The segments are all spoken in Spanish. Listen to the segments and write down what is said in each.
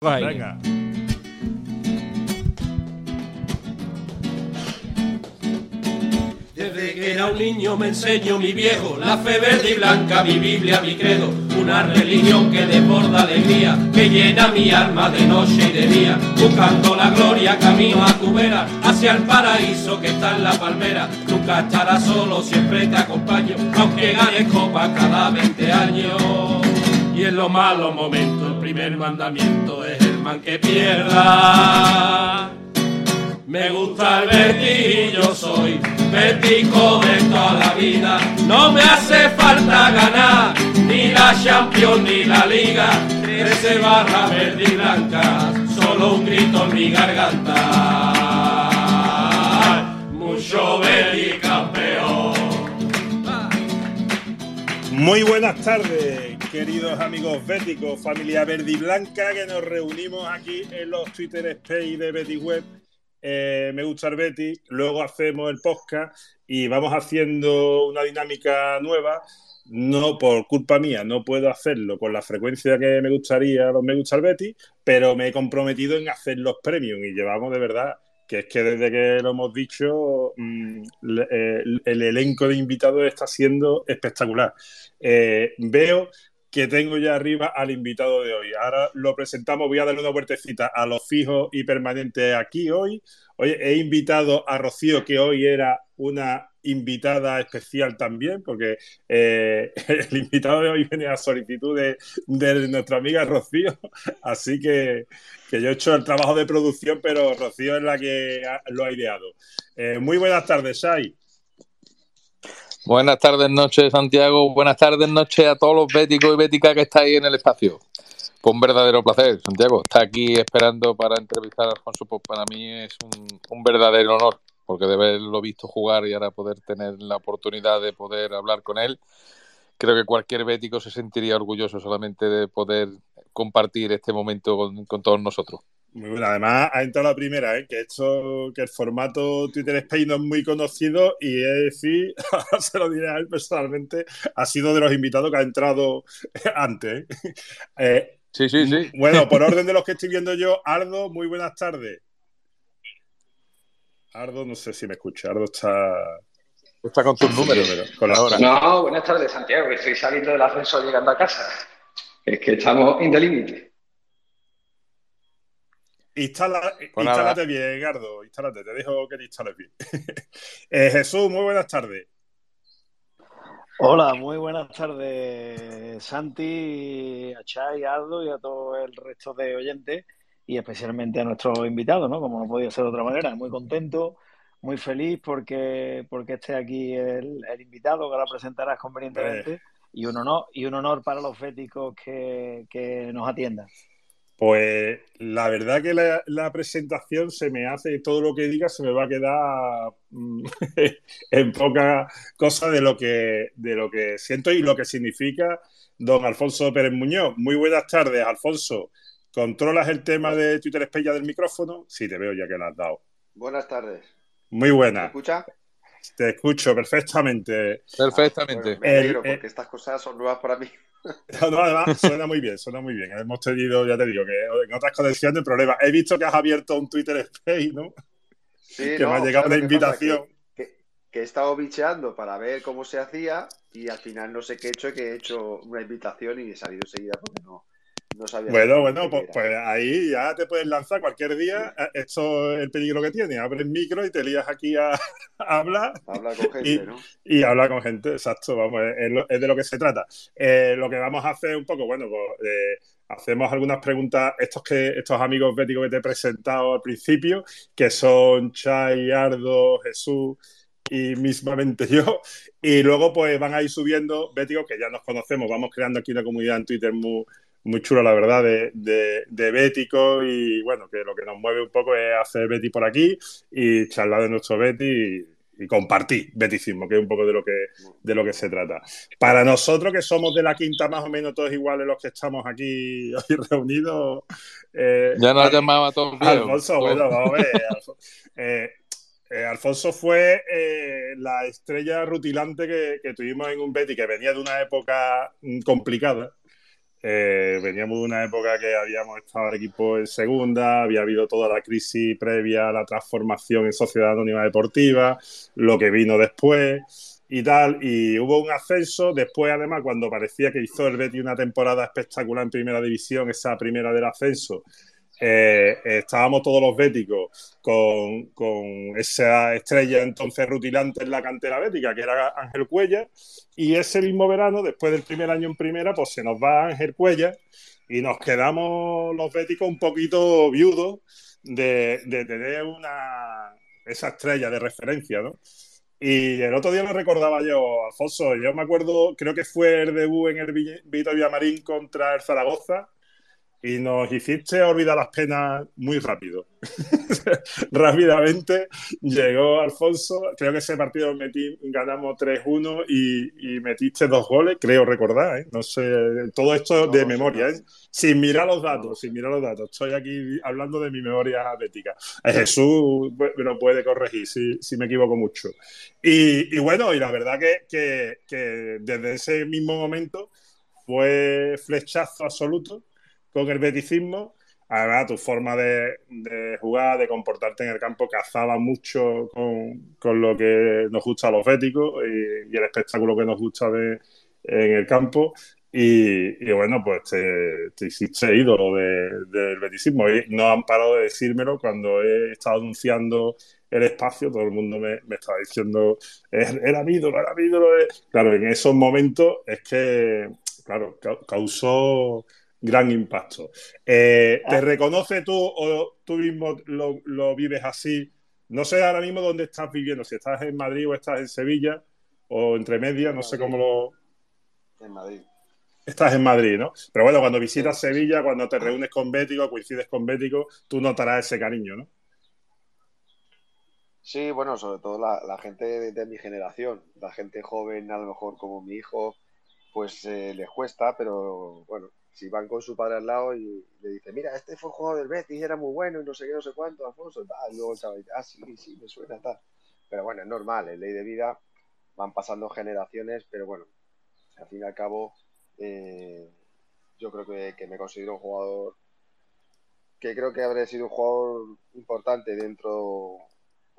Venga. Desde que era un niño me enseñó mi viejo la fe verde y blanca, mi Biblia, mi credo, una religión que desborda alegría, que llena mi alma de noche y de día, buscando la gloria camino a tu vera, hacia el paraíso que está en la palmera. Nunca estarás solo, siempre te acompaño, aunque ganes copa cada 20 años. Y en los malos momentos primer mandamiento es el man que pierda. Me gusta el Betis y yo soy Betico de toda la vida. No me hace falta ganar ni la Champions ni la Liga. Trece barra verde y blanca, solo un grito en mi garganta. Mucho Betis campeón. Muy buenas tardes, queridos amigos béticos, familia verde y blanca, que nos reunimos aquí en los Twitter Space de Betis Web. Eh, me gusta el Betis, luego hacemos el podcast y vamos haciendo una dinámica nueva. No por culpa mía, no puedo hacerlo con la frecuencia que me gustaría los Me gusta el Betis, pero me he comprometido en hacer los premium y llevamos de verdad que es que desde que lo hemos dicho, mm, eh, el elenco de invitados está siendo espectacular. Eh, veo que tengo ya arriba al invitado de hoy. Ahora lo presentamos, voy a darle una vueltecita a los fijos y permanentes aquí hoy. Oye, he invitado a Rocío, que hoy era una invitada especial también, porque eh, el invitado de hoy viene a solicitud de, de nuestra amiga Rocío, así que, que yo he hecho el trabajo de producción, pero Rocío es la que ha- lo ha ideado. Eh, muy buenas tardes, Shai. Buenas tardes, noches, Santiago. Buenas tardes, noches a todos los béticos y béticas que estáis en el espacio. Fue un verdadero placer, Santiago. Está aquí esperando para entrevistar a Alfonso. Pues para mí es un, un verdadero honor, porque de haberlo visto jugar y ahora poder tener la oportunidad de poder hablar con él, creo que cualquier bético se sentiría orgulloso solamente de poder compartir este momento con, con todos nosotros. Muy bueno, además ha entrado la primera, ¿eh? que esto, que el formato Twitter Space no es muy conocido y es decir, se lo diré a él personalmente, ha sido de los invitados que ha entrado antes. ¿eh? Eh, Sí, sí, sí. Bueno, por orden de los que estoy viendo yo, Ardo, muy buenas tardes. Ardo, no sé si me escucha, Ardo está... Está con tus números. pero con la Ahora. No, buenas tardes, Santiago, que estoy saliendo del ascensor llegando a casa. Es que estamos in the limit. Instala, Pues nada. instálate bien, Ardo, instálate, te dejo que te instales bien. Eh, Jesús, muy buenas tardes. Hola, muy buenas tardes, Santi, a Chay, a Aldo y a todo el resto de oyentes y especialmente a nuestros invitados, ¿no? Como no podía ser de otra manera. Muy contento, muy feliz porque, porque esté aquí el, el invitado que ahora presentarás convenientemente y un honor, y un honor para los féticos que, que nos atiendan. Pues la verdad que la, la presentación se me hace, todo lo que diga se me va a quedar mm, en poca cosa de lo que de lo que siento y lo que significa don Alfonso Pérez Muñoz. Muy buenas tardes, Alfonso. ¿Controlas el tema de Twitter ya del micrófono? Sí, te veo ya que lo has dado. Buenas tardes. Muy ¿Me buena. escucha? Te escucho perfectamente. Perfectamente. Bueno, me alegro el- porque estas cosas son nuevas para mí. No, no, además, suena muy bien, suena muy bien. Hemos tenido, ya te digo, que en otras conexiones problemas. He visto que has abierto un Twitter Space, ¿no? Sí, que me ha llegado ¿sabes una invitación. Que, que- que he estado bicheando para ver cómo se hacía y al final no sé qué he hecho, que he hecho una invitación y he salido enseguida porque no, no sabía. Bueno, bueno, pues, pues ahí ya te puedes lanzar cualquier día. Eh, Esto es el peligro que tiene. Abres micro y te lías aquí a, a hablar Habla con gente, y- ¿no? y hablar con gente. Exacto, vamos, es, lo- es de lo que se trata. Eh, lo que vamos a hacer un poco, bueno, pues eh, hacemos algunas preguntas, estos que estos amigos béticos que te he presentado al principio, que son Chai, Ardo, Jesús y mismamente yo. Y luego pues van a ir subiendo béticos que ya nos conocemos. Vamos creando aquí una comunidad en Twitter muy, muy chula, la verdad, de, de, de béticos y bueno, que lo que nos mueve un poco es hacer Betty por aquí y charlar de nuestro Betty y, y compartir beticismo, que es un poco de lo que, de lo que se trata. Para nosotros, que somos de la quinta más o menos todos iguales los que estamos aquí hoy reunidos, eh, Ya nos llamaba todos viejos. Alfonso, bueno, vamos a ver. Eh, eh, Alfonso fue eh, la estrella rutilante que, que tuvimos en un Betty que venía de una época mm, complicada Eh, veníamos de una época que habíamos estado el equipo en segunda, había habido toda la crisis previa a la transformación en Sociedad Anónima Deportiva, lo que vino después y tal, y hubo un ascenso. Después, además, cuando parecía que hizo el Betty una temporada espectacular en Primera División, esa primera del ascenso, eh, estábamos todos los béticos con, con, esa estrella entonces rutilante en la cantera bética, que era Ángel Cuella, y ese mismo verano, después del primer año en primera, pues se nos va Ángel Cuella y nos quedamos los béticos un poquito viudos de, de tener una, esa estrella de referencia, ¿no? Y el otro día me recordaba yo, Alfonso, yo me acuerdo, creo que fue el debut en el Vito Villamarín contra el Zaragoza, y nos hiciste olvidar las penas muy rápido. Rápidamente llegó Alfonso, creo que ese partido metí, ganamos 3-1 y, metiste dos goles, creo recordar, ¿eh? no sé, todo esto de memoria, ¿eh? sin mirar los datos, sin mirar los datos, estoy aquí hablando de mi memoria atlética. Eh, Jesús me lo puede corregir si, si me equivoco mucho. Y, y, bueno, y la verdad que, que, que desde ese mismo momento fue flechazo absoluto con el beticismo. Además, tu forma de, jugar, de comportarte en el campo cazaba mucho con, lo que nos gusta a los béticos y, el espectáculo que nos gusta de, en el campo. Y, bueno, pues te, hiciste ídolo del beticismo. Y no han parado de decírmelo cuando he estado anunciando el espacio, todo el mundo me, estaba diciendo, era mi ídolo, era mi ídolo. Claro, en esos momentos es que, claro, causó gran impacto. Eh, ¿Te ah. reconoce tú o tú mismo lo, vives así? No sé ahora mismo dónde estás viviendo, si estás en Madrid o estás en Sevilla o entre medias, no sé cómo lo... En Madrid. Estás en Madrid, ¿no? Pero bueno, cuando visitas Sevilla, cuando te reúnes con Bético, coincides con Bético, tú notarás ese cariño, ¿no? Sí, bueno, sobre todo la, gente de, mi generación, la gente joven, a lo mejor como mi hijo, pues eh, les cuesta, pero bueno, si van con su padre al lado y le dicen, mira, este fue jugador del Betis, era muy bueno y no sé qué, no sé cuánto, Alfonso, y luego el chaval dice, ah, sí, sí, me suena, tal. Pero bueno, es normal, es ley de vida, van pasando generaciones, pero bueno, al fin y al cabo, eh, yo creo que, que, me considero un jugador que creo que habré sido un jugador importante dentro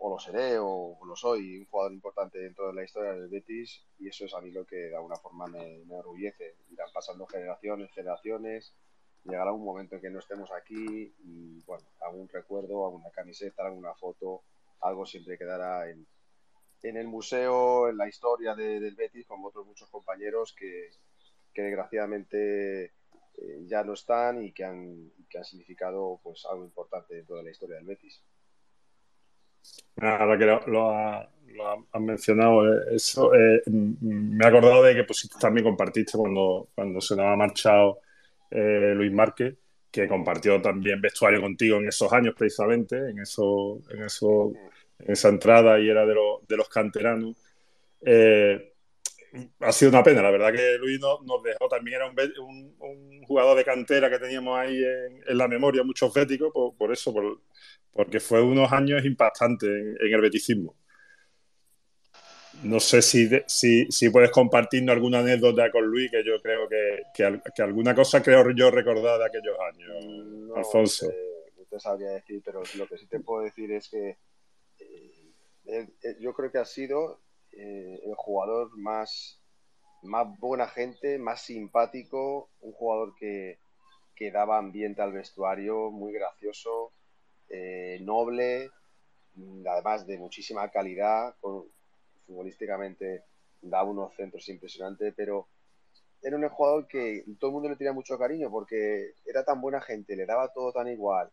o lo seré o, lo soy, un jugador importante dentro de la historia del Betis y eso es a mí lo que de alguna forma me, me orgullece. Irán pasando generaciones, generaciones, llegará un momento en que no estemos aquí y bueno, algún recuerdo, alguna camiseta, alguna foto, algo siempre quedará en, en el museo, en la historia del Betis, como otros muchos compañeros que, que desgraciadamente eh, ya no están y que han, que han significado pues algo importante dentro de la historia del Betis. Ahora que lo, han mencionado, eh, eso, eh, me he acordado de que también compartiste cuando, cuando se nos ha marchado eh, Luis Márquez, que compartió también vestuario contigo en esos años precisamente, en, eso, en, eso, en esa entrada y era de, de los canteranos. ha sido una pena, la verdad que Luis nos, dejó, también era un, jugador de cantera que teníamos ahí en, la memoria, muchos béticos, por, por eso, por, porque fue unos años impactantes en, el beticismo. No sé si, si, puedes compartirnos alguna anécdota con Luis, que yo creo que, que, alguna cosa creo yo recordar de aquellos años, no, Alfonso. no te sabría decir, pero lo que sí te puedo decir es que eh, yo creo que ha sido eh, el jugador más, más buena gente, más simpático, un jugador que, que daba ambiente al vestuario, muy gracioso, eh, noble, mm, además de muchísima calidad, futbolísticamente da unos centros impresionantes, pero era un jugador que todo el mundo le tenía mucho cariño porque era tan buena gente, le daba todo tan igual.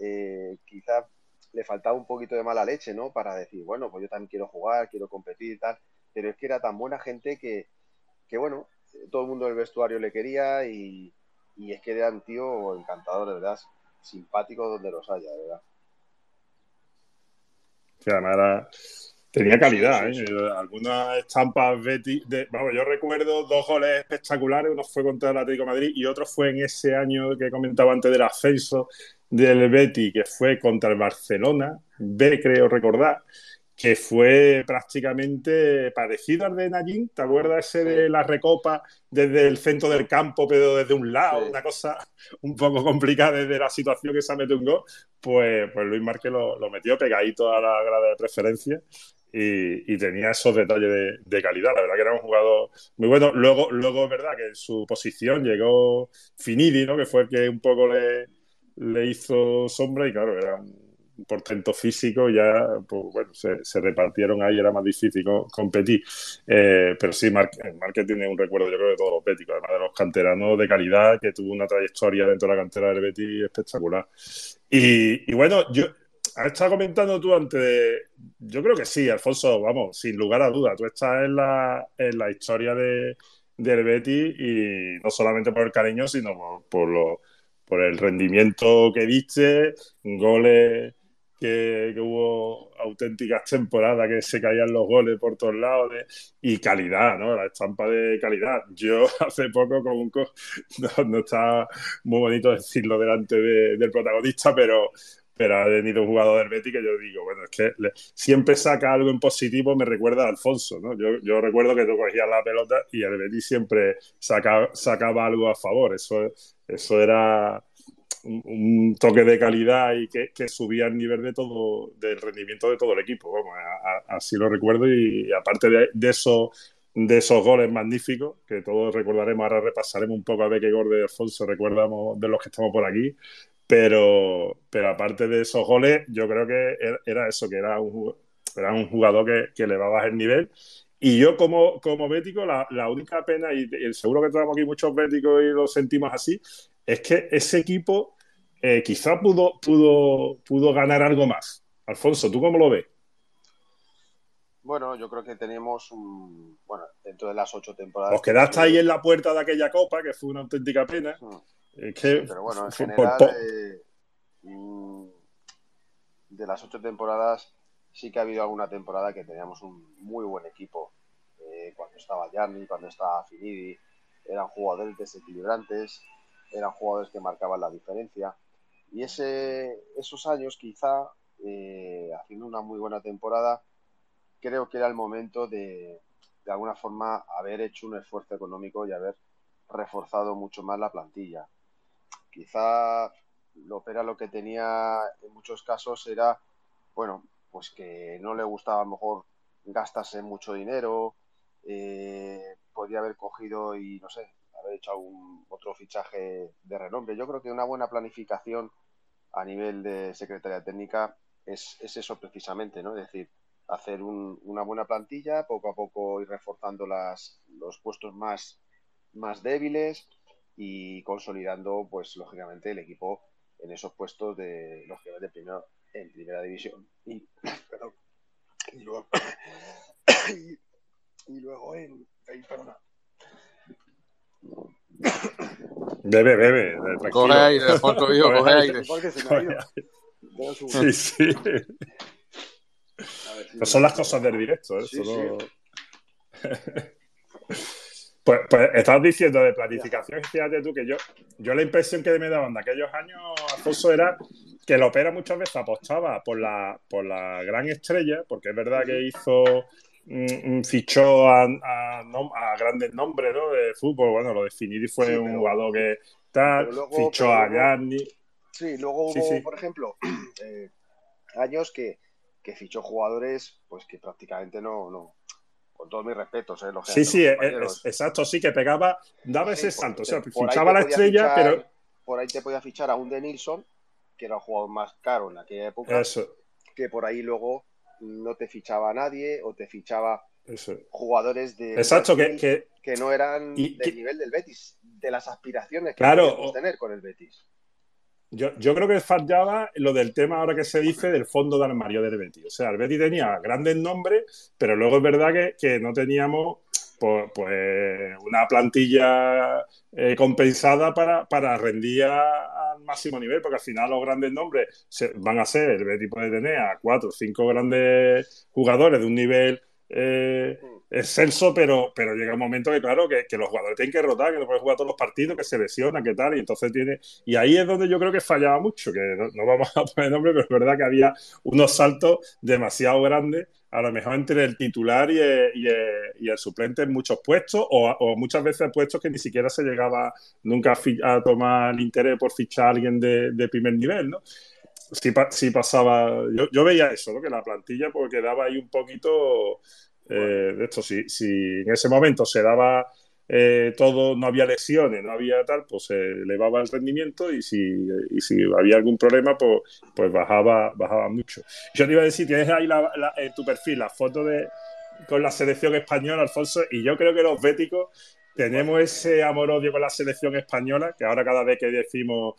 Eh, quizás le faltaba un poquito de mala leche, ¿no? Para decir, bueno, pues yo también quiero jugar, quiero competir y tal, pero es que era tan buena gente que, que bueno, todo el mundo del vestuario le quería y, y es que era un tío encantador, de verdad simpático donde los haya, de verdad. Que además tenía calidad, ¿eh? Algunas estampas Betty. De, vamos, yo recuerdo dos goles espectaculares. Uno fue contra el Atlético de Madrid y otro fue en ese año que comentaba antes del ascenso del Betty, que fue contra el Barcelona, B creo recordar, que fue prácticamente parecido al de Najin. ¿Te acuerdas ese de la recopa desde el centro del campo, pero desde un lado? Una cosa un poco complicada desde la situación que se ha metido un gol. Pues, pues Luis Márquez lo, metió pegadito a la grada de preferencia. Y, tenía esos detalles de, calidad. La verdad que era un jugador muy bueno. Luego, luego es verdad que en su posición llegó Finidi, ¿no? que fue el que un poco le, le hizo sombra y claro, era un portento físico, ya pues, bueno, se, repartieron ahí, era más difícil competir. Eh, pero sí, Márquez tiene un recuerdo, yo creo, de todos los béticos, además de los canteranos de calidad, que tuvo una trayectoria dentro de la cantera del Betis espectacular. Y, bueno, yo, has estado comentando tú antes de, yo creo que sí, Alfonso, vamos, sin lugar a dudas, tú estás en la, en la historia de, del Betis y no solamente por el cariño, sino por, por los por el rendimiento que diste, goles que, hubo auténticas temporadas que se caían los goles por todos lados y calidad, ¿no? La estampa de calidad. Yo hace poco con un... No, no está muy bonito decirlo delante del protagonista, pero, pero ha venido un jugador del Betis que yo digo, bueno, es que siempre saca algo en positivo, me recuerda a Alfonso, ¿no? Yo, yo recuerdo que tú cogías la pelota y el Betis siempre saca, sacaba algo a favor, eso, eso era un, toque de calidad y que, subía el nivel de todo, del rendimiento de todo el equipo, vamos, así lo recuerdo y, aparte de, esos de esos goles magníficos, que todos recordaremos, ahora repasaremos un poco a ver qué gol de Alfonso recordamos de los que estamos por aquí, pero, pero aparte de esos goles, yo creo que era eso, que era un, era un jugador que, que el nivel. Y yo como, como bético, la, la única pena, y, seguro que tenemos aquí muchos béticos y lo sentimos así, es que ese equipo eh, quizá pudo, pudo, pudo ganar algo más. Alfonso, ¿tú cómo lo ves? Bueno, yo creo que tenemos un. Bueno, dentro de las ocho temporadas. Os quedaste ahí en la puerta de aquella copa, que fue una auténtica pena. Mm pero bueno, en general, eh, mm, de las ocho temporadas, sí que ha habido alguna temporada que teníamos un muy buen equipo. Eh, cuando estaba Gianni, cuando estaba Finidi, eran jugadores desequilibrantes, eran jugadores que marcaban la diferencia. Y ese, esos años, quizá, eh, haciendo una muy buena temporada, creo que era el momento de, de alguna forma, haber hecho un esfuerzo económico y haber reforzado mucho más la plantilla. Quizá Lopera lo que tenía en muchos casos era, bueno, pues que no le gustaba a lo mejor gastarse mucho dinero, eh, podría haber cogido y, no sé, haber hecho algún otro fichaje de renombre. Yo creo que una buena planificación a nivel de Secretaría Técnica es, eso precisamente, ¿no? Es decir, hacer una buena plantilla, poco a poco ir reforzando las, los puestos más, más débiles, y consolidando, pues lógicamente, el equipo en esos puestos de lógicamente primero en primera división y, luego y, luego en perdona. Bebe, bebe, Coge aire, Alfonso, hijo, coge aire. Sí, sí. Pues son las cosas del directo, ¿eh? Sí, Solo... Pues, pues estás diciendo de planificación, fíjate tú que yo, yo la impresión que me daban de aquellos años, Alfonso, era que el Opera muchas veces apostaba por la, por la gran estrella, porque es verdad que hizo, mm, mm, fichó a, grandes nombres ¿no? de fútbol, bueno, lo de Finidi fue un jugador que tal, fichó a Gianni. Sí, luego hubo, por ejemplo, eh, años que, que fichó jugadores pues que prácticamente no, no, con todos mis respetos, ¿eh? sí, sí, exacto, sí, que pegaba, daba ese salto, o sea, fichaba la estrella, pero... Por ahí te podía fichar a un de Nilsson, que era el jugador más caro en aquella época, que por ahí luego no te fichaba a nadie o te fichaba jugadores de exacto, que, que, no eran del nivel del Betis, de las aspiraciones que claro, tener con el Betis. Yo, yo, creo que fallaba lo del tema ahora que se dice del fondo de armario del Betis. O sea, el Betis tenía grandes nombres, pero luego es verdad que, que no teníamos pues, pues una plantilla eh, compensada para, para rendir al máximo nivel, porque al final los grandes nombres van a ser, el Betis puede tener a cuatro o cinco grandes jugadores de un nivel eh, excelso, pero, pero llega un momento que, claro, que, los jugadores tienen que rotar, que no pueden jugar todos los partidos, que se lesionan, que tal, y entonces tiene. Y ahí es donde yo creo que fallaba mucho, que no, vamos a poner nombre, pero es verdad que había unos saltos demasiado grandes, a lo mejor entre el titular y el, suplente en muchos puestos, o, muchas veces puestos que ni siquiera se llegaba nunca a, tomar interés por fichar a alguien de, de primer nivel, ¿no? Sí, pasaba, yo, veía eso, ¿no? que la plantilla pues, quedaba ahí un poquito eh. Si, si en ese momento se daba eh, todo, no había lesiones, no había tal, pues se elevaba el rendimiento y si, si había algún problema, pues, pues bajaba, bajaba mucho. Yo te iba a decir, tienes ahí en tu perfil la foto de, con la selección española, Alfonso, y yo creo que los béticos tenemos ese amor-odio con la selección española, que ahora cada vez que decimos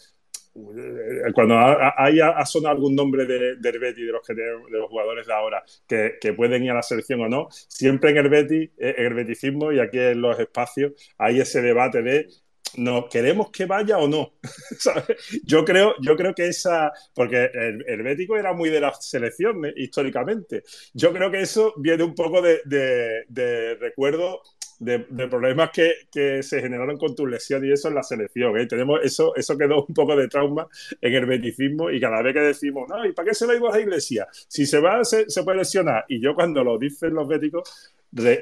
cuando haya sonado algún nombre de, del de los, de los jugadores de ahora, que, pueden ir a la selección o no, siempre en el Betty, eh, en el y aquí en los espacios, hay ese debate de no queremos que vaya o no. yo creo, yo creo que esa, porque el, el era muy de la selección eh, históricamente. Yo creo que eso viene un poco de recuerdo de, problemas que, que, se generaron con tu lesión y eso en la selección. ¿eh? Tenemos eso, eso quedó un poco de trauma en el beticismo y cada vez que decimos, no, ¿y para qué se lo dimos a la iglesia? Si se va, se, se puede lesionar. Y yo cuando lo dicen los béticos,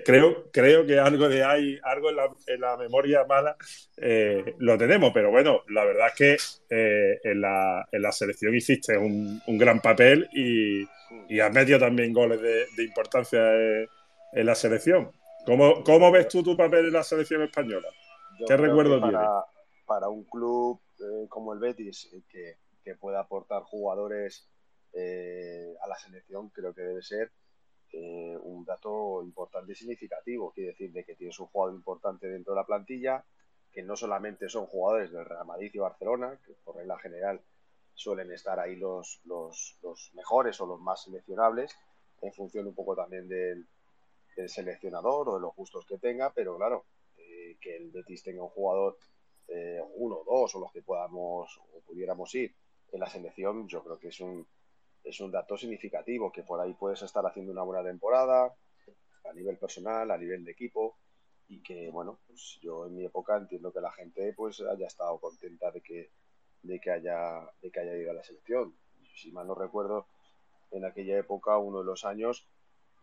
creo, creo que algo de ahí, algo en la, en la memoria mala eh, lo tenemos, pero bueno, la verdad es que eh, en, la, en, la, selección hiciste un, un gran papel y, y, has metido también goles de, de importancia en la selección. ¿Cómo, ¿Cómo, ves tú tu papel en la selección española? ¿Qué recuerdo tienes? Para un club eh, como el Betis, eh, que, que pueda aportar jugadores eh, a la selección, creo que debe ser un dato importante y significativo. Quiere decir de que tienes un jugador importante dentro de la plantilla, que no solamente son jugadores del Real Madrid y Barcelona, que por regla general suelen estar ahí los, los, los mejores o los más seleccionables, en función un poco también del, del seleccionador o de los gustos que tenga, pero claro, eh, que el Betis tenga un jugador, eh, uno o dos, o los que podamos o pudiéramos ir en la selección, yo creo que es un, es un dato significativo, que por ahí puedes estar haciendo una buena temporada a nivel personal, a nivel de equipo, y que, bueno, pues yo en mi época entiendo que la gente pues haya estado contenta de que, de que, haya, de que haya ido a la selección. Si mal no recuerdo, en aquella época, uno de los años,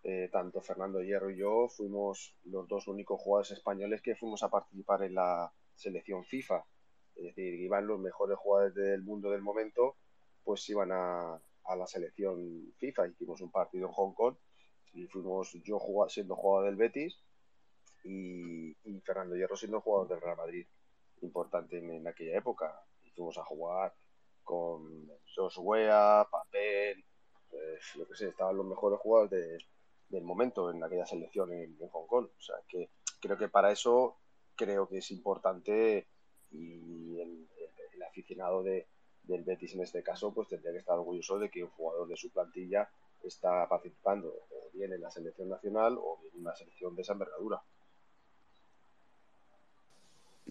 eh, tanto Fernando Hierro y yo fuimos los dos únicos jugadores españoles que fuimos a participar en la selección FIFA. Es decir, iban los mejores jugadores del mundo del momento, pues iban a, la selección FIFA. Hicimos un partido en Hong Kong y fuimos yo siendo jugador del Betis y, Fernando Hierro siendo jugador del Real Madrid. Importante en, aquella época. Fuimos a jugar con Josué, Papel, pues, lo que sé, estaban los mejores jugadores de, del momento en aquella selección en, Hong Kong. O sea, que creo que para eso creo que es importante y el, aficionado de, del Betis en este caso pues tendría que estar orgulloso de que un jugador de su plantilla está participando o bien en la selección nacional o bien en una selección de esa envergadura.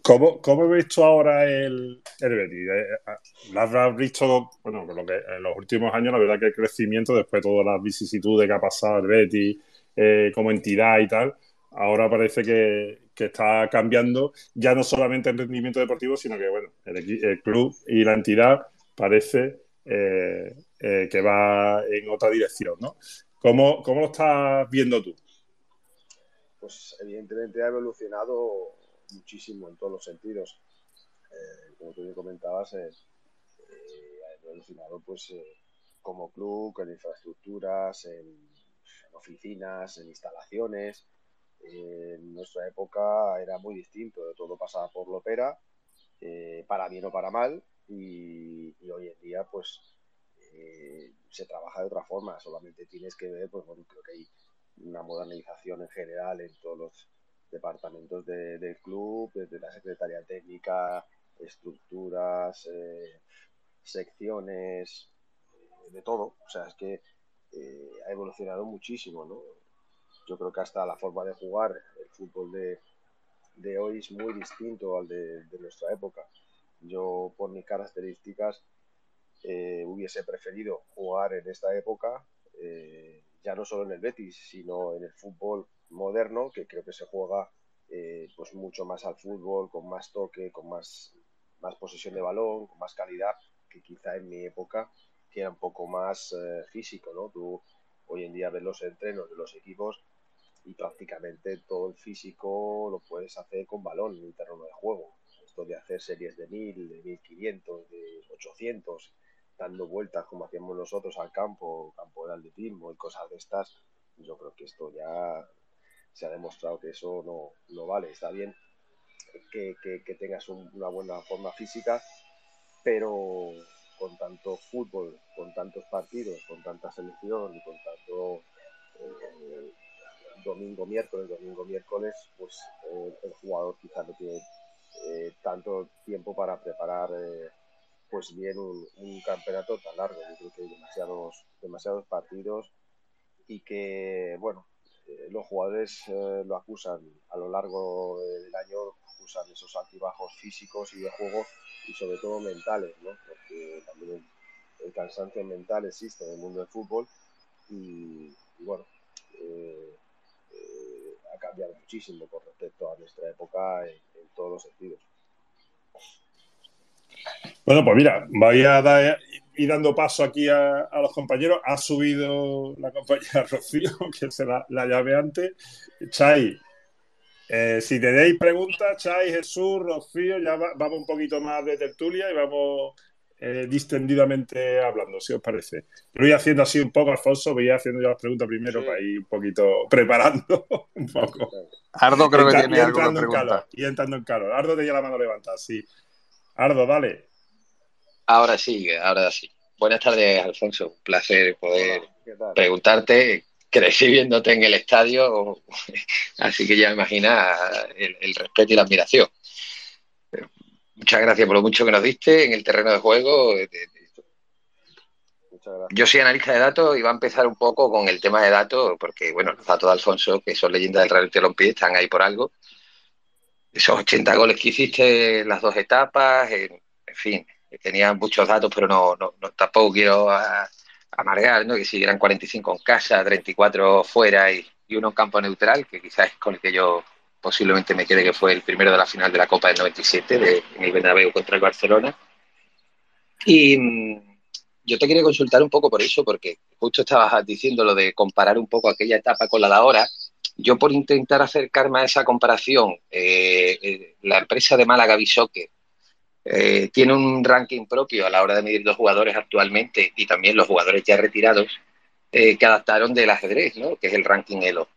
¿Cómo, ¿Cómo he visto ahora el, el Betis? Eh, eh, ¿La habrás visto, bueno, lo que en los últimos años, la verdad que el crecimiento, después de todas las vicisitudes que ha pasado el Betis eh, como entidad y tal, ahora parece que, que, está cambiando ya no solamente el rendimiento deportivo, sino que, bueno, el, el club y la entidad parece que va en otra dirección, ¿no? ¿Cómo, ¿Cómo lo estás viendo tú? Pues evidentemente ha evolucionado muchísimo en todos los sentidos. Eh, como tú me comentabas, eh, ha evolucionado pues, eh, como club, en infraestructuras, en, oficinas, en instalaciones. en nuestra época era muy distinto, todo pasaba por la ópera, para bien o para mal, y, hoy en día pues se trabaja de otra forma, solamente tienes que ver, pues bueno, creo que hay una modernización en general en todos los departamentos del club, desde la secretaría técnica, estructuras, eh, secciones, eh, de todo. O sea, es que eh, ha evolucionado muchísimo, ¿no? Yo creo que hasta la forma de jugar el fútbol de, de hoy es muy distinto al de, nuestra época. Yo, por mis características, hubiese preferido jugar en esta época ya no solo en el Betis, sino en el fútbol moderno, que creo que se juega eh, pues mucho más al fútbol, con más toque, con más, más posesión de balón, con más calidad, que quizá en mi época, que era un poco más eh, físico, ¿no? Tú hoy en día ves los entrenos de los equipos y prácticamente todo el físico lo puedes hacer con balón en el terreno de juego. Esto de hacer series de 1000, de 1500, de 800, dando vueltas como hacíamos nosotros al campo, campo de atletismo y cosas de estas, yo creo que esto ya se ha demostrado que eso no, no vale. Está bien que, que, tengas una buena forma física, pero con tanto fútbol, con tantos partidos, con tanta selección y con tanto eh, domingo, miércoles, domingo, miércoles, pues eh, el jugador quizás no tiene eh, tanto tiempo para preparar pues bien un, campeonato tan largo. Yo creo que hay demasiados, demasiados partidos y que, bueno, los jugadores eh, lo acusan a lo largo del año, acusan esos altibajos físicos y de juego y sobre todo mentales, ¿no? Porque también el, cansancio mental existe en el mundo del fútbol y, bueno, eh, ha cambiado muchísimo con respecto a nuestra época en todos los sentidos. Bueno, pues mira, voy a dar, ir dando paso aquí a, los compañeros. Ha subido la compañera Rocío, que se la, llave antes. Chay, eh, si tenéis preguntas, Chay, Jesús, Rocío, ya vamos un poquito más de tertulia y vamos eh, distendidamente hablando, si os parece. Lo voy haciendo así un poco, Alfonso, voy haciendo yo las preguntas primero para ir un poquito preparando un poco. Ardo creo que tiene algo que preguntar. y entrando en calor. Ardo tenía la mano levantada, sí. Ardo, dale. Ahora sí, ahora sí. Buenas tardes, Alfonso. Un placer poder preguntarte. Crecí viéndote en el estadio, así que ya imagina el, respeto y la admiración. Muchas gracias por lo mucho que nos diste en el terreno de juego. Yo soy analista de datos y va a empezar un poco con el tema de datos, porque bueno, los datos de Alfonso, que son leyendas del Real Telompié, están ahí por algo. Esos 80 goles que hiciste en las dos etapas, en fin, tenía muchos datos, pero no, no, tampoco quiero amargar, ¿no? Que si eran 45 en casa, 34 fuera y, uno en campo neutral, que quizás es con el que yo posiblemente me quede que fue el primero de la final de la Copa del 97 de, en el Bernabéu contra el Barcelona. Y mm, yo te quería consultar un poco por eso, porque justo estabas diciendo lo de comparar un poco aquella etapa con la de ahora. Yo por intentar acercarme a esa comparación, eh, eh, la empresa de Málaga Bishoque eh, tiene un ranking propio a la hora de medir los jugadores actualmente y también los jugadores ya retirados eh, que adaptaron del ajedrez, ¿no? que es el ranking ELO.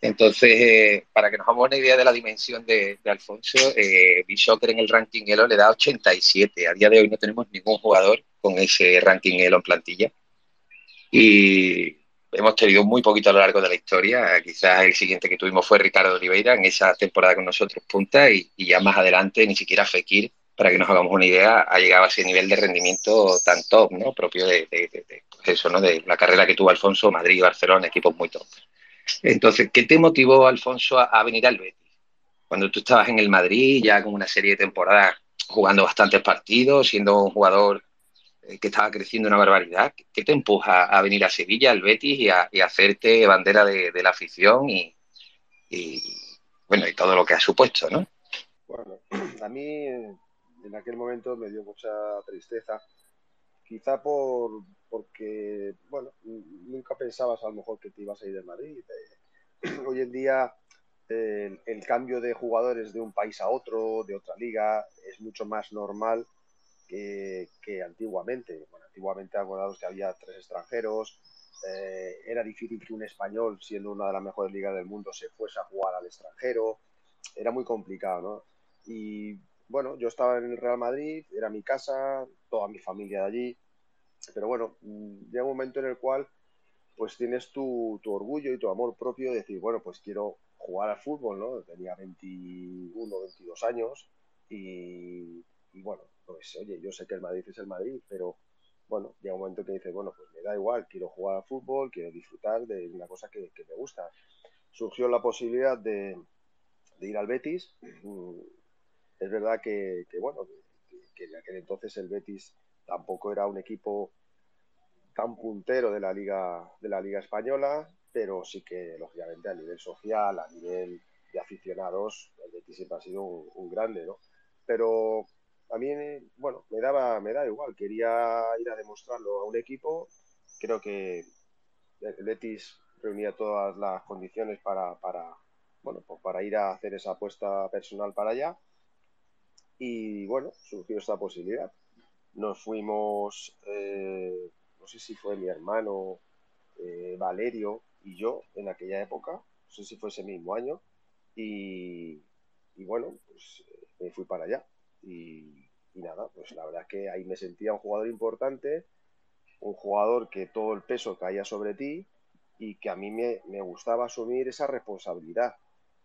Entonces, eh, para que nos hagamos una idea de la dimensión de, Alfonso, eh, en el ranking ELO le da 87. A día de hoy no tenemos ningún jugador con ese ranking ELO en plantilla. Y hemos tenido muy poquito a lo largo de la historia. Quizás el siguiente que tuvimos fue Ricardo Oliveira en esa temporada con nosotros, punta, y, y ya más adelante ni siquiera Fekir para que nos hagamos una idea, ha llegado a ese nivel de rendimiento tan top, ¿no? Propio de, pues eso, ¿no? De la carrera que tuvo Alfonso, Madrid y Barcelona, equipos muy top. Entonces, ¿qué te motivó, Alfonso, a, venir al Betis? Cuando tú estabas en el Madrid, ya con una serie de temporadas jugando bastantes partidos, siendo un jugador eh, que estaba creciendo una barbaridad, ¿qué te empuja a venir a Sevilla, al Betis, y a, hacerte bandera de, la afición y, y, bueno, y todo lo que ha supuesto, ¿no? Bueno, a mí en aquel momento me dio mucha tristeza, quizá por porque, bueno, nunca pensabas a lo mejor que te ibas a ir de Madrid. Eh, hoy en día el, cambio de jugadores de un país a otro, de otra liga, es mucho más normal que, antiguamente. Bueno, antiguamente acordados que había tres extranjeros, eh, era difícil que un español, siendo una de las mejores ligas del mundo, se fuese a jugar al extranjero, era muy complicado, ¿no? Y bueno, yo estaba en el Real Madrid, era mi casa, toda mi familia de allí, pero bueno, mm, llega un momento en el cual pues tienes tu, orgullo y tu amor propio de decir, bueno, pues quiero jugar al fútbol, ¿no? Tenía 21, 22 años y, bueno, pues oye, yo sé que el Madrid es el Madrid, pero bueno, llega un momento que dices, bueno, pues me da igual, quiero jugar al fútbol, quiero disfrutar de una cosa que, me gusta. Surgió la posibilidad de, de ir al Betis, mm, es verdad que, bueno, que, en aquel entonces el Betis tampoco era un equipo tan puntero de la liga española, pero sí que lógicamente a nivel social, a nivel de aficionados, el Betis siempre ha sido un, grande, ¿no? Pero a mí, bueno, me daba, me da igual, quería ir a demostrarlo a un equipo, creo que el Betis reunía todas las condiciones para bueno, pues para ir a hacer esa apuesta personal para allá. Y bueno, surgió esta posibilidad. Nos fuimos, eh, no sé si fue mi hermano eh, Valerio y yo en aquella época, no sé si fue ese mismo año, y, bueno, pues me fui para allá. Y, y, nada, pues la verdad es que ahí me sentía un jugador importante, un jugador que todo el peso caía sobre ti y que a mí me, me gustaba asumir esa responsabilidad.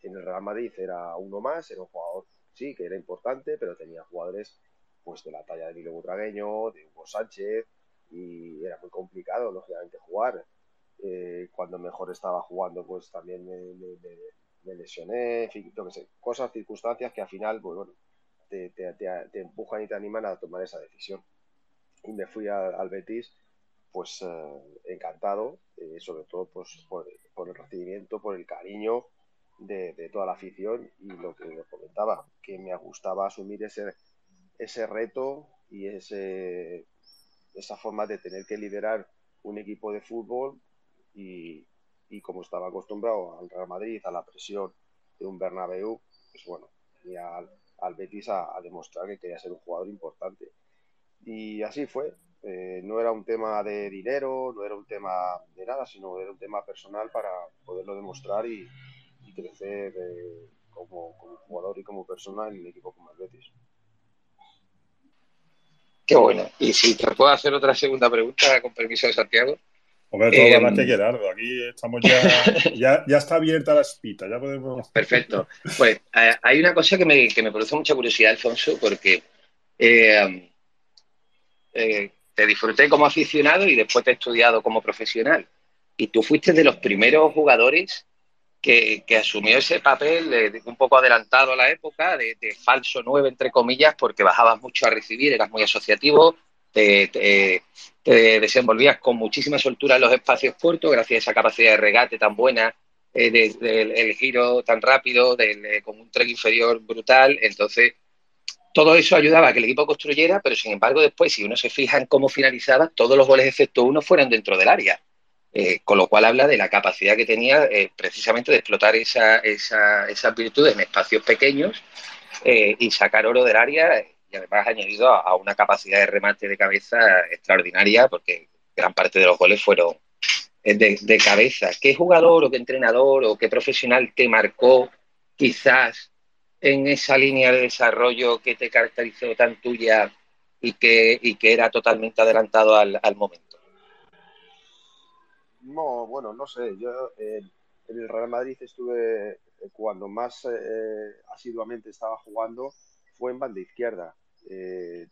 En el Real Madrid era uno más, era un jugador, sí, que era importante, pero tenía jugadores pues de la talla de Milo Butragueño, de Hugo Sánchez, y era muy complicado, lógicamente, jugar. Eh, cuando mejor estaba jugando, pues también me, lesioné, en fin, yo sé, cosas, circunstancias que al final, pues bueno, te, empujan y te animan a tomar esa decisión. Y me fui al Betis, pues eh, encantado, eh, sobre todo pues, por, el recibimiento, por el cariño de, toda la afición y lo que comentaba, que me gustaba asumir ese, ese reto y ese, esa forma de tener que liderar un equipo de fútbol y, como estaba acostumbrado al Real Madrid, a la presión de un Bernabéu, pues bueno, y al, Betis a, demostrar que quería ser un jugador importante. Y así fue. Eh, no era un tema de dinero, no era un tema de nada, sino era un tema personal para poderlo demostrar y, crecer eh, como, como, jugador y como persona en un equipo como el Betis. Qué bueno. Y si te puedo hacer otra segunda pregunta, con permiso de Santiago. Hombre, todo eh, que Gerardo. Aquí estamos ya, ya, está abierta la espita, ya podemos. Perfecto. Pues eh, hay una cosa que me, que me, produce mucha curiosidad, Alfonso, porque eh, eh, te disfruté como aficionado y después te he estudiado como profesional. Y tú fuiste de los primeros jugadores que, asumió ese papel de, un poco adelantado a la época, de, falso nueve, entre comillas, porque bajabas mucho a recibir, eras muy asociativo, te, desenvolvías con muchísima soltura en los espacios cortos, gracias a esa capacidad de regate tan buena, eh, del el giro tan rápido, del, con un tren inferior brutal. Entonces, todo eso ayudaba a que el equipo construyera, pero sin embargo, después, si uno se fija en cómo finalizaba, todos los goles excepto uno fueron dentro del área. Eh, con lo cual habla de la capacidad que tenía eh, precisamente de explotar esa, esa, esas virtudes en espacios pequeños eh, y sacar oro del área y además añadido a, una capacidad de remate de cabeza extraordinaria porque gran parte de los goles fueron de, cabeza. ¿Qué jugador o qué entrenador o qué profesional te marcó quizás en esa línea de desarrollo que te caracterizó tan tuya y que, era totalmente adelantado al momento? No, bueno, no sé. Yo eh, en el Real Madrid estuve eh, cuando más eh, asiduamente estaba jugando fue en banda izquierda.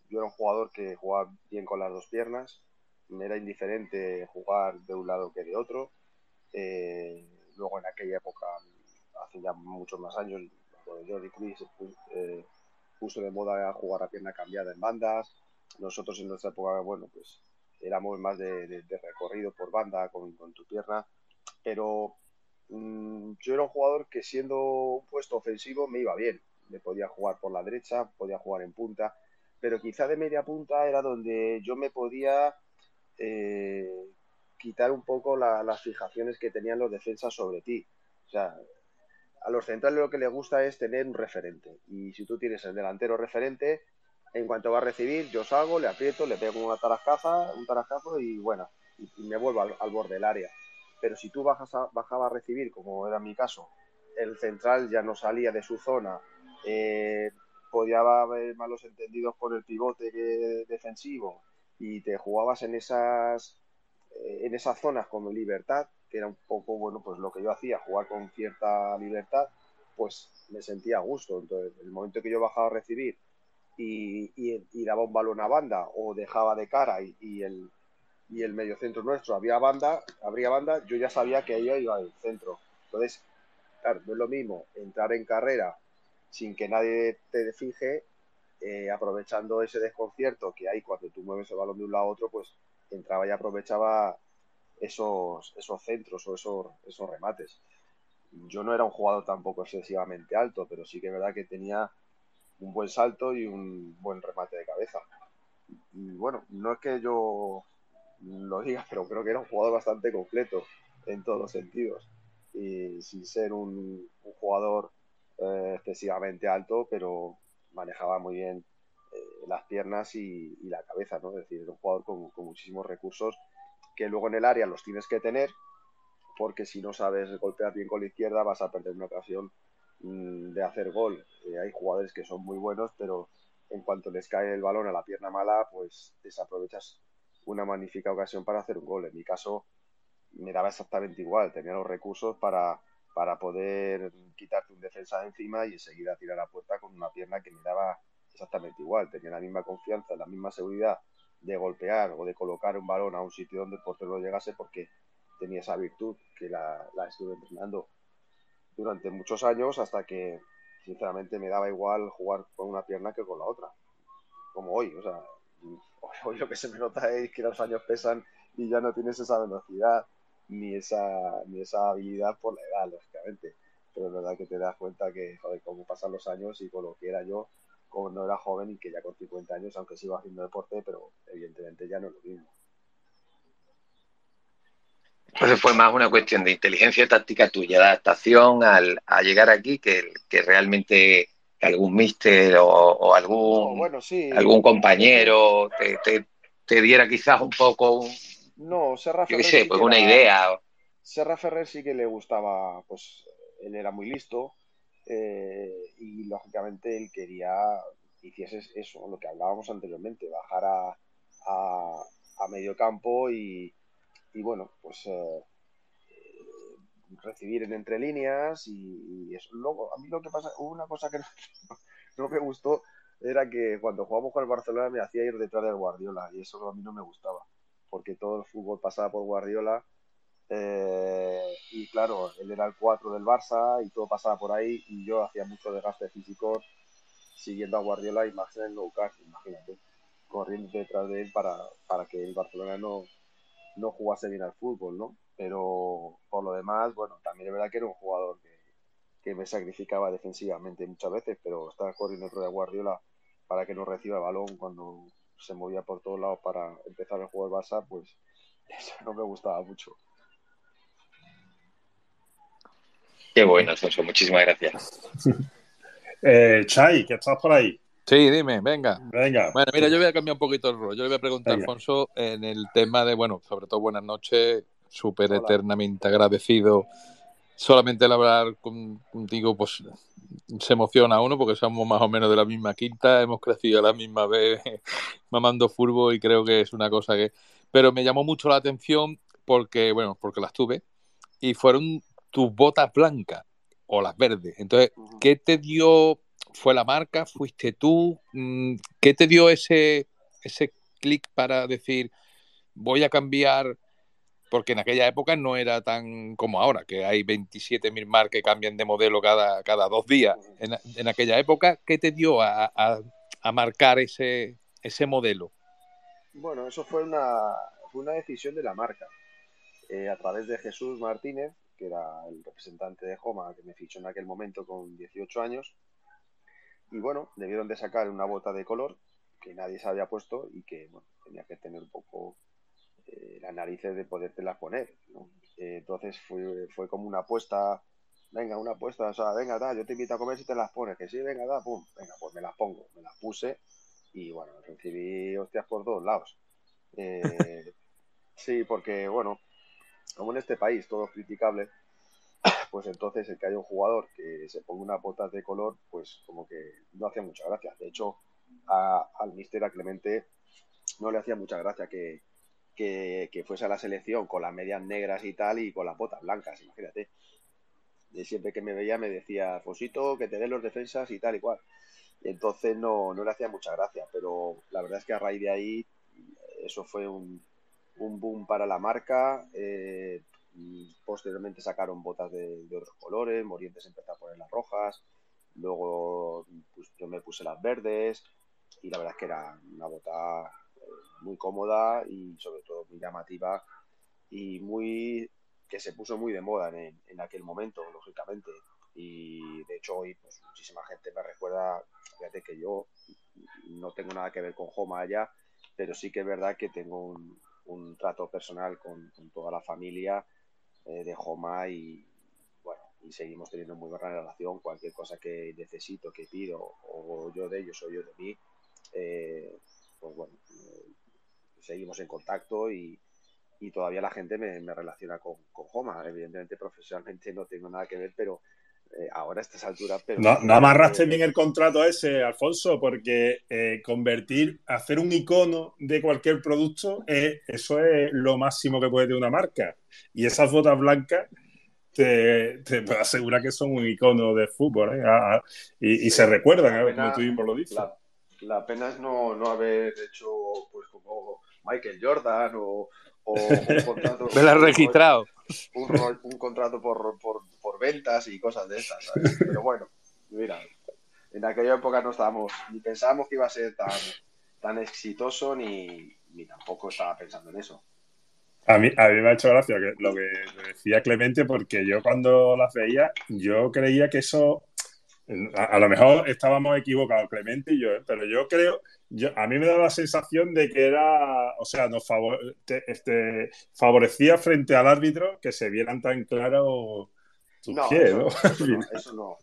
yo era un jugador que jugaba bien con las dos piernas. Me era indiferente jugar de un lado que de otro. luego en aquella época, hace ya muchos más años, cuando Jordi Cruz puso de moda jugar a pierna cambiada en bandas. Nosotros en nuestra época, bueno, pues éramos más de, recorrido por banda con, tu pierna, pero mm, yo era un jugador que siendo un puesto ofensivo me iba bien, me podía jugar por la derecha, podía jugar en punta, pero quizá de media punta era donde yo me podía eh, quitar un poco las fijaciones que tenían los defensas sobre ti. O sea, a los centrales lo que les gusta es tener un referente. Y si tú tienes el delantero referente, en cuanto va a recibir, yo salgo, le aprieto, le pego una tarascaza, un tarascazo y bueno, y, me vuelvo al, borde del área. Pero si tú bajas a, bajaba a recibir, como era mi caso, el central ya no salía de su zona, eh, podía haber malos entendidos por el pivote defensivo y te jugabas en esas eh, en esas zonas con libertad, que era un poco bueno pues lo que yo hacía, jugar con cierta libertad, pues me sentía a gusto. Entonces, el momento que yo bajaba a recibir y, daba un balón a banda o dejaba de cara y, el, y el mediocentro nuestro había banda, habría banda, yo ya sabía que ella iba al centro. Entonces, claro, no es lo mismo entrar en carrera sin que nadie te fije, eh, aprovechando ese desconcierto que hay cuando tú mueves el balón de un lado a otro, pues entraba y aprovechaba esos, esos centros o esos, esos remates. Yo no era un jugador tampoco excesivamente alto, pero sí que es verdad que tenía un buen salto y un buen remate de cabeza. Y bueno, no es que yo lo diga, pero creo que era un jugador bastante completo en todos los sentidos. Y sin ser un, jugador eh, excesivamente alto, pero manejaba muy bien eh, las piernas y, la cabeza, ¿no? Es decir, era un jugador con, muchísimos recursos que luego en el área los tienes que tener, porque si no sabes golpear bien con la izquierda vas a perder una ocasión de hacer gol. Eh, hay jugadores que son muy buenos, pero en cuanto les cae el balón a la pierna mala, pues desaprovechas una magnífica ocasión para hacer un gol. En mi caso me daba exactamente igual, tenía los recursos para, para poder quitarte un defensa de encima y enseguida tirar a la puerta con una pierna que me daba exactamente igual. Tenía la misma confianza, la misma seguridad de golpear o de colocar un balón a un sitio donde el portero llegase porque tenía esa virtud que la, estuve entrenando durante muchos años hasta que sinceramente me daba igual jugar con una pierna que con la otra como hoy o sea hoy lo que se me nota es que los años pesan y ya no tienes esa velocidad ni esa ni esa habilidad por la edad lógicamente pero es verdad que te das cuenta que joder cómo pasan los años y con lo que era yo cuando era joven y que ya con 50 años, aunque sigo haciendo deporte, pero evidentemente ya no es lo mismo. Entonces fue más una cuestión de inteligencia táctica tuya, de adaptación al, a llegar aquí, que, que realmente algún mister o, algún, algún compañero te, te, diera quizás un poco no, Serra yo qué sé, pues una idea. Serra Ferrer sí que le gustaba, pues él era muy listo, eh, y lógicamente él quería que hicieses eso, lo que hablábamos anteriormente, bajar a, a, medio campo y, y bueno, pues eh, recibir en entre líneas y, eso. Luego, a mí lo que pasa, una cosa que no, me gustó, era que cuando jugamos con el Barcelona me hacía ir detrás del Guardiola y eso a mí no me gustaba, porque todo el fútbol pasaba por Guardiola eh, y claro, él era el 4 del Barça y todo pasaba por ahí y yo hacía mucho desgaste físico siguiendo a Guardiola low imagínate, corriendo detrás de él para, para que el Barcelona no, no jugase bien al fútbol, ¿no? Pero por lo demás, bueno, también es verdad que era un jugador que, que me sacrificaba defensivamente muchas veces, pero estaba corriendo detrás de Guardiola para que no reciba el balón cuando se movía por todos lados para empezar el juego del Barça, pues eso no me gustaba mucho. Qué bueno, Alfonso, muchísimas gracias. eh, Chay, que estás por ahí. Sí, dime, venga. Venga. Bueno, mira, yo voy a cambiar un poquito el rol. Yo le voy a preguntar a Alfonso en el tema de, bueno, sobre todo buenas noches, súper eternamente agradecido. Solamente el hablar contigo, pues se emociona uno porque somos más o menos de la misma quinta, hemos crecido a la misma vez mamando furbo y creo que es una cosa que... Pero me llamó mucho la atención porque, bueno, porque las tuve y fueron tus botas blancas o las verdes. Entonces, ¿qué te dio? ¿Fue la marca? ¿Fuiste tú? Mm, ¿Qué te dio ese, ese clic para decir, voy a cambiar? Porque en aquella época no era tan como ahora, que hay 27.000 marcas que cambian de modelo cada, cada dos días. En, aquella época, ¿qué te dio a, marcar ese, ese modelo? Bueno, eso fue una, una decisión de la marca. Eh, a través de Jesús Martínez, que era el representante de Joma, que me fichó en aquel momento con 18 años. Y bueno, debieron de sacar una bota de color que nadie se había puesto y que bueno, tenía que tener un poco eh, las narices de podértelas poner. Eh, entonces fue, fue como una apuesta, venga, una apuesta, o sea, venga, da, yo te invito a comer si te las pones, que sí, venga, da, pum, venga, pues me las pongo, me las puse y bueno, recibí hostias por todos lados. Eh, sí, porque bueno, como en este país todo es criticable, pues entonces el que haya un jugador que se ponga unas botas de color, pues como que no hacía mucha gracia. De hecho, al mister, a Clemente, no le hacía mucha gracia que, que, fuese a la selección con las medias negras y tal y con las botas blancas, imagínate. Y siempre que me veía me decía, Fosito, que te den los defensas y tal y cual. Y entonces no, no le hacía mucha gracia, pero la verdad es que a raíz de ahí eso fue un, un boom para la marca. Eh, posteriormente sacaron botas de, otros colores, Morientes empezó a poner las rojas, luego pues, yo me puse las verdes y la verdad es que era una bota muy cómoda y sobre todo muy llamativa y muy que se puso muy de moda en, en aquel momento, lógicamente. Y de hecho hoy pues, muchísima gente me recuerda, fíjate que yo no tengo nada que ver con Joma allá, pero sí que es verdad que tengo un trato personal con, toda la familia eh, de Joma y bueno, y seguimos teniendo muy buena relación. Cualquier cosa que necesito, que pido, o yo de ellos o yo de mí, eh, pues bueno, eh, seguimos en contacto y, y todavía la gente me, me relaciona con, con Joma. Evidentemente, profesionalmente no tengo nada que ver, pero ahora a estas alturas. Pero no, no amarraste bien el contrato ese, Alfonso, porque eh, convertir, hacer un icono de cualquier producto, eso es lo máximo que puede tener una marca. Y esas botas blancas te, te puedo asegurar que son un icono de fútbol ¿eh? ah, ah, y, y, se recuerdan, ¿eh? como tú mismo lo dices. La, la, pena es no, no haber hecho pues como Michael Jordan o, o un contrato. Me la registrado. Un, un, contrato por, por, por, ventas y cosas de esas, ¿sabes? Pero bueno, mira, en aquella época no estábamos, ni pensábamos que iba a ser tan, tan exitoso, ni, ni tampoco estaba pensando en eso. A mí, a mí me ha hecho gracia lo que decía Clemente, porque yo cuando las veía, yo creía que eso a, a, lo mejor estábamos equivocados, Clemente y yo, ¿eh? pero yo creo, yo, a mí me da la sensación de que era, o sea, nos favor, te, este, favorecía frente al árbitro que se vieran tan claros tus no, pies, eso, ¿no? Eso no, eso no.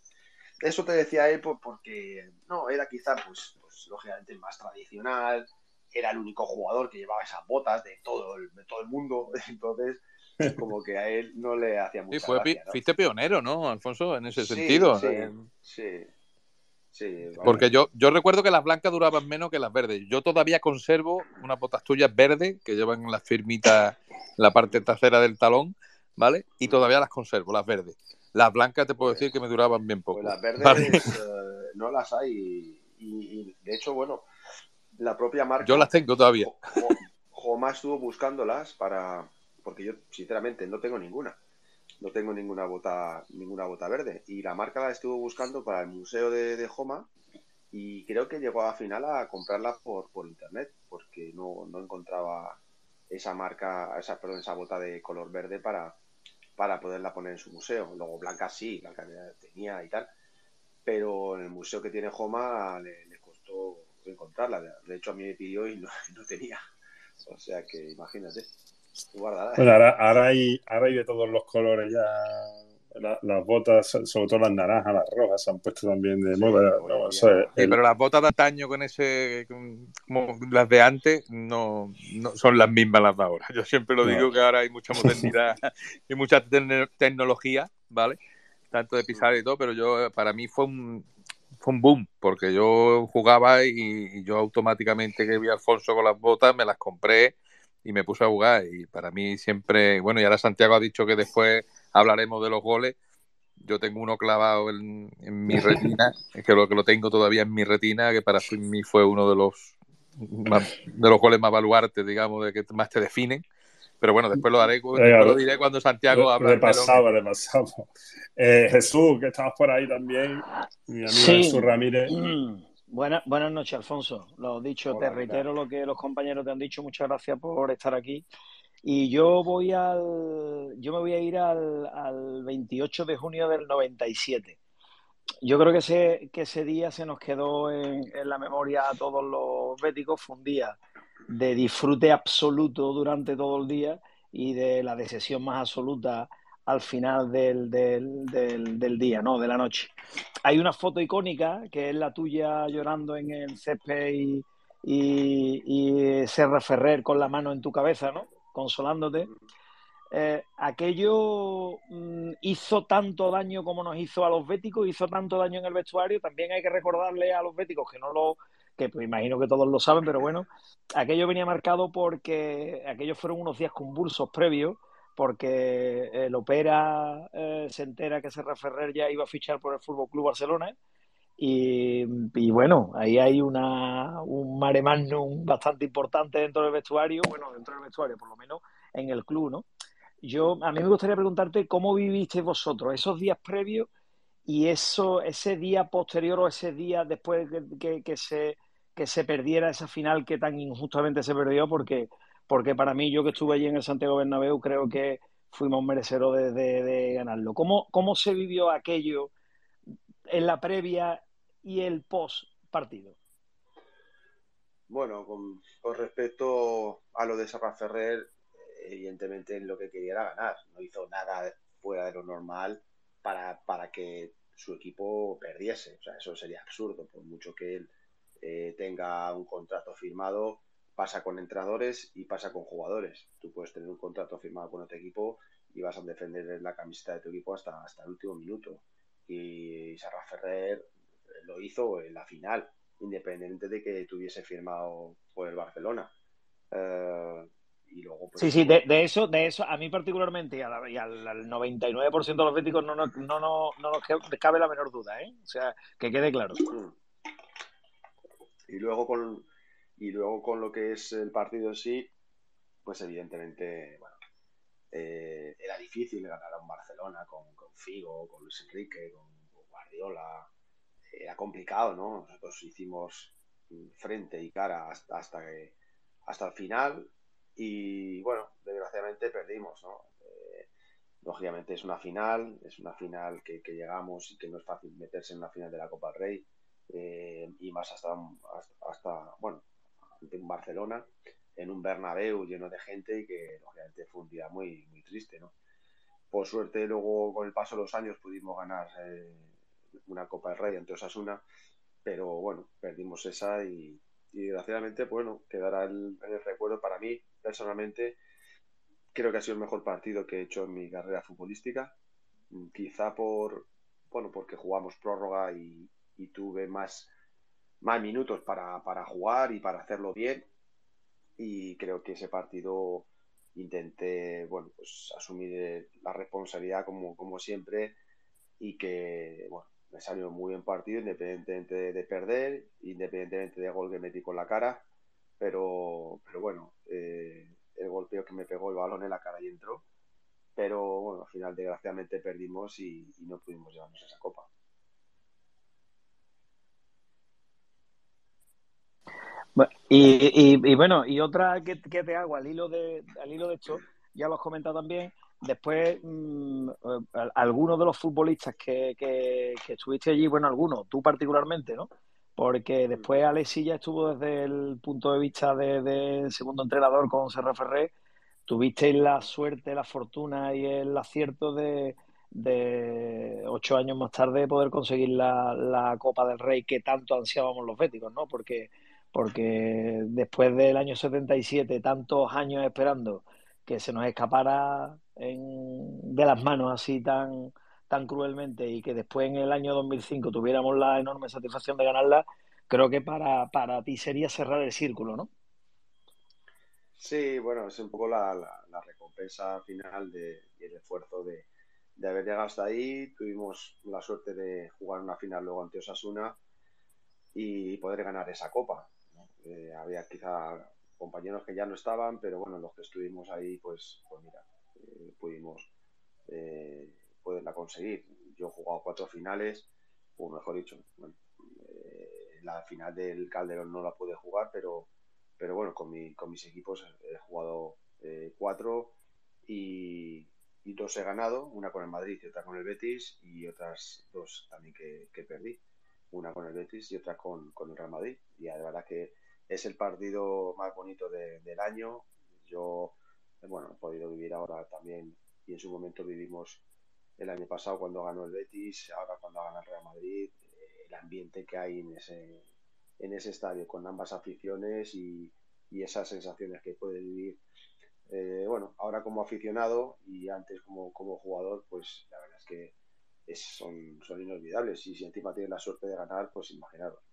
Eso te decía él porque, no, era quizá, pues, pues, lógicamente el más tradicional, era el único jugador que llevaba esas botas de todo el, de todo el mundo, entonces como que a él no le hacía mucha sí, fue, gracia, ¿no? Fuiste pionero, ¿no, Alfonso? En ese sí, sentido. Sí, sí. sí vale. Porque yo, yo recuerdo que las blancas duraban menos que las verdes. Yo todavía conservo unas botas tuyas verdes que llevan la firmita la parte trasera del talón, ¿vale? Y todavía las conservo, las verdes. Las blancas te puedo decir que me duraban bien poco. Pues las verdes ¿vale? eh, no las hay y, y, y, de hecho, bueno, la propia marca... Yo las tengo todavía. Joma estuvo buscándolas para porque yo sinceramente no tengo ninguna. No tengo ninguna bota, ninguna bota verde. Y la marca la estuvo buscando para el museo de, Joma y creo que llegó a final a comprarla por, por internet, porque no, no encontraba esa marca, esa, perdón, esa bota de color verde para, para poderla poner en su museo. Luego Blanca sí, Blanca tenía y tal, pero en el museo que tiene Joma le, le costó encontrarla. De hecho, a mí me pidió y no, no tenía. O sea que imagínate. Guarda, bueno, ahora, ahora, hay, ahora hay de todos los colores ya. La, las botas, sobre todo las naranjas, las rojas, se han puesto también de sí, moda. No, o sea, sí, el... pero las botas de antaño con ese, como las de antes, no, no, son las mismas las de ahora. Yo siempre lo digo no. que ahora hay mucha modernidad y mucha te tecnología, ¿vale? Tanto de pisar y todo, pero yo para mí fue un, fue un boom, porque yo jugaba y, y yo automáticamente que vi a Alfonso con las botas, me las compré y me puse a jugar y para mí siempre, bueno, y ahora Santiago ha dicho que después hablaremos de los goles. Yo tengo uno clavado en, en mi retina, es que lo que lo tengo todavía en mi retina, que para mí fue uno de los más, de los goles más baluartes, digamos, de que más te definen. Pero bueno, después lo daré, después lo diré cuando Santiago hable. Repasado, repasado. Eh, Jesús, que estabas por ahí también, mi amigo sí. Jesús Ramírez. Buena, buenas noches, Alfonso. Lo dicho, Hola, te reitero lo que los compañeros te han dicho. Muchas gracias por estar aquí. Y yo voy al, yo me voy a ir al, al 28 de junio del 97. Yo creo que ese, que ese día se nos quedó en, en la memoria a todos los béticos. Fue un día de disfrute absoluto durante todo el día y de la decisión más absoluta al final del, del, del, día, ¿no? De la noche. Hay una foto icónica que es la tuya llorando en el césped y, y, y Serra Ferrer con la mano en tu cabeza, ¿no? Consolándote. Eh, aquello mm, hizo tanto daño como nos hizo a los béticos, hizo tanto daño en el vestuario. También hay que recordarle a los béticos que no lo, que pues, imagino que todos lo saben, pero bueno, aquello venía marcado porque aquellos fueron unos días convulsos previos porque el Opera eh, se entera que Serra Ferrer ya iba a fichar por el Fútbol Club Barcelona y, bueno, ahí hay una, un mare magnum bastante importante dentro del vestuario, bueno, dentro del vestuario, por lo menos en el club, ¿no? Yo, a mí me gustaría preguntarte cómo vivisteis vosotros esos días previos y eso, ese día posterior o ese día después que, que se, que se perdiera esa final que tan injustamente se perdió, porque, porque para mí, yo que estuve allí en el Santiago Bernabéu, creo que fuimos mereceros de, ganarlo. ¿Cómo, ¿Cómo se vivió aquello en la previa y el post partido? Bueno, con, respecto a lo de Sarra Ferrer, evidentemente lo que quería era ganar. No hizo nada fuera de lo normal para, para que su equipo perdiese. O sea, eso sería absurdo, por mucho que él eh, tenga un contrato firmado, pasa con entrenadores y pasa con jugadores. Tú puedes tener un contrato firmado con otro equipo y vas a defender la camiseta de tu equipo hasta, hasta el último minuto. Y Sarra Ferrer lo hizo en la final, independientemente de que tuviese firmado por el Barcelona. Eh, y luego, pues, sí, sí, de, eso, de eso, a mí particularmente y, al, 99% de los béticos no, no, no, no, nos cabe la menor duda, ¿eh? O sea, que quede claro. Mm. Y luego con, y luego con lo que es el partido en sí, pues evidentemente, bueno, eh, era difícil ganar a un Barcelona con, Figo, con Luis Enrique, con, Guardiola. Era complicado, ¿no? Nosotros hicimos frente y cara hasta, hasta, hasta el final y bueno, desgraciadamente perdimos, ¿no? Eh, lógicamente es una final, es una final que, llegamos y que no es fácil meterse en una final de la Copa del Rey eh, y más hasta, hasta, bueno, un Barcelona en un Bernabéu lleno de gente y que lógicamente fue un día muy, muy triste, ¿no? Por suerte luego con el paso de los años pudimos ganar eh, una Copa del Rey ante Osasuna, pero bueno, perdimos esa y, desgraciadamente, bueno, quedará en el recuerdo para mí, personalmente, creo que ha sido el mejor partido que he hecho en mi carrera futbolística, quizá por, bueno, porque jugamos prórroga y, y tuve más, más minutos para, para jugar y para hacerlo bien, y creo que ese partido intenté bueno pues asumir la responsabilidad como, como siempre y que bueno me salió muy bien partido independientemente de, perder independientemente de gol que metí con la cara. Pero pero bueno eh, el golpeo que me pegó el balón en la cara y entró. Pero bueno al final desgraciadamente perdimos y, y no pudimos llevarnos esa copa Y, bueno, y otra que, te hago al hilo de al hilo de esto, ya lo has comentado también, después mm, eh, algunos de los futbolistas que, que, estuviste allí, bueno, algunos, tú particularmente, ¿no? Porque después Alexi ya estuvo desde el punto de vista de, segundo entrenador con Serra Ferré, tuvisteis la suerte, la fortuna y el acierto de, de ocho años más tarde poder conseguir la, la Copa del Rey que tanto ansiábamos los béticos, ¿no? Porque porque después del año 77, tantos años esperando que se nos escapara de las manos así tan, tan cruelmente y que después en el año 2005 tuviéramos la enorme satisfacción de ganarla, creo que para, para ti sería cerrar el círculo, ¿no? Sí, bueno, es un poco la, la, recompensa final de, el esfuerzo de, de haber llegado hasta ahí. Tuvimos la suerte de jugar una final luego ante Osasuna y poder ganar esa copa. Eh, había quizá compañeros que ya no estaban, pero bueno, los que estuvimos ahí, pues, pues mira, eh, pudimos eh, poderla conseguir. Yo he jugado cuatro finales, o mejor dicho, la final del Calderón no la pude jugar, pero, pero bueno, con, mi, con mis equipos he jugado cuatro y, dos he ganado, una con el Madrid y otra con el Betis, y otras dos también que, que perdí, una con el Betis y otra con, con el Real Madrid. Y la verdad que es el partido más bonito del año. Yo, bueno, he podido vivir ahora también y en su momento vivimos el año pasado cuando ganó el Betis, ahora cuando gana el Real Madrid, el ambiente que hay en ese, en ese estadio con ambas aficiones y, esas sensaciones que puede vivir. Eh, bueno, ahora como aficionado y antes como, como jugador, pues la verdad es que son, son inolvidables y si encima tienes la suerte de ganar, pues imaginaros.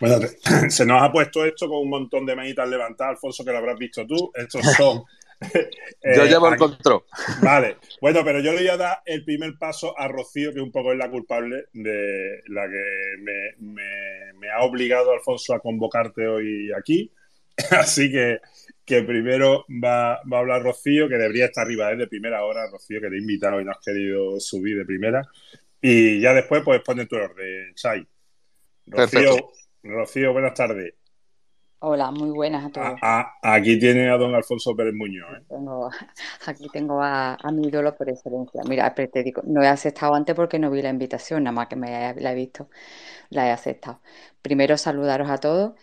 Bueno, se nos ha puesto esto con un montón de manitas levantadas, Alfonso, que lo habrás visto tú. Estos son. Eh, yo llevo el control. Vale, bueno, pero yo le voy a dar el primer paso a Rocío, que un poco es la culpable de la que me, ha obligado Alfonso a convocarte hoy aquí. Así que, que primero va, a hablar Rocío, que debería estar arriba desde primera hora. Rocío, que te he invitado y no has querido subir de primera. Y ya después, pues pone tu orden, Chai. Rocío, Rocío, buenas tardes. Hola, muy buenas a todos. aquí tiene a don Alfonso Pérez Muñoz. ¿eh? aquí tengo a, mi ídolo por excelencia. Mira, te digo, no he aceptado antes porque no vi la invitación, nada más que me la he visto, la he aceptado. Primero saludaros a todos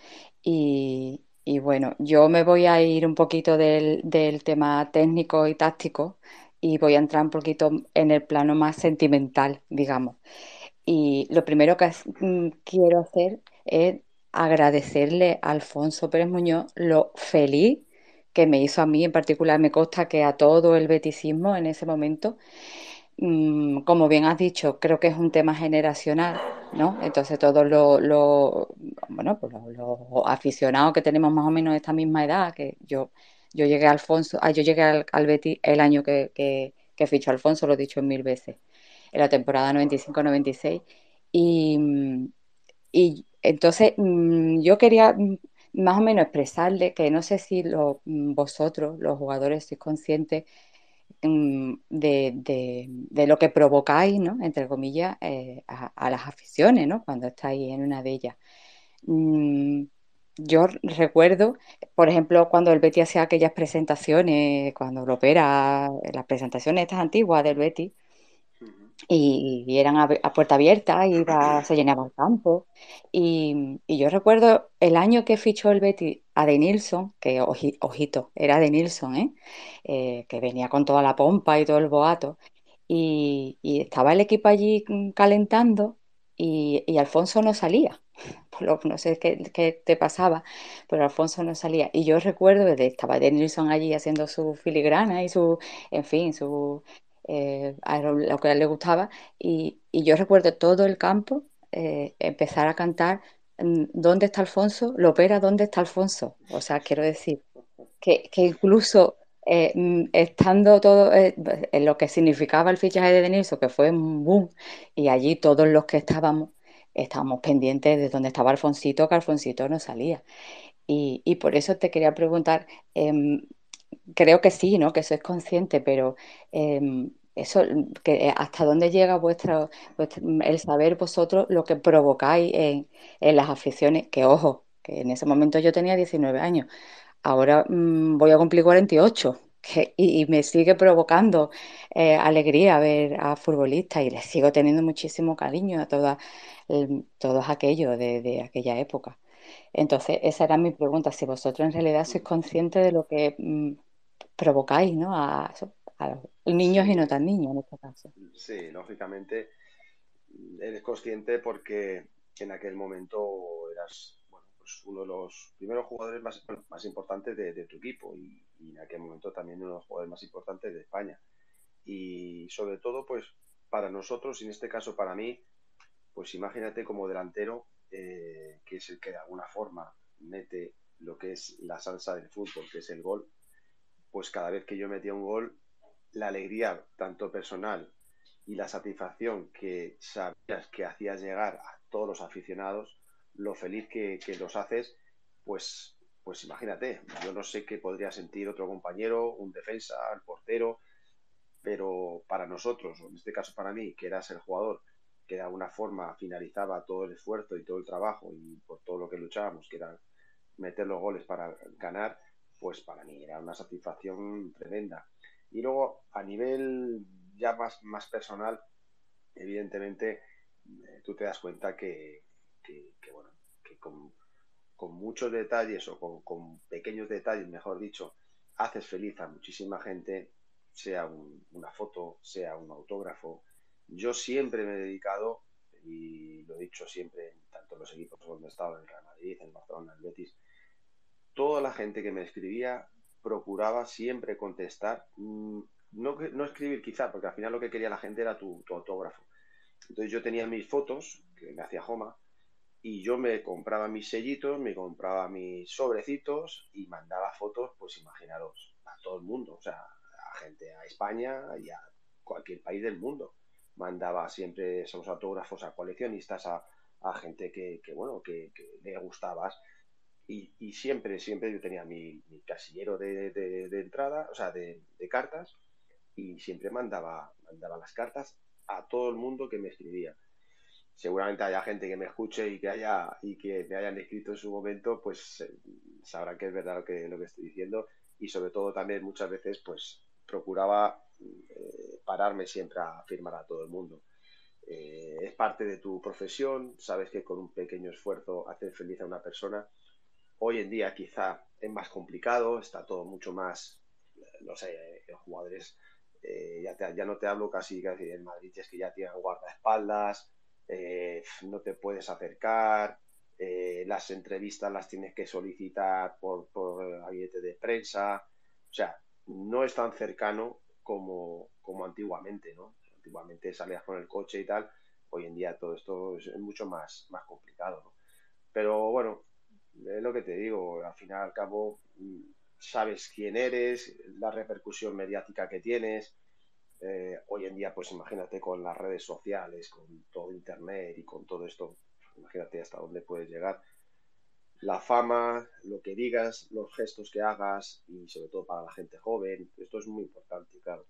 y, bueno, yo me voy a ir un poquito del, del tema técnico y táctico y voy a entrar un poquito en el plano más sentimental, digamos. Y lo primero que mm, quiero hacer es agradecerle a Alfonso Pérez Muñoz lo feliz que me hizo a mí, en particular me consta que a todo el beticismo en ese momento. Mm, como bien has dicho, creo que es un tema generacional, ¿no? Entonces todos los, bueno, pues los, aficionados que tenemos más o menos esta misma edad, que yo, yo llegué a Alfonso, ah, yo llegué al, Betis el año que, que, que fichó Alfonso, lo he dicho mil veces, en la temporada 95-96, y, y entonces, mm, yo quería mm, más o menos expresarle que no sé si mm, vosotros, los jugadores, sois conscientes de, lo que provocáis, ¿no? entre comillas, eh, a, las aficiones, ¿no? cuando estáis en una de ellas. yo recuerdo, por ejemplo, cuando el Betty hacía aquellas presentaciones, cuando lo opera, las presentaciones estas antiguas del Betty, y, eran a, puerta abierta, iba, se llenaba el campo. Y, yo recuerdo el año que fichó el Betty a De Nilsson, que ojito, era De Nilsson, ¿eh? ¿eh? que venía con toda la pompa y todo el boato. Y, estaba el equipo allí mm, calentando y, Alfonso no salía. no sé qué, te pasaba, pero Alfonso no salía. Y yo recuerdo, estaba De Nilsson allí haciendo su filigrana y su, en fin, su eh, lo que le gustaba, y, yo recuerdo todo el campo eh, empezar a cantar mm, ¿Dónde está Alfonso? Lo opera ¿Dónde está Alfonso? O sea, quiero decir que, incluso eh, mm, estando todo en lo que significaba el fichaje de Denilson, que fue un boom, y allí todos los que estábamos, estábamos pendientes de dónde estaba Alfonsito, que Alfonsito no salía. Y, y por eso te quería preguntar, em, creo que sí, ¿no? Que eso es consciente, pero em, eso, que eh, hasta dónde llega vuestro, el saber vosotros lo que provocáis en, las aficiones, que ojo, que en ese momento yo tenía 19 años, ahora mm, voy a cumplir 48. Que, y, me sigue provocando eh, alegría ver a futbolistas y les sigo teniendo muchísimo cariño a todas, todos aquellos de, de aquella época. Entonces, esa era mi pregunta, si vosotros en realidad sois conscientes de lo que mm, provocáis ¿no? a, a niños y no tan niños en este caso. Sí, lógicamente eres consciente porque en aquel momento eras bueno, pues uno de los primeros jugadores más, más importantes de, tu equipo y, en aquel momento también uno de los jugadores más importantes de España. Y sobre todo, pues para nosotros, y en este caso para mí, pues imagínate como delantero, eh, que es el que de alguna forma mete lo que es la salsa del fútbol, que es el gol, pues cada vez que yo metía un gol, la alegría tanto personal y la satisfacción que sabías que hacías llegar a todos los aficionados, lo feliz que, los haces, pues, pues imagínate, yo no sé qué podría sentir otro compañero, un defensa, el portero, pero para nosotros, o en este caso para mí, que eras el jugador que de alguna forma finalizaba todo el esfuerzo y todo el trabajo y por todo lo que luchábamos, que era meter los goles para ganar, pues para mí era una satisfacción tremenda. Y luego, a nivel ya más, más personal, evidentemente, eh, tú te das cuenta que, bueno, que con, muchos detalles o con, pequeños detalles, mejor dicho, haces feliz a muchísima gente, sea una foto, sea un autógrafo. Yo siempre me he dedicado, y lo he dicho siempre, tanto en los equipos donde he estado, en el Real Madrid, en Barcelona, en Betis, toda la gente que me escribía procuraba siempre contestar, mm, no, no escribir quizá, porque al final lo que quería la gente era tu, autógrafo. Entonces yo tenía mis fotos, que me hacía Joma, y yo me compraba mis sellitos, me compraba mis sobrecitos y mandaba fotos, pues imaginaros, a todo el mundo, o sea, a gente a España y a cualquier país del mundo. Mandaba siempre esos autógrafos a coleccionistas, a, gente que, bueno, que le gustabas y, siempre, siempre yo tenía mi, casillero de, entrada, o sea, de, cartas, y siempre mandaba, mandaba las cartas a todo el mundo que me escribía. seguramente haya gente que me escuche y que haya y que me hayan escrito en su momento, pues eh, sabrán que es verdad lo que, lo que estoy diciendo y sobre todo también muchas veces pues procuraba eh, pararme siempre a firmar a todo el mundo. Eh, es parte de tu profesión, sabes que con un pequeño esfuerzo haces feliz a una persona. Hoy en día quizá es más complicado, está todo mucho más, no sé, los jugadores, ya, ya, no te hablo casi, casi en Madrid, es que ya tienen guardaespaldas, eh, no te puedes acercar, eh, las entrevistas las tienes que solicitar por, por de prensa, o sea, no es tan cercano como, como antiguamente, ¿no? Antiguamente salías con el coche y tal, hoy en día todo esto es mucho más, más complicado, ¿no? Pero bueno, es lo que te digo, al fin y al cabo sabes quién eres, la repercusión mediática que tienes, eh, hoy en día, pues imagínate con las redes sociales, con todo Internet y con todo esto, imagínate hasta dónde puedes llegar. La fama, lo que digas, los gestos que hagas y sobre todo para la gente joven, esto es muy importante, claro.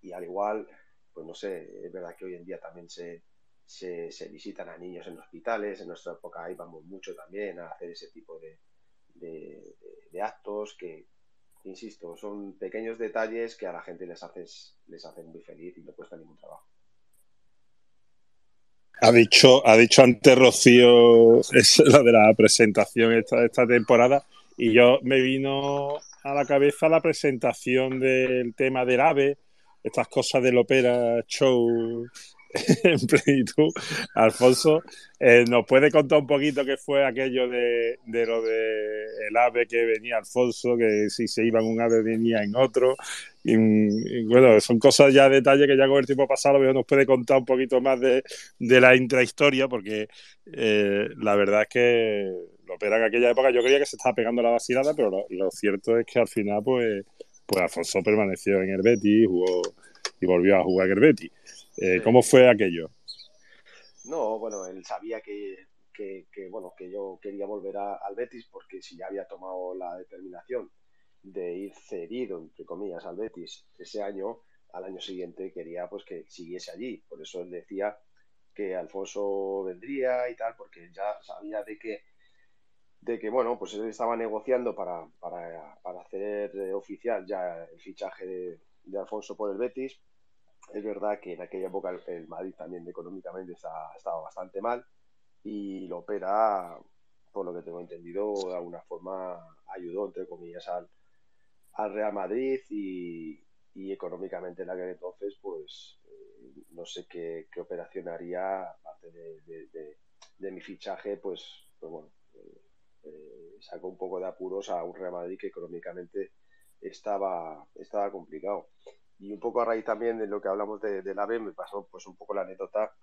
Y al igual, pues no sé, es verdad que hoy en día también se, se, visitan a niños en hospitales, en nuestra época íbamos mucho también a hacer ese tipo de, de actos que, insisto, son pequeños detalles que a la gente les haces, les hacen muy feliz y no cuesta ningún trabajo. Ha dicho, ha dicho antes Rocío, es la de la presentación esta, esta temporada, y yo me vino a la cabeza la presentación del tema del AVE, estas cosas del ópera show en plenitud. Alfonso, eh, ¿nos puede contar un poquito qué fue aquello de, lo de el ave que venía Alfonso, que si se iba en un ave venía en otro? Bueno, son cosas ya, detalles que ya con el tiempo pasado nos puede contar un poquito más de, la intrahistoria, porque eh, la verdad es que lo opera en aquella época yo creía que se estaba pegando la vacilada, pero lo, cierto es que al final, pues, pues Alfonso permaneció en el Betis jugó, y volvió a jugar en el Betis. Eh, ¿Cómo fue aquello? No, bueno, él sabía que, bueno, que yo quería volver al Betis porque si ya había tomado la determinación de ir cedido, entre comillas, al Betis ese año, al año siguiente quería pues que siguiese allí. Por eso él decía que Alfonso vendría y tal, porque ya sabía de que de que bueno, pues él estaba negociando para, para, hacer oficial ya el fichaje de, de Alfonso por el Betis es verdad que en aquella época el, Madrid también económicamente estaba bastante mal y lo opera, por lo que tengo entendido, de alguna forma ayudó, entre comillas, al, al Real Madrid y, económicamente en aquel entonces, pues eh, no sé qué, operación haría, aparte de, mi fichaje, pues, pues bueno, eh, eh, sacó un poco de apuros a un Real Madrid que económicamente estaba, estaba complicado. Y un poco a raíz también de lo que hablamos de, del AVE, me pasó pues un poco la anécdota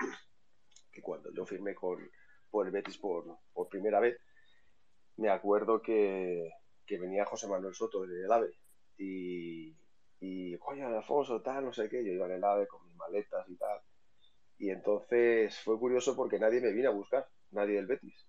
que cuando yo firmé con, por el Betis por, por primera vez, me acuerdo que, que venía José Manuel Soto del AVE y, y coño, Alfonso, tal, no sé qué, yo iba en el AVE con mis maletas y tal. Y entonces fue curioso porque nadie me vino a buscar, nadie del Betis.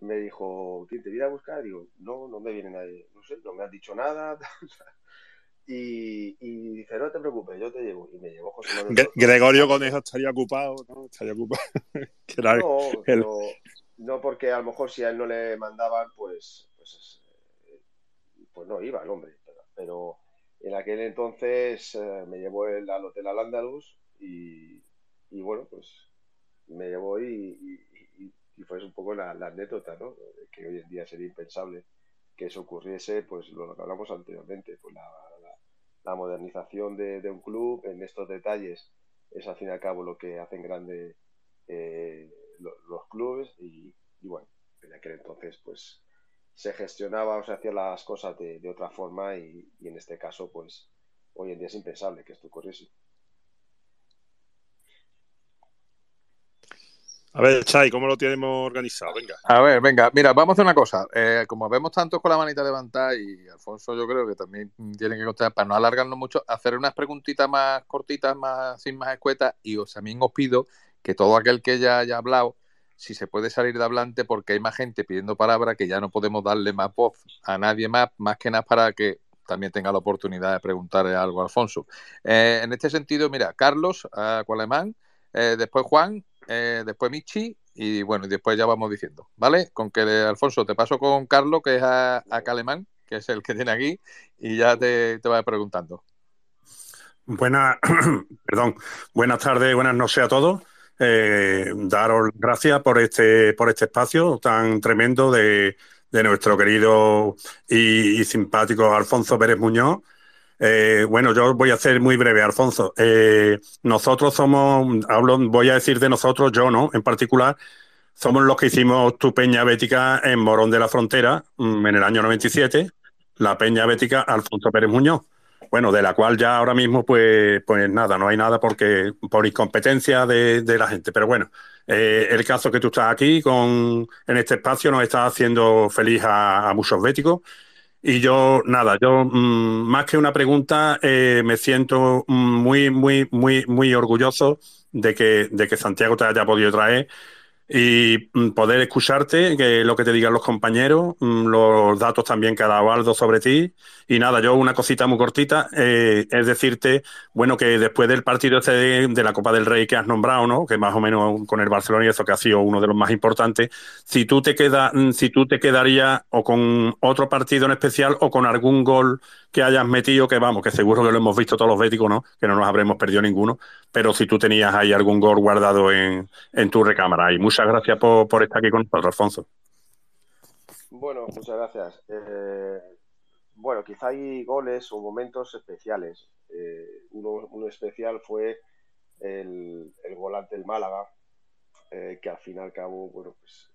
Me dijo, ¿quién te viene a buscar? digo, no, no me viene nadie, no sé, no me han dicho nada. Y, dice, no te preocupes, yo te llevo. Y me llevó José Manuel. Gregorio Conejo estaría ocupado, ¿no? Estaría ocupado. no, no, porque a lo mejor si a él no le mandaban, pues, pues, eh, pues no iba el hombre. Pero, en aquel entonces eh, me llevó él al Hotel al y, y bueno, pues me llevó y, y, fue un poco la, anécdota, ¿no? Que hoy en día sería impensable que eso ocurriese, pues lo que hablamos anteriormente, pues la, la modernización de, un club en estos detalles es al fin y al cabo lo que hacen grande eh, los clubes y, bueno, en aquel entonces pues se gestionaba o se hacían las cosas de, otra forma y, en este caso pues hoy en día es impensable que esto ocurriese. A ver, Chay, ¿cómo lo tenemos organizado? Venga. A ver, venga, mira, vamos a hacer una cosa. Eh, como vemos tantos con la manita levantada y Alfonso yo creo que también tiene que contestar, para no alargarnos mucho, hacer unas preguntitas más cortitas, más sin más escuetas y os también os pido que todo aquel que ya haya hablado, si se puede salir de hablante porque hay más gente pidiendo palabra que ya no podemos darle más voz a nadie más, más que nada para que también tenga la oportunidad de preguntarle algo a Alfonso. Eh, en este sentido, mira, Carlos, uh, Cualemán, eh, después Juan eh, después Michi y bueno, y después ya vamos diciendo, ¿vale? Con que Alfonso te paso con Carlos, que es a, a Calemán, que es el que tiene aquí, y ya te, te preguntando. Buenas, perdón, buenas tardes, buenas noches a todos. Eh, daros gracias por este, por este espacio tan tremendo de, de nuestro querido y, simpático Alfonso Pérez Muñoz. Eh, bueno, yo voy a ser muy breve, Alfonso. Eh, nosotros somos, hablo, voy a decir de nosotros, yo no, en particular, somos los que hicimos tu Peña Bética en Morón de la Frontera mm, en el año 97, la Peña Bética Alfonso Pérez Muñoz bueno, de la cual ya ahora mismo, pues, pues nada, no hay nada porque por incompetencia de, de la gente. Pero bueno, eh, el caso que tú estás aquí con en este espacio nos está haciendo feliz a, a muchos béticos. Y yo, nada, yo mmm, más que una pregunta, eh, me siento muy, muy, muy, muy orgulloso de que, de que Santiago te haya podido traer y mm, poder escucharte, que lo que te digan los compañeros, mm, los datos también que ha dado Aldo sobre ti. Y nada, yo una cosita muy cortita, eh, es decirte, bueno, que después del partido este de, la Copa del Rey que has nombrado, ¿no? Que más o menos con el Barcelona y eso que ha sido uno de los más importantes, si tú te quedas, mm, si tú te quedarías o con otro partido en especial o con algún gol que hayas metido, que vamos, que seguro que lo hemos visto todos los béticos, ¿no? Que no nos habremos perdido ninguno, pero si tú tenías ahí algún gol guardado en, en tu recámara. Y muchas gracias por, por, estar aquí con nosotros, Alfonso. Bueno, muchas gracias. Eh, bueno, quizá hay goles o momentos especiales. Eh, uno, uno, especial fue el, el volante del Málaga, eh, que al fin y al cabo, bueno, pues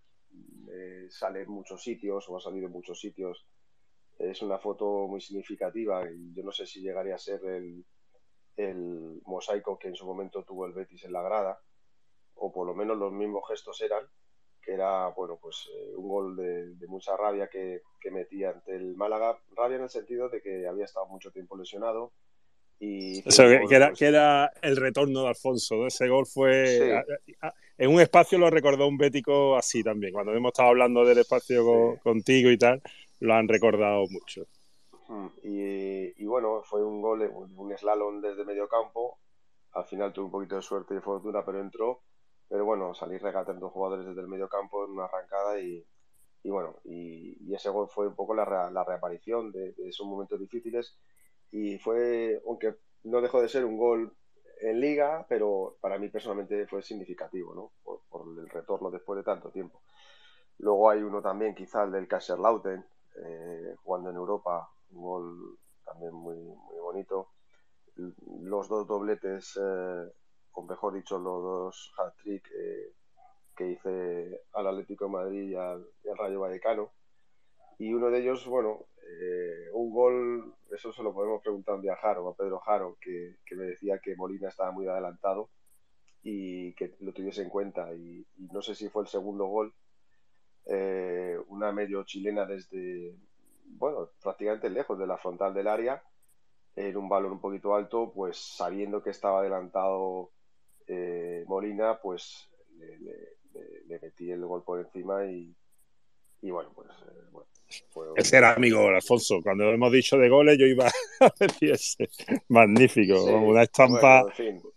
sale en muchos sitios o ha salido en muchos sitios es una foto muy significativa y yo no sé si llegaría a ser el, el, mosaico que en su momento tuvo el Betis en la grada, o por lo menos los mismos gestos eran, que era, bueno, pues eh, un gol de, de mucha rabia que, que, metía ante el Málaga, rabia en el sentido de que había estado mucho tiempo lesionado. Y o sea, que, gol, que, era, pues, que, era, el retorno de Alfonso, ese gol fue... Sí. En un espacio lo recordó un bético así también, cuando hemos estado hablando del espacio sí. con, contigo y tal lo han recordado mucho. Y, y, bueno, fue un gol, un slalom desde medio campo. Al final tuvo un poquito de suerte y fortuna, pero entró. Pero bueno, salir regatando jugadores desde el medio campo en una arrancada y, y bueno, y, y, ese gol fue un poco la, la reaparición de, de, esos momentos difíciles. Y fue, aunque no dejó de ser un gol en liga, pero para mí personalmente fue significativo, ¿no? Por, por el retorno después de tanto tiempo. Luego hay uno también, quizá el del Kaiserslautern, eh, jugando en Europa, un gol también muy, muy bonito. Los dos dobletes, eh, o mejor dicho, los dos hat-trick eh, que hice al Atlético de Madrid y al, y al, Rayo Vallecano. Y uno de ellos, bueno, eh, un gol, eso se lo podemos preguntar un a Jaro, a Pedro Jaro, que, que, me decía que Molina estaba muy adelantado y que lo tuviese en cuenta. Y, y no sé si fue el segundo gol, eh, una medio chilena desde, bueno, prácticamente lejos de la frontal del área, en un valor un poquito alto, pues sabiendo que estaba adelantado eh, Molina, pues le, le, le, metí el gol por encima y, y bueno, pues eh, bueno. Fue... Ese era amigo Alfonso. Cuando hemos dicho de goles, yo iba a decir ese. Magnífico. Sí, una estampa. Bueno, en fin.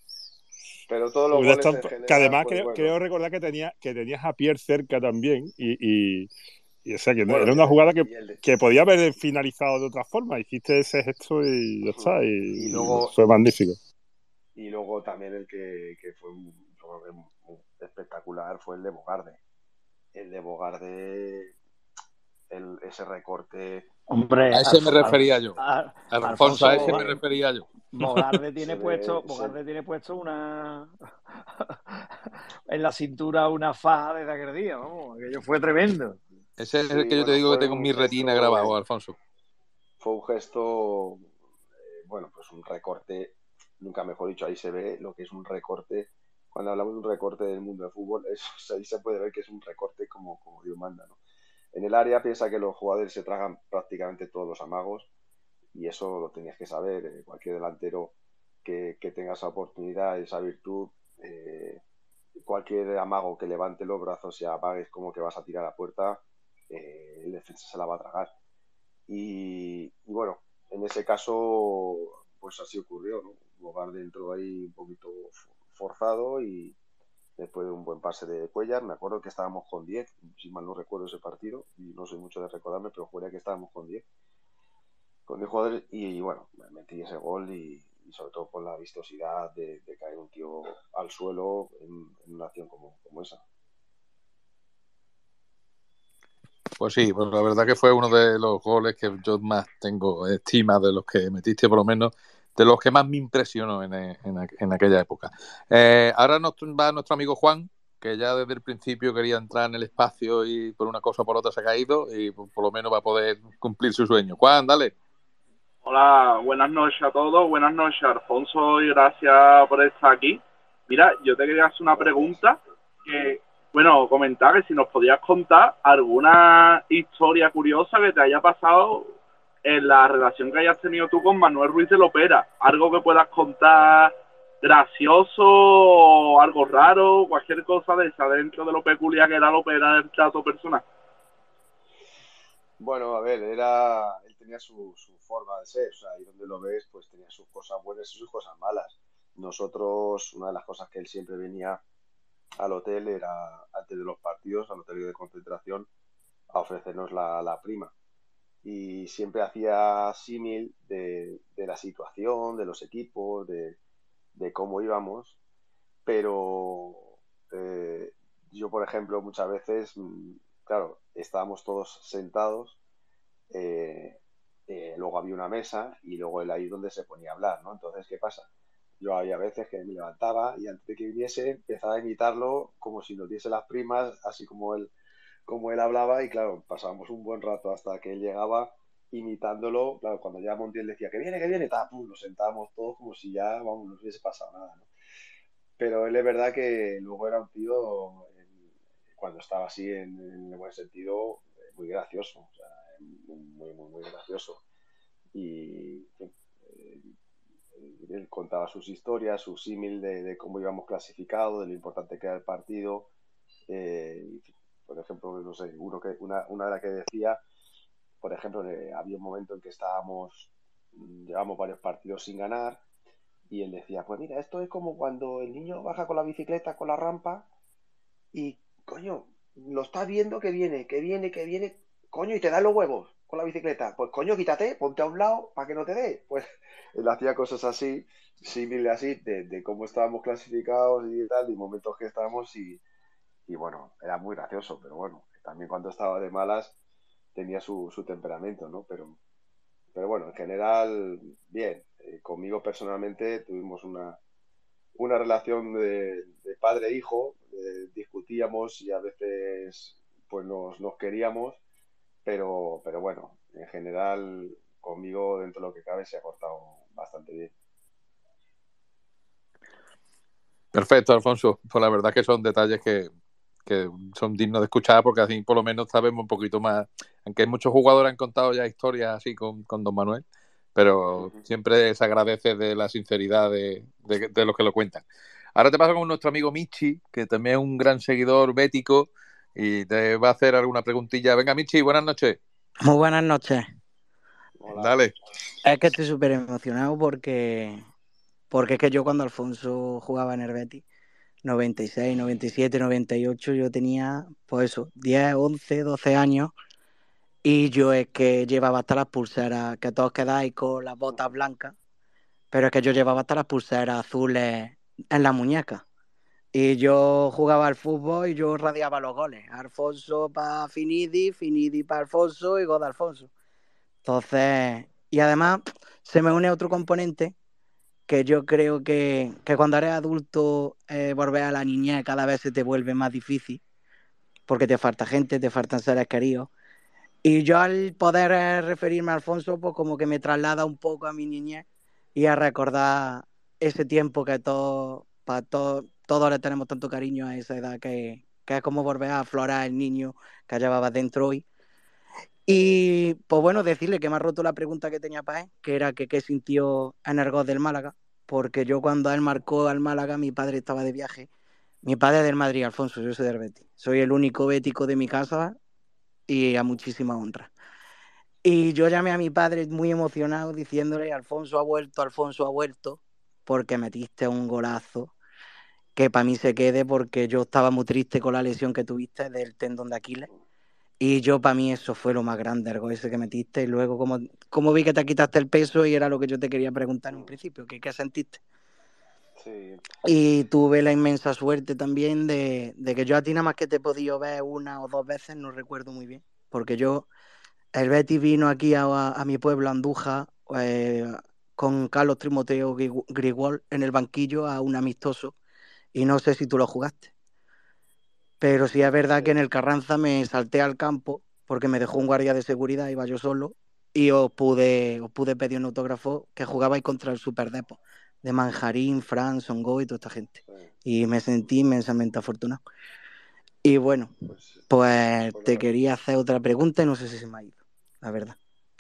Pero todos los goles en general, que además pues, creo, bueno. creo, recordar que, tenía, que tenías a Pierre cerca también y, y, y o sea, que bueno, era una jugada que, de... que, podía haber finalizado de otra forma. Hiciste ese gesto y ya está. Y, y luego, fue magnífico. Y luego también el que, que fue espectacular fue el de Bogarde. El de Bogarde, el, ese recorte Hombre, a ese me refería yo. A, Alfonso, a ese me refería yo. Bogarde tiene puesto, Bogarde tiene puesto una en la cintura una faja desde aquel día, vamos, aquello fue tremendo. Ese es el que yo te digo que tengo en mi retina grabado, Alfonso. Fue un gesto, eh, bueno, pues un recorte, nunca mejor dicho, ahí se ve lo que es un recorte. Cuando hablamos de un recorte del mundo del fútbol, eso, ahí se puede ver que es un recorte como, como Dios manda, ¿no? En el área piensa que los jugadores se tragan prácticamente todos los amagos y eso lo tenías que saber. Eh, cualquier delantero que, que, tenga esa oportunidad, esa virtud, eh, cualquier amago que levante los brazos y apagues como que vas a tirar a puerta, eh, el defensa se la va a tragar. Y, bueno, en ese caso, pues así ocurrió, ¿no? Bogarde entró ahí un poquito forzado y después de un buen pase de Cuellar. Me acuerdo que estábamos con 10, si mal no recuerdo ese partido, y no soy mucho de recordarme, pero juraría que estábamos con 10. Con 10 jugadores, y, bueno, me metí ese gol y, sobre todo por la vistosidad de, caer un tío al suelo en, una acción como, como esa. Pues sí, pues la verdad que fue uno de los goles que yo más tengo estima de los que metiste, por lo menos de los que más me impresionó en, en, aquella época. Eh, ahora nos va nuestro amigo Juan, que ya desde el principio quería entrar en el espacio y por una cosa o por otra se ha caído y por, lo menos va a poder cumplir su sueño. Juan, dale. Hola, buenas noches a todos, buenas noches Alfonso y gracias por estar aquí. Mira, yo te quería hacer una pregunta que, bueno, comentar que si nos podías contar alguna historia curiosa que te haya pasado en la relación que hayas tenido tú con Manuel Ruiz de Lopera. Algo que puedas contar gracioso o algo raro, cualquier cosa de esa dentro de lo peculiar que era Lopera del trato personal. Bueno, a ver, era, él tenía su, forma de ser, o sea, ahí donde lo ves, pues tenía sus cosas buenas y sus cosas malas. Nosotros, una de las cosas que él siempre venía al hotel era, antes de los partidos, al hotel de concentración, a ofrecernos la prima y siempre hacía símil de, la situación, de los equipos, de, cómo íbamos, pero eh, yo, por ejemplo, muchas veces, mm, claro, estábamos todos sentados, eh, eh, luego había una mesa y luego él ahí donde se ponía a hablar, ¿no? Entonces, ¿qué pasa? Yo había veces que me levantaba y antes de que viniese empezaba a imitarlo como si nos diese las primas, así como él como él hablaba y claro, pasábamos un buen rato hasta que él llegaba imitándolo, claro, cuando ya Montiel decía que viene, que viene, pum, nos sentábamos todos como si ya, vamos, no hubiese pasado nada, ¿no? Pero él es verdad que luego era un tío, cuando estaba así en, el buen sentido, muy gracioso, o sea, muy, muy, muy gracioso. Y eh, él contaba sus historias, su símil de, cómo íbamos clasificados, de lo importante que era el partido. Eh, por ejemplo, no sé, uno que, una, una de las que decía, por ejemplo, había un momento en que estábamos, mm, llevamos varios partidos sin ganar, y él decía, pues mira, esto es como cuando el niño baja con la bicicleta, con la rampa, y coño, lo está viendo que viene, que viene, que viene, coño, y te da los huevos con la bicicleta. Pues coño, quítate, ponte a un lado para que no te dé. Pues él hacía cosas así, similares así, de, de, cómo estábamos clasificados y tal, y momentos que estábamos, y, y bueno, era muy gracioso, pero bueno, también cuando estaba de malas tenía su, su temperamento, ¿no? Pero, pero bueno, en general, bien. Eh, conmigo personalmente tuvimos una, una relación de, padre-hijo, e discutíamos y a veces pues nos, nos queríamos, pero, pero bueno, en general conmigo dentro de lo que cabe se ha cortado bastante bien. Perfecto, Alfonso. Pues la verdad que son detalles que, que son dignos de escuchar porque así por lo menos sabemos un poquito más. Aunque muchos jugadores han contado ya historias así con, Don Manuel, pero siempre se agradece de la sinceridad de, los que lo cuentan. Ahora te paso con nuestro amigo Michi, que también es un gran seguidor bético y te va a hacer alguna preguntilla. Venga, Michi, buenas noches. Muy buenas noches. Dale. Es que estoy súper emocionado porque, porque es que yo cuando Alfonso jugaba en el Betis, 96, 97, 98, yo tenía, pues eso, 10, 11, 12 años. Y yo es que llevaba hasta las pulseras, que todos quedáis con las botas blancas, pero es que yo llevaba hasta las pulseras azules en la muñeca. Y yo jugaba al fútbol y yo radiaba los goles. Alfonso para Finidi, Finidi para Alfonso y gol de Alfonso. Entonces, y además se me une otro componente que yo creo que, cuando eres adulto eh, volver a la niñez cada vez se te vuelve más difícil, porque te falta gente, te faltan seres queridos. Y yo al poder eh, referirme a Alfonso, pues como que me traslada un poco a mi niñez y a recordar ese tiempo que todo, para todo, todos le tenemos tanto cariño a esa edad que, que es como volver a aflorar el niño que llevaba dentro hoy. Y pues bueno, decirle que me ha roto la pregunta que tenía para él, que era que qué sintió en el del Málaga porque yo cuando él marcó al Málaga, mi padre estaba de viaje. Mi padre es del Madrid, Alfonso, yo soy del Betis. Soy el único bético de mi casa y a muchísima honra. Y yo llamé a mi padre muy emocionado diciéndole, Alfonso ha vuelto, Alfonso ha vuelto, porque metiste un golazo. que para mí se quede porque yo estaba muy triste con la lesión que tuviste del tendón de Aquiles. Y yo, para mí, eso fue lo más grande, el gol ese que metiste. Y luego, como, como vi que te quitaste el peso, y era lo que yo te quería preguntar en un principio, ¿qué, qué sentiste? Sí. Y tuve la inmensa suerte también de, de que yo a ti nada más que te he podido ver una o dos veces, no recuerdo muy bien. Porque yo, el Betis vino aquí a, a mi pueblo, Andújar, eh, con Carlos Trimoteo Gri- Grigol en el banquillo a un amistoso. Y no sé si tú lo jugaste. Pero sí es verdad que en el Carranza me salté al campo porque me dejó un guardia de seguridad, iba yo solo, y os pude, os pude pedir un autógrafo que jugabais contra el Super Depo, de Manjarín, Fran, Songo y toda esta gente. Y me sentí inmensamente afortunado. Y bueno, pues te quería hacer otra pregunta y no sé si se me ha ido, la verdad.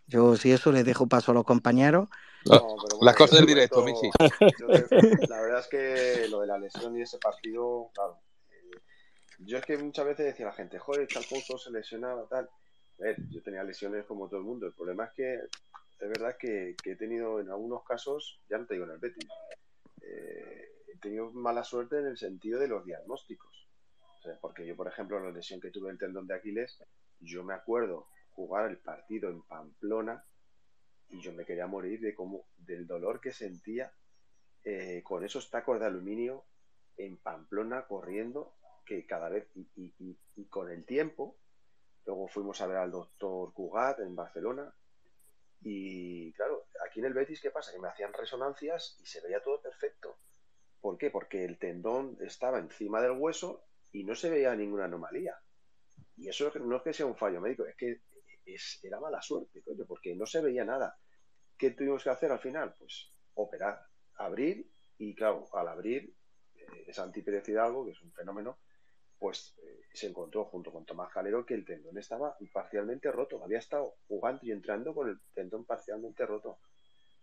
Yo si eso les dejo paso a los compañeros. Las cosas del directo, Michi. la verdad es que lo de la lesión y ese partido, claro. Eh, yo es que muchas veces decía la gente, joder, Alfonso se lesionaba, tal. Ver, yo tenía lesiones como todo el mundo. El problema es que es verdad que, he tenido en algunos casos, ya no te digo en el Betis, eh, he tenido mala suerte en el sentido de los diagnósticos. O sea, porque yo, por ejemplo, la lesión que tuve en el tendón de Aquiles, yo me acuerdo jugar el partido en Pamplona y yo me quería morir de cómo, del dolor que sentía eh, con esos tacos de aluminio en Pamplona corriendo, que cada vez, y, con el tiempo, luego fuimos a ver al doctor Cugat en Barcelona, y claro, aquí en el Betis, ¿qué pasa? Que me hacían resonancias y se veía todo perfecto. ¿Por qué? Porque el tendón estaba encima del hueso y no se veía ninguna anomalía. Y eso no es que sea un fallo médico, es que es, era mala suerte, porque no se veía nada. ¿Qué tuvimos que hacer al final? Pues operar, abrir y claro, al abrir, eh, Santi Pérez Hidalgo, que es un fenómeno, pues eh, se encontró junto con Tomás Calero que el tendón estaba parcialmente roto. Había estado jugando y entrando con el tendón parcialmente roto.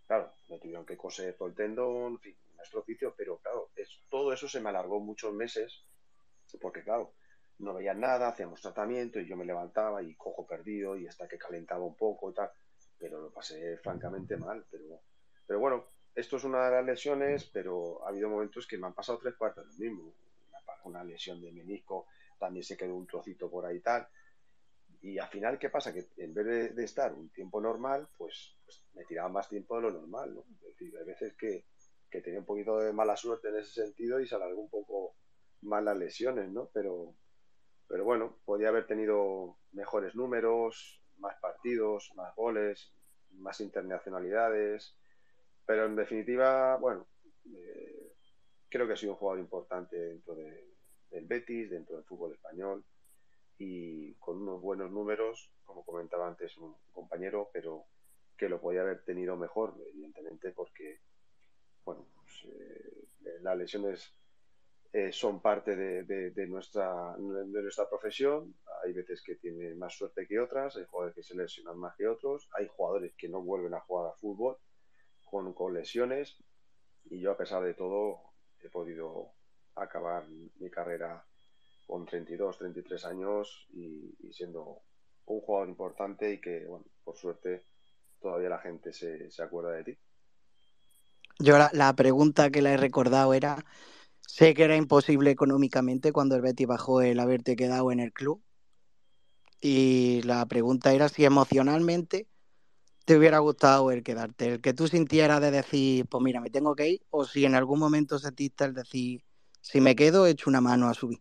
Claro, me tuvieron que coser todo el tendón, en fin, un estropicio, pero claro, es- todo eso se me alargó muchos meses, porque claro, no veía nada, hacíamos tratamiento y yo me levantaba y cojo perdido y hasta que calentaba un poco y tal, pero lo pasé francamente mal, pero, pero bueno, esto es una de las lesiones, pero ha habido momentos que me han pasado tres cuartos de lo mismo, una, lesión de menisco, también se quedó un trocito por ahí tal, y al final, ¿qué pasa? Que en vez de, de estar un tiempo normal, pues, pues me tiraba más tiempo de lo normal, ¿no? Es decir, hay veces que, que tenía un poquito de mala suerte en ese sentido y se alargó un poco más las lesiones, ¿no? Pero, pero bueno, podía haber tenido mejores números, más partidos, más goles, más internacionalidades, pero en definitiva, bueno, eh, creo que ha sido un jugador importante dentro de- del Betis, dentro del fútbol español y con unos buenos números, como comentaba antes un compañero, pero que lo podía haber tenido mejor, evidentemente, porque, bueno, pues, eh, las lesiones eh, son parte de, nuestra, de nuestra profesión. Hay veces que tienen más suerte que otras, hay jugadores que se lesionan más que otros, hay jugadores que no vuelven a jugar a fútbol con, con lesiones y yo a pesar de todo he podido acabar mi carrera con 32, 33 años y, y siendo un jugador importante y que, bueno, por suerte todavía la gente se, se acuerda de ti. Yo la, la pregunta que le he recordado era, sé que era imposible económicamente cuando el Betis bajó el haberte quedado en el club. Y la pregunta era si emocionalmente te hubiera gustado el quedarte, el que tú sintieras de decir, pues mira, me tengo que ir, o si en algún momento sentiste el decir, si me quedo, echo una mano a subir.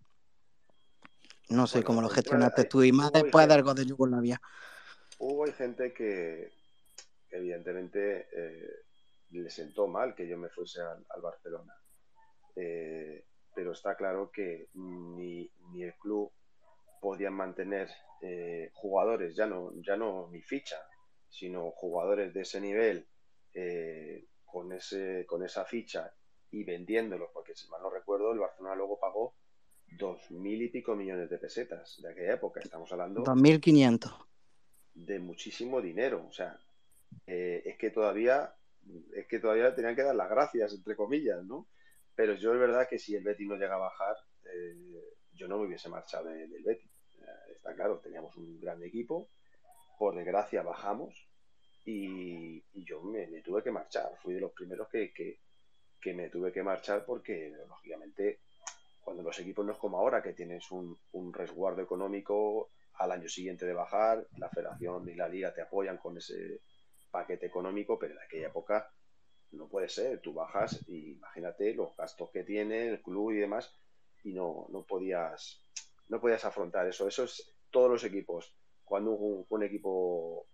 No sé Bueno, cómo lo hay- gestionaste tú y más después gente- del gol de Yugoslavia. Hubo gente que evidentemente eh, le sentó mal que yo me fuese al, al Barcelona. Eh, pero está claro que ni, ni el club podían mantener eh, jugadores, ya no, ya no mi ficha, sino jugadores de ese nivel eh, con, ese, con esa ficha y vendiéndolos, porque si mal no recuerdo, el Barcelona luego pagó dos mil y pico millones de pesetas de aquella época. Estamos hablando 2500. de muchísimo dinero. O sea, eh, es que todavía, es que todavía tenían que dar las gracias, entre comillas, ¿no? Pero yo es verdad que si el Betis no llega a bajar, eh, yo no me hubiese marchado de- del Betis. Eh, está claro, teníamos un gran equipo, por desgracia bajamos y, y yo me, me tuve que marchar. Fui de los primeros que, que, que me tuve que marchar porque, lógicamente, cuando los equipos no es como ahora, que tienes un, resguardo económico al año siguiente de bajar, la federación y la liga te apoyan con ese paquete económico, pero en aquella época no puede ser, tú bajas y imagínate los gastos que tiene el club y demás y no, no podías no podías afrontar eso. Eso es todos los equipos. Cuando un, equipo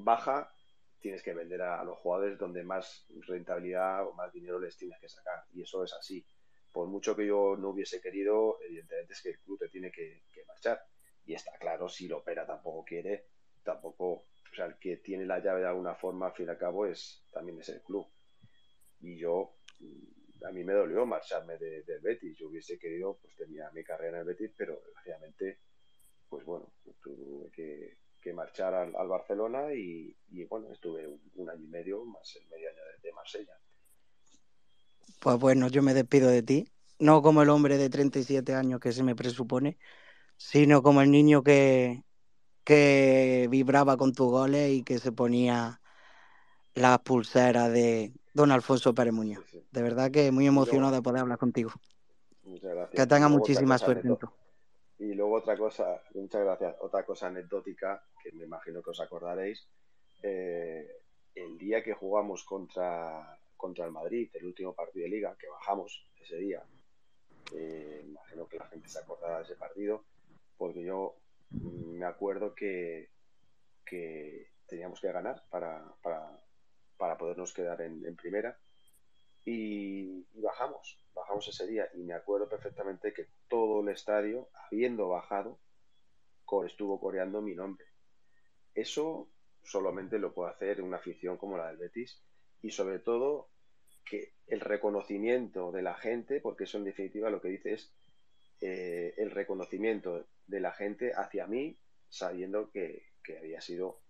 baja, tienes que vender a, los jugadores donde más rentabilidad o más dinero les tienes que sacar. Y eso es así. Por mucho que yo no hubiese querido, evidentemente es que el club te tiene que, marchar. Y está claro, si lo opera tampoco quiere, tampoco, o sea, el que tiene la llave de alguna forma, al fin y al cabo, es también es el club. Y yo, mm, a mí me dolió marcharme del Betis. Yo hubiese querido, pues tenía mi carrera en el Betis, pero desgraciadamente pues bueno, tuve que, marchar al, Barcelona y, bueno, estuve un, año y medio, más el medio año de, Marsella. Pues bueno, yo me despido de ti, no como el hombre de 37 años que se me presupone, sino como el niño que, que vibraba con tus goles y que se ponía las pulseras de don Alfonso Pérez Muñoz. De verdad que muy emocionado de poder hablar contigo. Muchas gracias. Que tenga muchísima suerte. Y luego otra cosa, muchas gracias, otra cosa anecdótica que me imagino que os acordaréis, eh, el día que jugamos contra, contra el Madrid, el último partido de liga, que bajamos ese día, eh, imagino que la gente se acordará de ese partido, porque yo me acuerdo que, que teníamos que ganar para, para, para podernos quedar en primera y, bajamos, bajamos ese día y me acuerdo perfectamente que todo el estadio, habiendo bajado, estuvo coreando mi nombre. Eso solamente lo puede hacer una afición como la del Betis y sobre todo que el reconocimiento de la gente, porque eso en definitiva lo que dice es eh, el reconocimiento de la gente hacia mí, sabiendo que, que había sido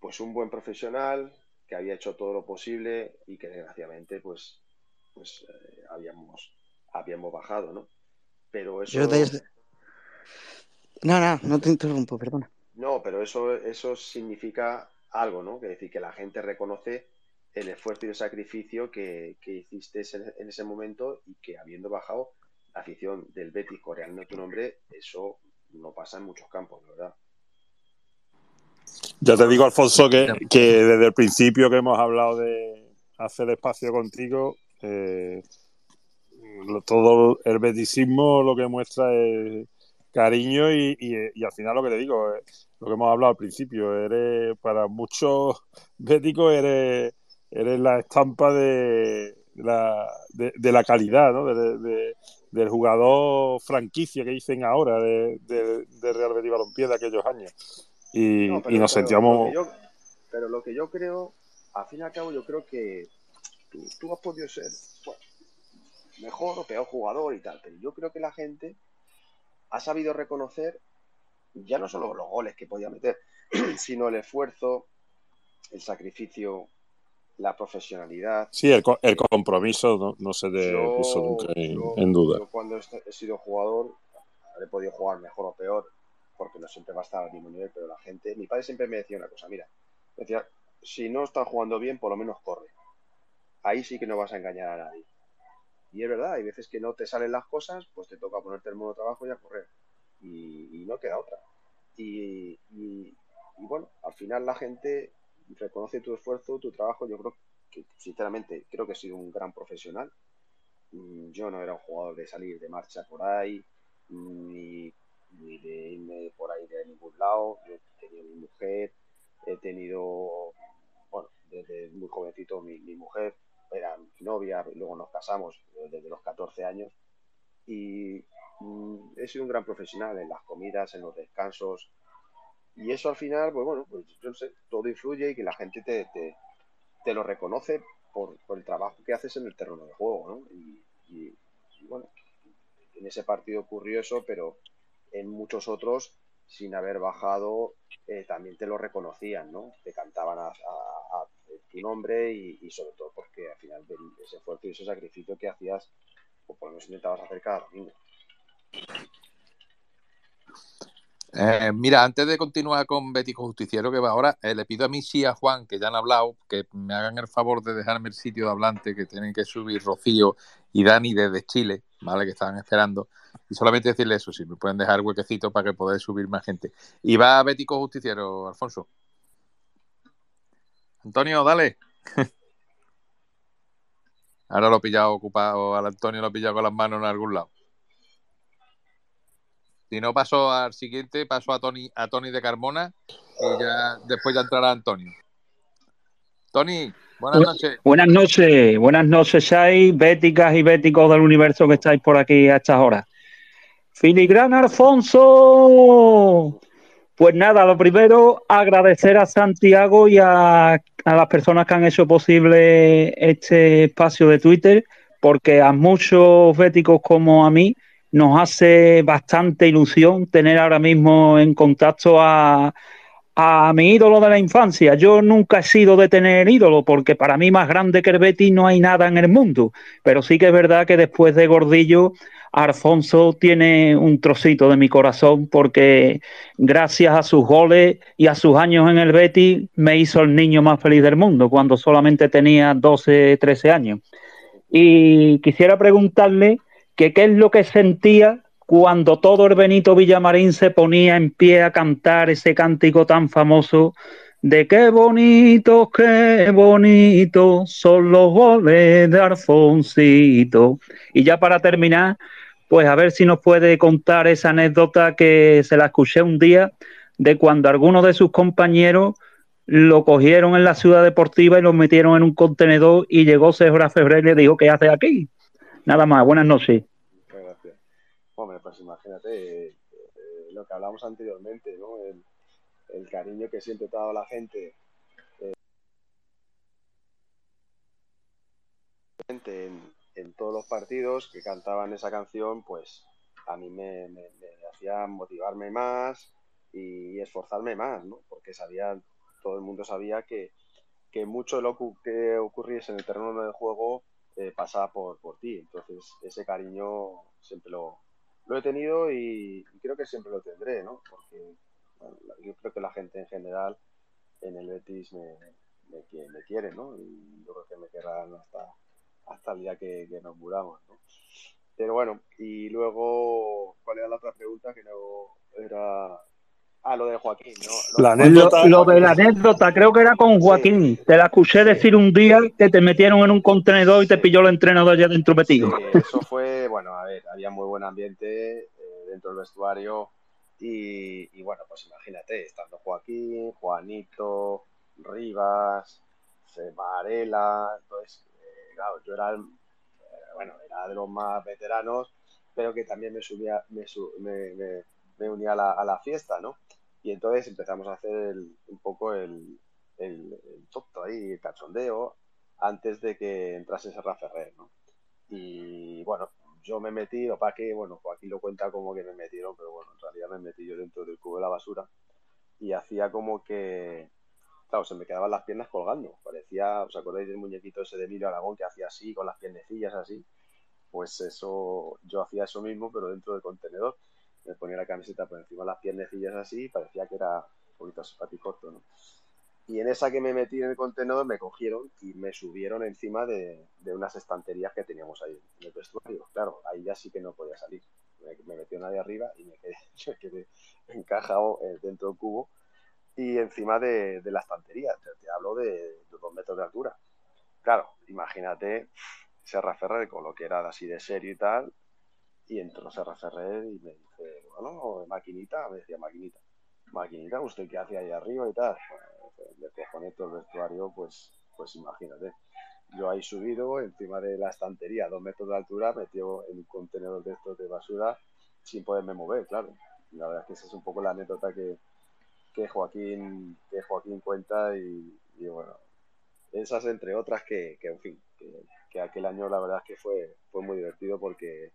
pues un buen profesional, que había hecho todo lo posible y que desgraciadamente pues, pues eh, habíamos, habíamos bajado, ¿no? Pero eso... No, no, no te interrumpo, perdona. No, pero eso, eso significa algo, ¿no? Que decir, que la gente reconoce el esfuerzo y el sacrificio que, que hiciste en, ese momento y que habiendo bajado la afición del Betis coreano tu nombre, eso no pasa en muchos campos, ¿verdad? Ya te digo, Alfonso, que, desde el principio que hemos hablado de hacer espacio contigo, eh, todo el beticismo lo que muestra es cariño y, al final lo que te digo, eh, lo que hemos hablado al principio, eres para muchos béticos eres, eres la estampa de la, de, la calidad, ¿no? del jugador franquicia que dicen ahora de, Real Betis Balompié de aquellos años y, nos sentíamos... pero lo que yo creo, al fin y al cabo, yo creo que tú, has podido ser mejor o peor jugador y tal, pero yo creo que la gente ha sabido reconocer ya no solo los goles que podía meter, sino el esfuerzo, el sacrificio, la profesionalidad. Sí, el, el compromiso no, se te puso nunca en, duda. Yo cuando he sido jugador, he podido jugar mejor o peor, porque no siempre va a estar al mismo nivel, pero la gente, mi padre siempre me decía una cosa, mira, decía, si no estás jugando bien, por lo menos corre. Ahí sí que no vas a engañar a nadie. Y es verdad, hay veces que no te salen las cosas, pues te toca ponerte el modo trabajo y a correr. Y, no queda otra. Y, bueno, al final la gente reconoce tu esfuerzo, tu trabajo. Yo creo que, sinceramente, creo que he sido un gran profesional. Mm, yo no era un jugador de salir de marcha por ahí, ni ni de irme por ahí de ningún lado. Yo he tenido mi mujer, he tenido, bueno, desde muy jovencito mi, mujer era mi novia, luego nos casamos desde los 14 años y mm, he sido un gran profesional en las comidas, en los descansos y eso al final, pues bueno, pues yo sé, todo influye y que la gente te, te, lo reconoce por, el trabajo que haces en el terreno de juego, ¿no? y bueno, en ese partido ocurrió eso, pero en muchos otros, sin haber bajado, eh, también te lo reconocían, ¿no? Te cantaban a, tu nombre y, sobre todo porque al final ese esfuerzo y ese sacrificio que hacías, o por lo menos intentabas hacer cada domingo. Eh, mira, antes de continuar con Bético Justiciero, que va ahora, eh, le pido a mí sí a Juan, que ya han hablado, que me hagan el favor de dejarme el sitio de hablante, que tienen que subir Rocío y Dani desde Chile, ¿vale? Que estaban esperando. Y solamente decirle eso, si me pueden dejar huequecito para que podáis subir más gente. Y va Bético Justiciero, Alfonso. Antonio, dale. Ahora lo he pillado ocupado, al Antonio lo he pillado con las manos en algún lado. Si no paso al siguiente, paso a Tony, a Tony de Carmona y ya después ya entrará Antonio. Tony, buenas noches. Buenas noches, buenas noches, Shai, béticas y béticos del universo que estáis por aquí a estas horas. Filigrana Alfonso. Pues nada, lo primero, agradecer a Santiago y a, a las personas que han hecho posible este espacio de Twitter, porque a muchos béticos como a mí nos hace bastante ilusión tener ahora mismo en contacto a, a mi ídolo de la infancia. Yo nunca he sido de tener ídolo, porque para mí más grande que el Betis no hay nada en el mundo. Pero sí que es verdad que después de Gordillo, Alfonso tiene un trocito de mi corazón, porque gracias a sus goles y a sus años en el Betis, me hizo el niño más feliz del mundo, cuando solamente tenía 12, 13 años. Y quisiera preguntarle qué es lo que sentía cuando todo el Benito Villamarín se ponía en pie a cantar ese cántico tan famoso de qué bonitos, qué bonitos son los goles de Alfonsito. Y ya para terminar, pues a ver si nos puede contar esa anécdota que se la escuché un día de cuando algunos de sus compañeros lo cogieron en la ciudad deportiva y lo metieron en un contenedor y llegó Sergio Febrero y le dijo, ¿qué hace aquí? Nada más, buenas noches. Pues imagínate eh, lo que hablamos anteriormente. El, cariño que siempre te ha dado la gente. Eh, en, todos los partidos que cantaban esa canción, pues a mí me, me, hacía motivarme más y esforzarme más, ¿no? Porque sabía, todo el mundo sabía que, que mucho de lo que ocurriese en el terreno del juego eh, pasaba por, por ti. Entonces, ese cariño siempre lo, lo he tenido y, y, creo que siempre lo tendré, ¿no? Porque bueno, yo creo que la gente en general en el Betis me, me, me quiere, ¿no? Y yo creo que me querrán hasta, hasta el día que, que nos muramos, ¿no? Pero bueno, y luego, ¿cuál era la otra pregunta? Que no era Ah, lo de Joaquín, ¿no? Lo, la anécdota, lo, lo, de la anécdota, creo que era con Joaquín. Sí, te la escuché sí. decir un día que te metieron en un contenedor y te pilló el entrenador allá dentro metido. Sí, eso fue, bueno, a ver, había muy buen ambiente eh, dentro del vestuario y, y, bueno, pues imagínate, estando Joaquín, Juanito, Rivas, Varela, entonces, eh, claro, yo era, eh, bueno, era de los más veteranos, pero que también me subía, me, me, me, me unía a la, a la fiesta, ¿no? Y entonces empezamos a hacer el, un poco el, el, el ahí, el cachondeo, antes de que entrase Serra Ferrer, ¿no? Y bueno, yo me metí, o para que, bueno, Joaquín lo cuenta como que me metieron, pero bueno, en realidad me metí yo dentro del cubo de la basura y hacía como que, claro, se me quedaban las piernas colgando. Parecía, ¿os acordáis del muñequito ese de Emilio Aragón que hacía así, con las piernecillas así? Pues eso, yo hacía eso mismo, pero dentro del contenedor me ponía la camiseta por encima de las piernecillas así y parecía que era un poquito simpático, ¿no? Y en esa que me metí en el contenedor me cogieron y me subieron encima de, unas estanterías que teníamos ahí en el vestuario. Claro, ahí ya sí que no podía salir. Me, me metió nadie arriba y me quedé, me quedé encajado eh, dentro del cubo y encima de, de la estantería. Te, hablo de, dos metros de altura. Claro, imagínate Serra Ferrer con lo que era así de serio y tal, y entró Serra Ferrer y me dice, bueno, maquinita, me decía maquinita, maquinita, ¿usted qué hace ahí arriba y tal? Le cojoné todo el vestuario, pues, pues imagínate. Yo ahí subido, encima de la estantería, a dos metros de altura, metió en un contenedor de estos de basura sin poderme mover, claro. La verdad es que esa es un poco la anécdota que, que Joaquín, que Joaquín cuenta y, y bueno, esas entre otras que, que en fin, que, que, aquel año la verdad es que fue, fue muy divertido porque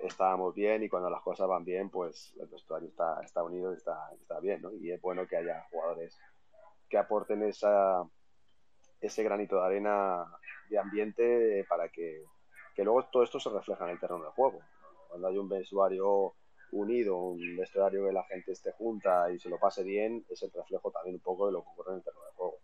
estábamos bien y cuando las cosas van bien, pues el vestuario está, está unido y está, está bien, ¿no? Y es bueno que haya jugadores que aporten esa, ese granito de arena de ambiente para que, que luego todo esto se refleja en el terreno de juego. Cuando hay un vestuario unido, un vestuario que la gente esté junta y se lo pase bien, es el reflejo también un poco de lo que ocurre en el terreno de juego.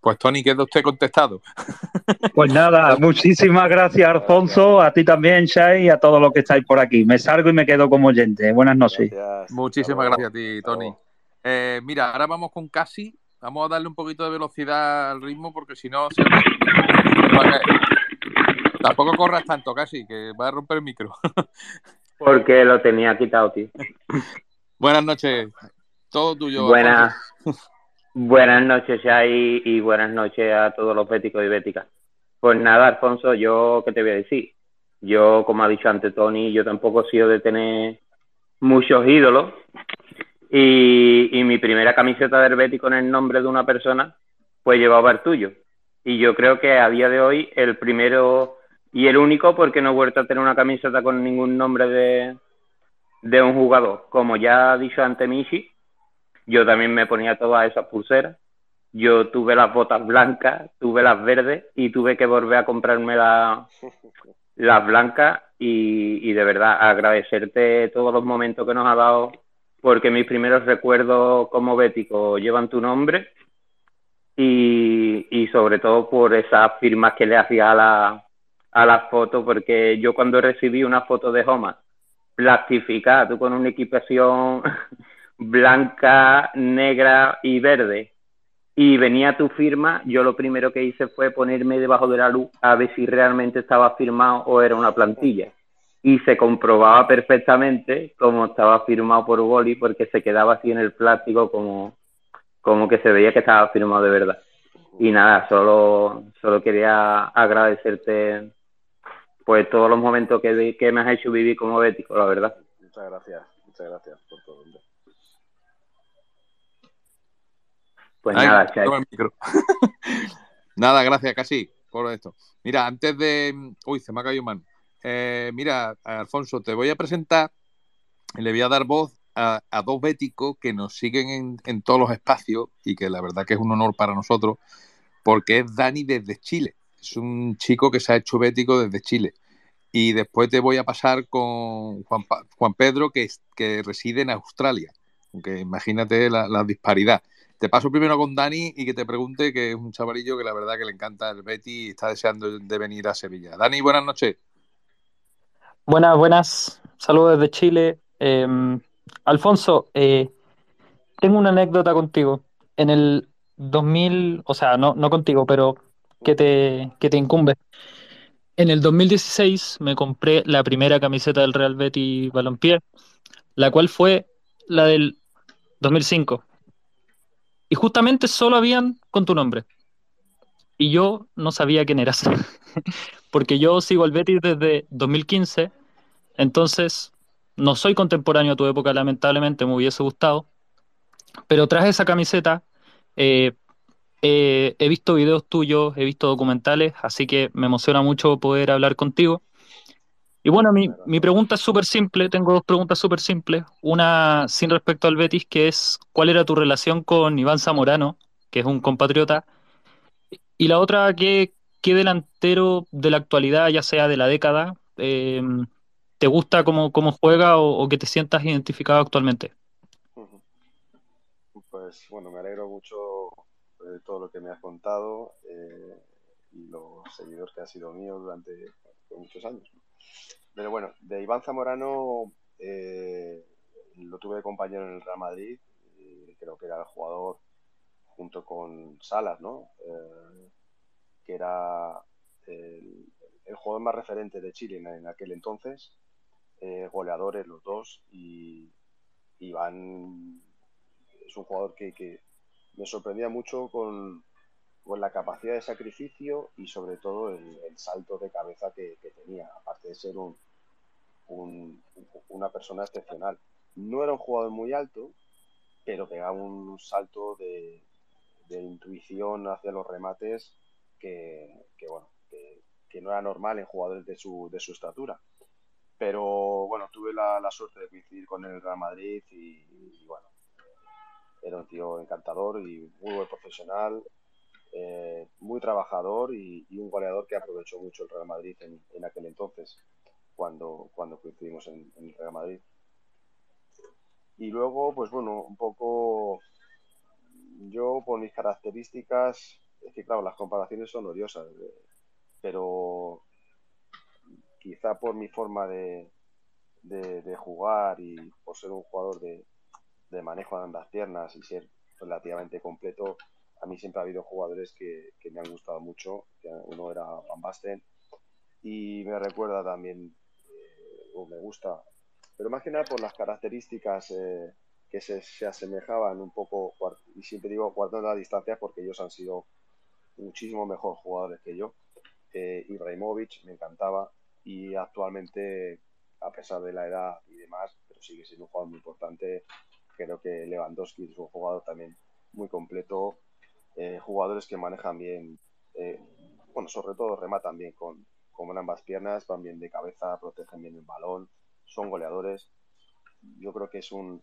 Pues Tony, queda usted contestado. Pues nada, muchísimas gracias, Alfonso, a ti también, Shai, y a todos los que estáis por aquí. Me salgo y me quedo como oyente. Buenas noches. Muchísimas gracias a ti, Tony. Eh, mira, ahora vamos con Casi. Vamos a darle un poquito de velocidad al ritmo porque si no se va a caer. Tampoco corras tanto, Casi, que va a romper el micro. Porque lo tenía quitado, tío. Buenas noches. Todo tuyo. Buenas. Buenas noches, Shai, y buenas noches a todos los béticos y béticas. Pues nada, Alfonso, yo, ¿qué te voy a decir? Yo, como ha dicho antes Tony, yo tampoco he sido de tener muchos ídolos. Y, y mi primera camiseta del Betis con el nombre de una persona, pues llevaba el tuyo. Y yo creo que a día de hoy el primero y el único, porque no he vuelto a tener una camiseta con ningún nombre de, de un jugador. Como ya ha dicho ante Michi, yo también me ponía todas esas pulseras. Yo tuve las botas blancas, tuve las verdes y tuve que volver a comprarme la, las blancas y, y de verdad agradecerte todos los momentos que nos ha dado porque mis primeros recuerdos como bético llevan tu nombre y, y sobre todo por esas firmas que le hacía a la, a las fotos, porque yo cuando recibí una foto de Homa plastificada, tú con una equipación blanca, negra y verde, y venía tu firma, yo lo primero que hice fue ponerme debajo de la luz a ver si realmente estaba firmado o era una plantilla. Y se comprobaba perfectamente como estaba firmado por Wally porque se quedaba así en el plástico como, como que se veía que estaba firmado de verdad. Y nada, solo, solo quería agradecerte pues todos los momentos que, que me has hecho vivir como bético, la verdad. Muchas gracias, muchas gracias por todo. Pues Ay, nada, nada, gracias, casi por esto. Mira, antes de. Uy, se me ha caído mano. Eh, mira, Alfonso, te voy a presentar y le voy a dar voz a, a dos béticos que nos siguen en, en, todos los espacios y que la verdad que es un honor para nosotros porque es Dani desde Chile. Es un chico que se ha hecho bético desde Chile. Y después te voy a pasar con Juan, Juan Pedro, que, que reside en Australia. Aunque imagínate la, la disparidad. Te paso primero con Dani y que te pregunte, que es un chavalillo que la verdad que le encanta el Betty y está deseando de venir a Sevilla. Dani, buenas noches. Buenas, buenas. Saludos desde Chile. Eh, Alfonso, eh, tengo una anécdota contigo. En el 2000, o sea, no, no contigo, pero que te, que te incumbe. En el 2016 me compré la primera camiseta del Real Betis Balompié, la cual fue la del 2005 y justamente solo habían con tu nombre. Y yo no sabía quién eras, porque yo sigo al Betis desde 2015, entonces no soy contemporáneo a tu época, lamentablemente, me hubiese gustado, pero tras esa camiseta eh, eh, he visto videos tuyos, he visto documentales, así que me emociona mucho poder hablar contigo. Y bueno, mi, mi pregunta es súper simple, tengo dos preguntas súper simples. Una sin respecto al Betis, que es ¿cuál era tu relación con Iván Zamorano, que es un compatriota? Y la otra, ¿qué, qué delantero de la actualidad, ya sea de la década, eh, te gusta cómo, cómo juega o, o, que te sientas identificado actualmente? Pues bueno, me alegro mucho de todo lo que me has contado eh, y los seguidores que has sido mío durante muchos años. Pero bueno, de Iván Zamorano eh, lo tuve de compañero en el Real Madrid y creo que era el jugador junto con Salas, ¿no? Eh, que era el, jugador más referente de Chile en, aquel entonces, eh, goleadores los dos y Iván es un jugador que, me sorprendía mucho con, la capacidad de sacrificio y sobre todo el, salto de cabeza que, tenía, aparte de ser un, un, una persona excepcional. No era un jugador muy alto, pero pegaba un salto de, intuición hacia los remates que, que bueno, que, no era normal en jugadores de su, de su estatura. Pero bueno, tuve la, suerte de coincidir con el Real Madrid y, y, bueno, era un tío encantador y muy buen profesional. eh, muy trabajador y, un goleador que aprovechó mucho el Real Madrid en, aquel entonces, cuando, cuando coincidimos en, el Real Madrid. Y luego, pues bueno, un poco yo por mis características, es que claro, las comparaciones son odiosas, eh, pero quizá por mi forma de, de, jugar y por ser un jugador de, de manejo de ambas piernas y ser relativamente completo, a mí siempre ha habido jugadores que, me han gustado mucho. Uno era Van Basten y me recuerda también, me gusta, pero más que nada por las características eh, que se, asemejaban un poco, y siempre digo guardando la distancia porque ellos han sido muchísimo mejor jugadores que yo. Eh, Ibrahimovic me encantaba y actualmente, a pesar de la edad y demás, pero sigue siendo un jugador muy importante. Creo que Lewandowski es un jugador también muy completo eh, jugadores que manejan bien, eh, bueno, sobre todo rematan bien con, con ambas piernas, van bien de cabeza, protegen bien el balón, son goleadores. Yo creo que es un,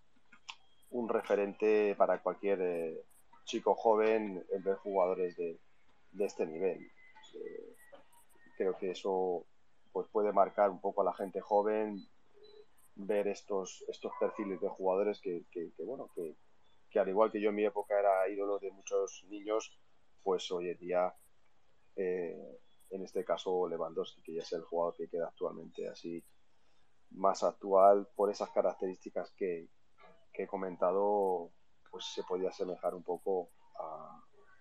un referente para cualquier eh, chico joven el ver jugadores de, de este nivel. creo que eso pues puede marcar un poco a la gente joven ver estos, estos perfiles de jugadores que, que bueno, que, que al igual que yo en mi época era ídolo de muchos niños, pues hoy en día, eh, en este caso Lewandowski, que ya es el jugador que queda actualmente así más actual por esas características que, he comentado, pues se podía asemejar un poco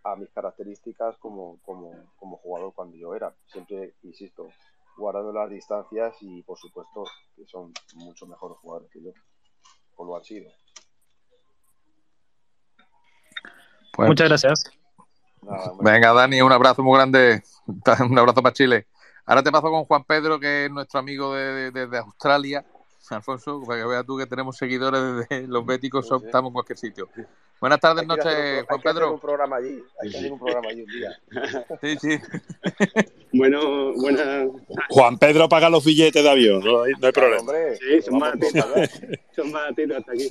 a, mis características como, como, como, jugador cuando yo era. Siempre, insisto, guardando las distancias y por supuesto que son mucho mejores jugadores que yo, o lo han sido. Pues Muchas gracias. Venga, Dani, un abrazo muy grande. Un abrazo para Chile. Ahora te paso con Juan Pedro, que es nuestro amigo desde Australia. Alfonso, para que veas tú que tenemos seguidores desde los béticos, estamos en cualquier sitio. Buenas tardes, noches, Juan Pedro. un programa allí, hay que hacer un programa allí un día. Sí, sí. bueno, buenas. Juan Pedro paga los billetes de avión, no hay, problema. sí, son baratitos, son baratitos hasta aquí.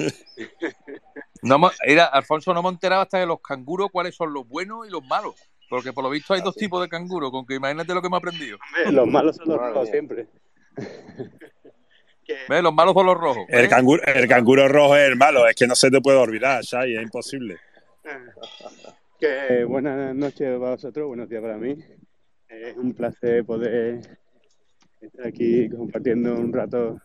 No, mira, Alfonso, no me enteraba hasta de los canguros cuáles son los buenos y los malos. Porque por lo visto hay dos tipos de canguros, con que imagínate lo que me ha aprendido. los malos son los rojos siempre. ¿Ves? Los malos son los rojos. El canguro, el canguro rojo es el malo, es que no se te puede olvidar, Shai, es imposible. Que buenas noches para vosotros, buenos días para mí. Es un placer poder estar aquí compartiendo un rato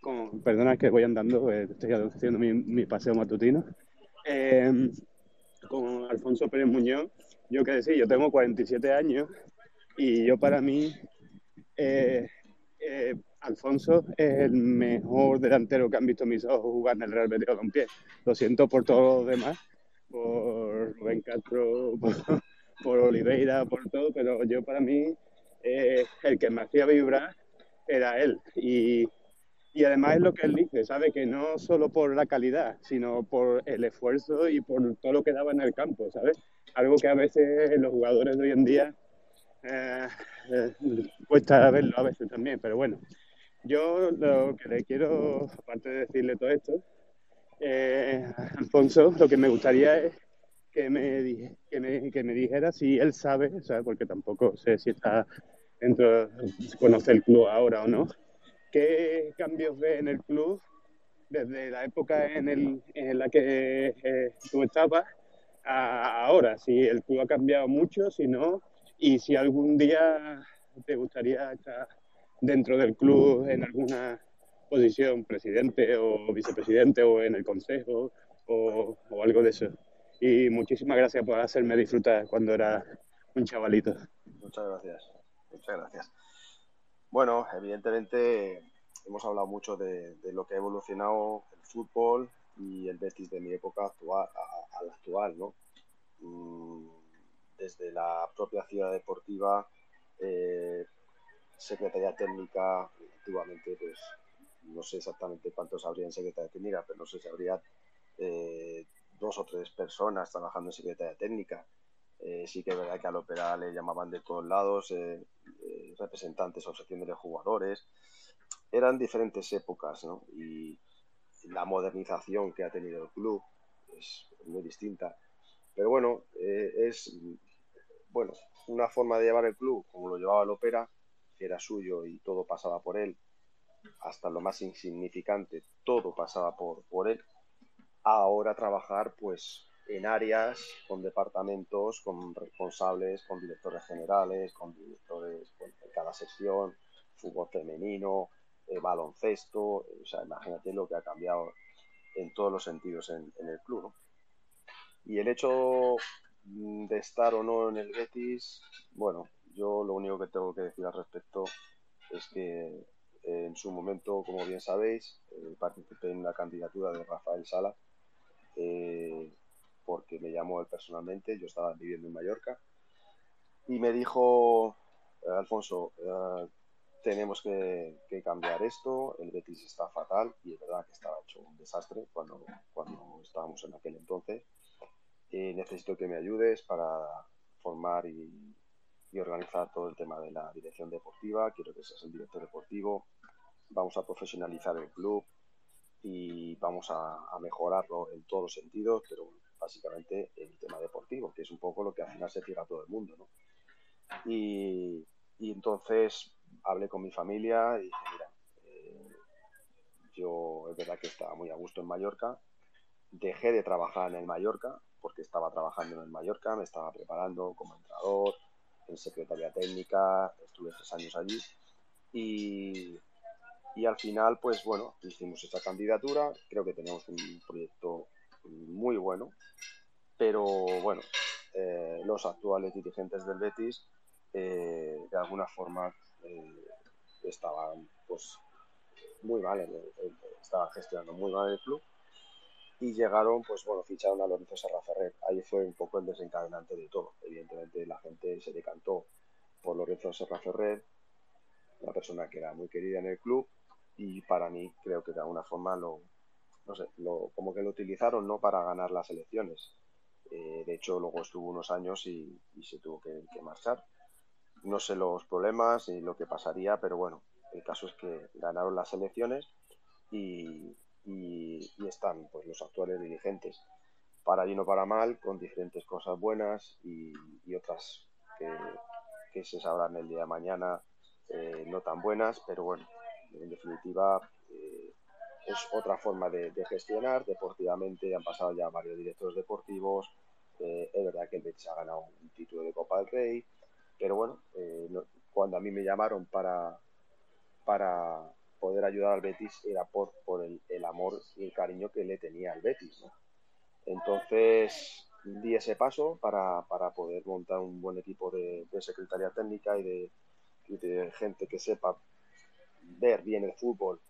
con personas que voy andando, eh, estoy haciendo mi, paseo matutino. Em, con Alfonso Pérez Muñoz, yo qué decir, yo tengo 47 años y yo para mí, eh, eh, Alfonso es el mejor delantero que han visto mis ojos jugar en el Real Betis pie Lo siento por todos los demás, por Rubén Castro, por, Oliveira, por todo, pero yo para mí el que me hacía vibrar era él. Y y además es lo que él dice, sabe que no solo por la calidad, sino por el esfuerzo y por todo lo que daba en el campo, ¿sabes? Algo que a veces los jugadores de hoy en día eh, eh, cuesta verlo a veces también, pero bueno. Yo lo que le quiero, aparte de decirle todo esto, eh, Alfonso, lo que me gustaría es que me, que me, que me dijera si él sabe, ¿sabes? porque tampoco sé si está dentro, conoce el club ahora o no, ¿Qué cambios ve en el club desde la época en, el, en la que eh, tú estabas a ahora? Si el club ha cambiado mucho, si no, y si algún día te gustaría estar dentro del club en alguna posición, presidente o vicepresidente o en el consejo o, o algo de eso. Y muchísimas gracias por hacerme disfrutar cuando era un chavalito. Muchas gracias. Muchas gracias. Bueno, evidentemente hemos hablado mucho de, lo que ha evolucionado el fútbol y el Betis de mi época actual a, la actual, ¿no? Mm, desde la propia ciudad deportiva, eh, secretaría técnica, antiguamente pues no sé exactamente cuántos habría en secretaría técnica, pero no sé si habría eh, dos o tres personas trabajando en secretaría técnica. Eh, sí que es verdad que al ópera le llamaban de todos lados, eh, eh, representantes o secciones de jugadores. Eran diferentes épocas, ¿no? Y la modernización que ha tenido el club es muy distinta. Pero bueno, es una forma de llevar el club como lo llevaba el Opera, que era suyo y todo pasaba por él, hasta lo más insignificante, todo pasaba por, por él, ahora trabajar pues en áreas, con departamentos, con responsables, con directores generales, con directores de cada sección, fútbol femenino, eh, baloncesto, o sea, imagínate lo que ha cambiado en todos los sentidos en, el club. ¿no? Y el hecho mm, de estar o no en el Betis, bueno, yo lo único que tengo que decir al respecto es que eh, en su momento, como bien sabéis, eh, participé en la candidatura de Rafael Sala, porque me llamó él personalmente, yo estaba viviendo en Mallorca, y me dijo, Alfonso, tenemos que, cambiar esto, el Betis está fatal y es verdad que estaba hecho un desastre cuando, cuando estábamos en aquel entonces. Eh, necesito que me ayudes para formar y, organizar todo el tema de la dirección deportiva, quiero que seas el director deportivo, vamos a profesionalizar el club y vamos a, mejorarlo en todos los sentidos, pero básicamente el tema deportivo, que es un poco lo que al final se fija todo el mundo. ¿no? Y, entonces hablé con mi familia y dije, mira, eh, yo es verdad que estaba muy a gusto en Mallorca, dejé de trabajar en el Mallorca porque estaba trabajando en el Mallorca, me estaba preparando como entrenador, en secretaría técnica, estuve tres años allí y, y al final, pues bueno, hicimos esta candidatura, creo que tenemos un proyecto muy bueno, pero bueno, eh, los actuales dirigentes del Betis eh, de alguna forma eh, estaban pues muy mal, estaban gestionando muy mal el club y llegaron, pues bueno, ficharon a Lorenzo Serraferrer. Ahí fue un poco el desencadenante de todo. Evidentemente la gente se decantó por Lorenzo Serraferrer, una persona que era muy querida en el club y para mí creo que de alguna forma lo, no sé, lo, como que lo utilizaron no para ganar las elecciones. Eh, de hecho, luego estuvo unos años y, se tuvo que marchar no sé los problemas y lo que pasaría, pero bueno, el caso es que ganaron las elecciones y, están pues los actuales dirigentes, para bien o para mal, con diferentes cosas buenas y, otras que, se sabrán el día de mañana eh, no tan buenas, pero bueno, en definitiva es otra forma de, gestionar. Deportivamente han pasado ya varios directores deportivos. Eh, es verdad que el Betis ha ganado un título de Copa del Rey. Pero bueno, eh, cuando a mí me llamaron para, para poder ayudar al Betis era por, por el, amor y el cariño que le tenía al Betis. Entonces di ese paso para, poder montar un buen equipo de, secretaría técnica y de, de, gente que sepa ver bien el fútbol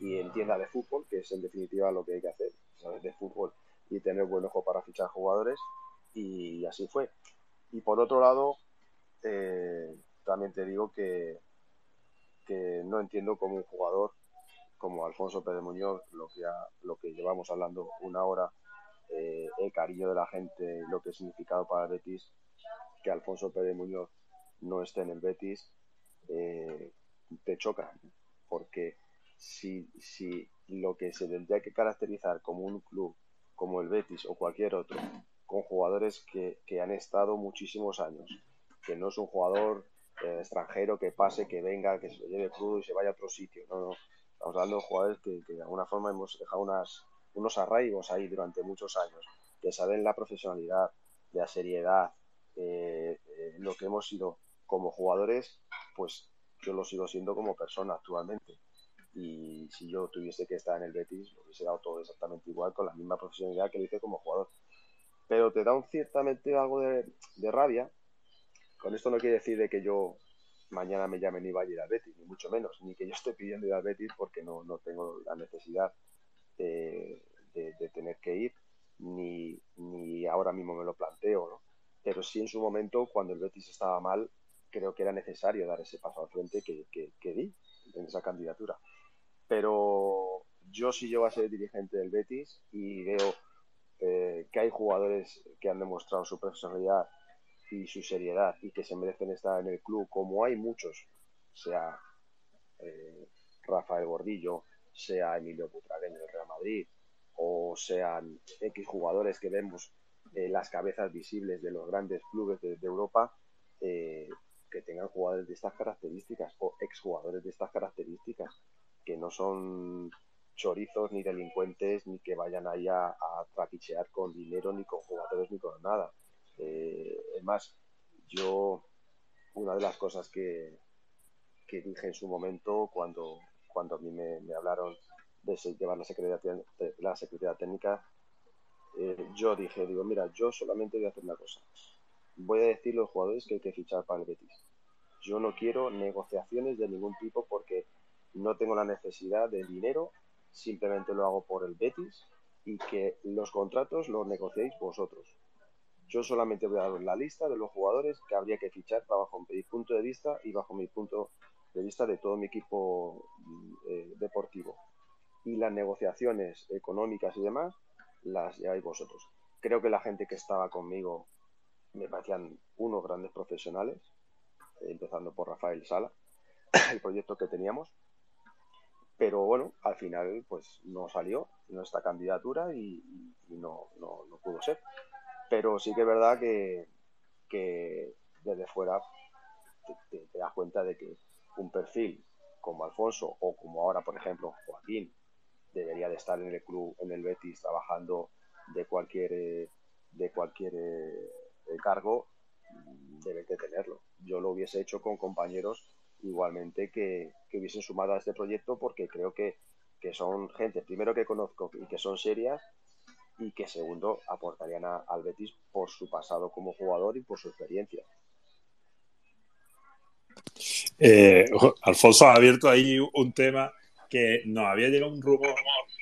y entienda de fútbol, que es en definitiva lo que hay que hacer, saber de fútbol y tener buen ojo para fichar jugadores. Y así fue. Y por otro lado, eh, también te digo que, que no entiendo cómo un jugador como Alfonso Pérez Muñoz, lo que, lo que llevamos hablando una hora, eh, el cariño de la gente, lo que ha significado para Betis, que Alfonso Pérez Muñoz no esté en el Betis, eh, te choca, porque si, si lo que se tendría que caracterizar como un club como el Betis o cualquier otro, con jugadores que, que han estado muchísimos años, que no es un jugador eh, extranjero que pase, que venga, que se lo lleve crudo y se vaya a otro sitio. No, no. Estamos hablando de jugadores que, de alguna forma hemos dejado unas, unos arraigos ahí durante muchos años, que saben la profesionalidad, la seriedad, eh, eh, lo que hemos sido como jugadores, pues yo lo sigo siendo como persona actualmente. Y si yo tuviese que estar en el Betis, lo hubiese dado todo exactamente igual, con la misma profesionalidad que lo hice como jugador. Pero te da un ciertamente algo de, de rabia con esto no quiere decir de que yo mañana me llamen y vaya a ir al Betis, ni mucho menos, ni que yo esté pidiendo ir al Betis porque no, tengo la necesidad de, tener que ir, ni, ni, ahora mismo me lo planteo, ¿no? Pero sí en su momento, cuando el Betis estaba mal, creo que era necesario dar ese paso al frente que, que, di en esa candidatura. Pero yo sí llego a ser dirigente del Betis y veo eh, que hay jugadores que han demostrado su personalidad y su seriedad y que se merecen estar en el club, como hay muchos, sea eh, Rafael Gordillo, sea Emilio Putragueño del Real Madrid, o sean X jugadores que vemos las cabezas visibles de los grandes clubes de, Europa, eh, que tengan jugadores de estas características o exjugadores de estas características, que no son chorizos ni delincuentes ni que vayan ahí a, a trapichear con dinero ni con jugadores ni con nada. Eh, es más, yo una de las cosas que, que dije en su momento cuando, cuando a mí me, me hablaron de llevar la secretaría, la secretaría técnica, eh, yo dije, digo, mira, yo solamente voy a hacer una cosa. Voy a decir a los jugadores que hay que fichar para el Betis. Yo no quiero negociaciones de ningún tipo porque no tengo la necesidad de dinero, simplemente lo hago por el Betis y que los contratos los negociéis vosotros. Yo solamente voy a dar la lista de los jugadores que habría que fichar bajo mi punto de vista y bajo mi punto de vista de todo mi equipo eh, deportivo. Y las negociaciones económicas y demás las lleváis vosotros. Creo que la gente que estaba conmigo me parecían unos grandes profesionales, empezando por Rafael Sala, el proyecto que teníamos. Pero bueno, al final pues no salió nuestra candidatura y, no, no, pudo ser. Pero sí que es verdad que, que desde fuera te, te, das cuenta de que un perfil como Alfonso o como ahora, por ejemplo, Joaquín, debería de estar en el club, en el Betis, trabajando de cualquier, eh, de cualquier eh, cargo, debe de tenerlo. Yo lo hubiese hecho con compañeros igualmente que, que hubiesen sumado a este proyecto porque creo que, que, son gente, primero que conozco y que son serias y que segundo aportarían a, al Betis por su pasado como jugador y por su experiencia. Eh, Alfonso ha abierto ahí un tema que nos había llegado un rumor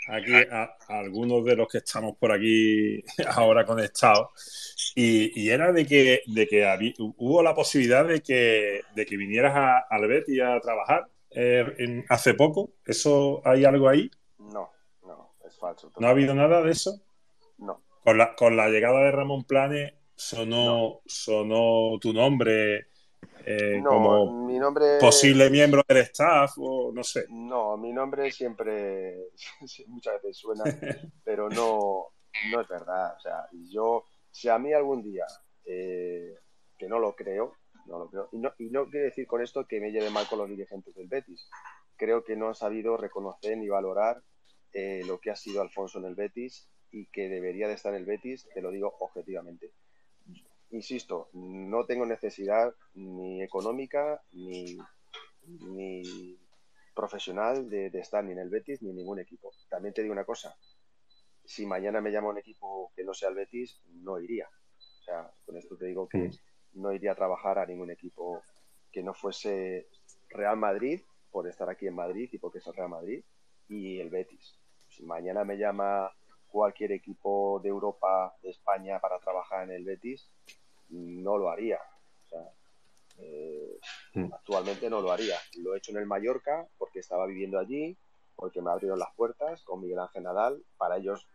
aquí a, a algunos de los que estamos por aquí ahora conectados y, y era de que, de que había, hubo la posibilidad de que, de que vinieras a, al Betis a trabajar eh, en, hace poco. ¿Eso hay algo ahí? No, no, es falso. ¿No ha habido nada de eso? No. Con la, con la llegada de Ramón Planes sonó, no. sonó tu nombre eh, no, como mi nombre... posible miembro del staff o no sé. No, mi nombre siempre muchas veces suena, pero no, no es verdad. O sea, yo, si a mí algún día, eh, que no lo creo, no lo creo, y no, y no quiere decir con esto que me lleve mal con los dirigentes del Betis. Creo que no han sabido reconocer ni valorar eh, lo que ha sido Alfonso en el Betis y que debería de estar en el Betis, te lo digo objetivamente insisto, no tengo necesidad ni económica ni, ni profesional de, de, estar ni en el Betis ni en ningún equipo. También te digo una cosa, si mañana me llama un equipo que no sea el Betis, no iría. O sea, con esto te digo que no iría a trabajar a ningún equipo que no fuese Real Madrid, por estar aquí en Madrid y porque es el Real Madrid, y el Betis. Si mañana me llama cualquier equipo de Europa, de España, para trabajar en el Betis, no lo haría. O sea, eh, mm. Actualmente no lo haría. Lo he hecho en el Mallorca porque estaba viviendo allí, porque me abrieron las puertas con Miguel Ángel Nadal. Para ellos,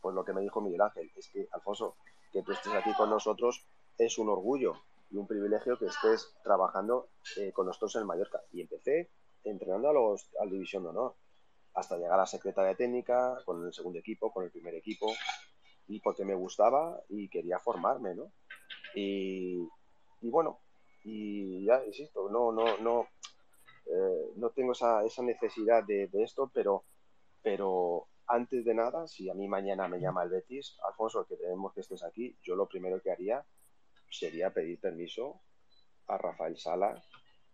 pues lo que me dijo Miguel Ángel es que, Alfonso, que tú estés aquí con nosotros es un orgullo y un privilegio que estés trabajando eh, con nosotros en el Mallorca. Y empecé entrenando a los al División de Honor hasta llegar a secretaria técnica, con el segundo equipo, con el primer equipo, y porque me gustaba y quería formarme, ¿no? Y, bueno, y ya insisto, no, no, no, eh, no tengo esa, esa necesidad de, esto, pero, pero antes de nada, si a mí mañana me llama el Betis, Alfonso, que tenemos que estés aquí, yo lo primero que haría sería pedir permiso a Rafael Sala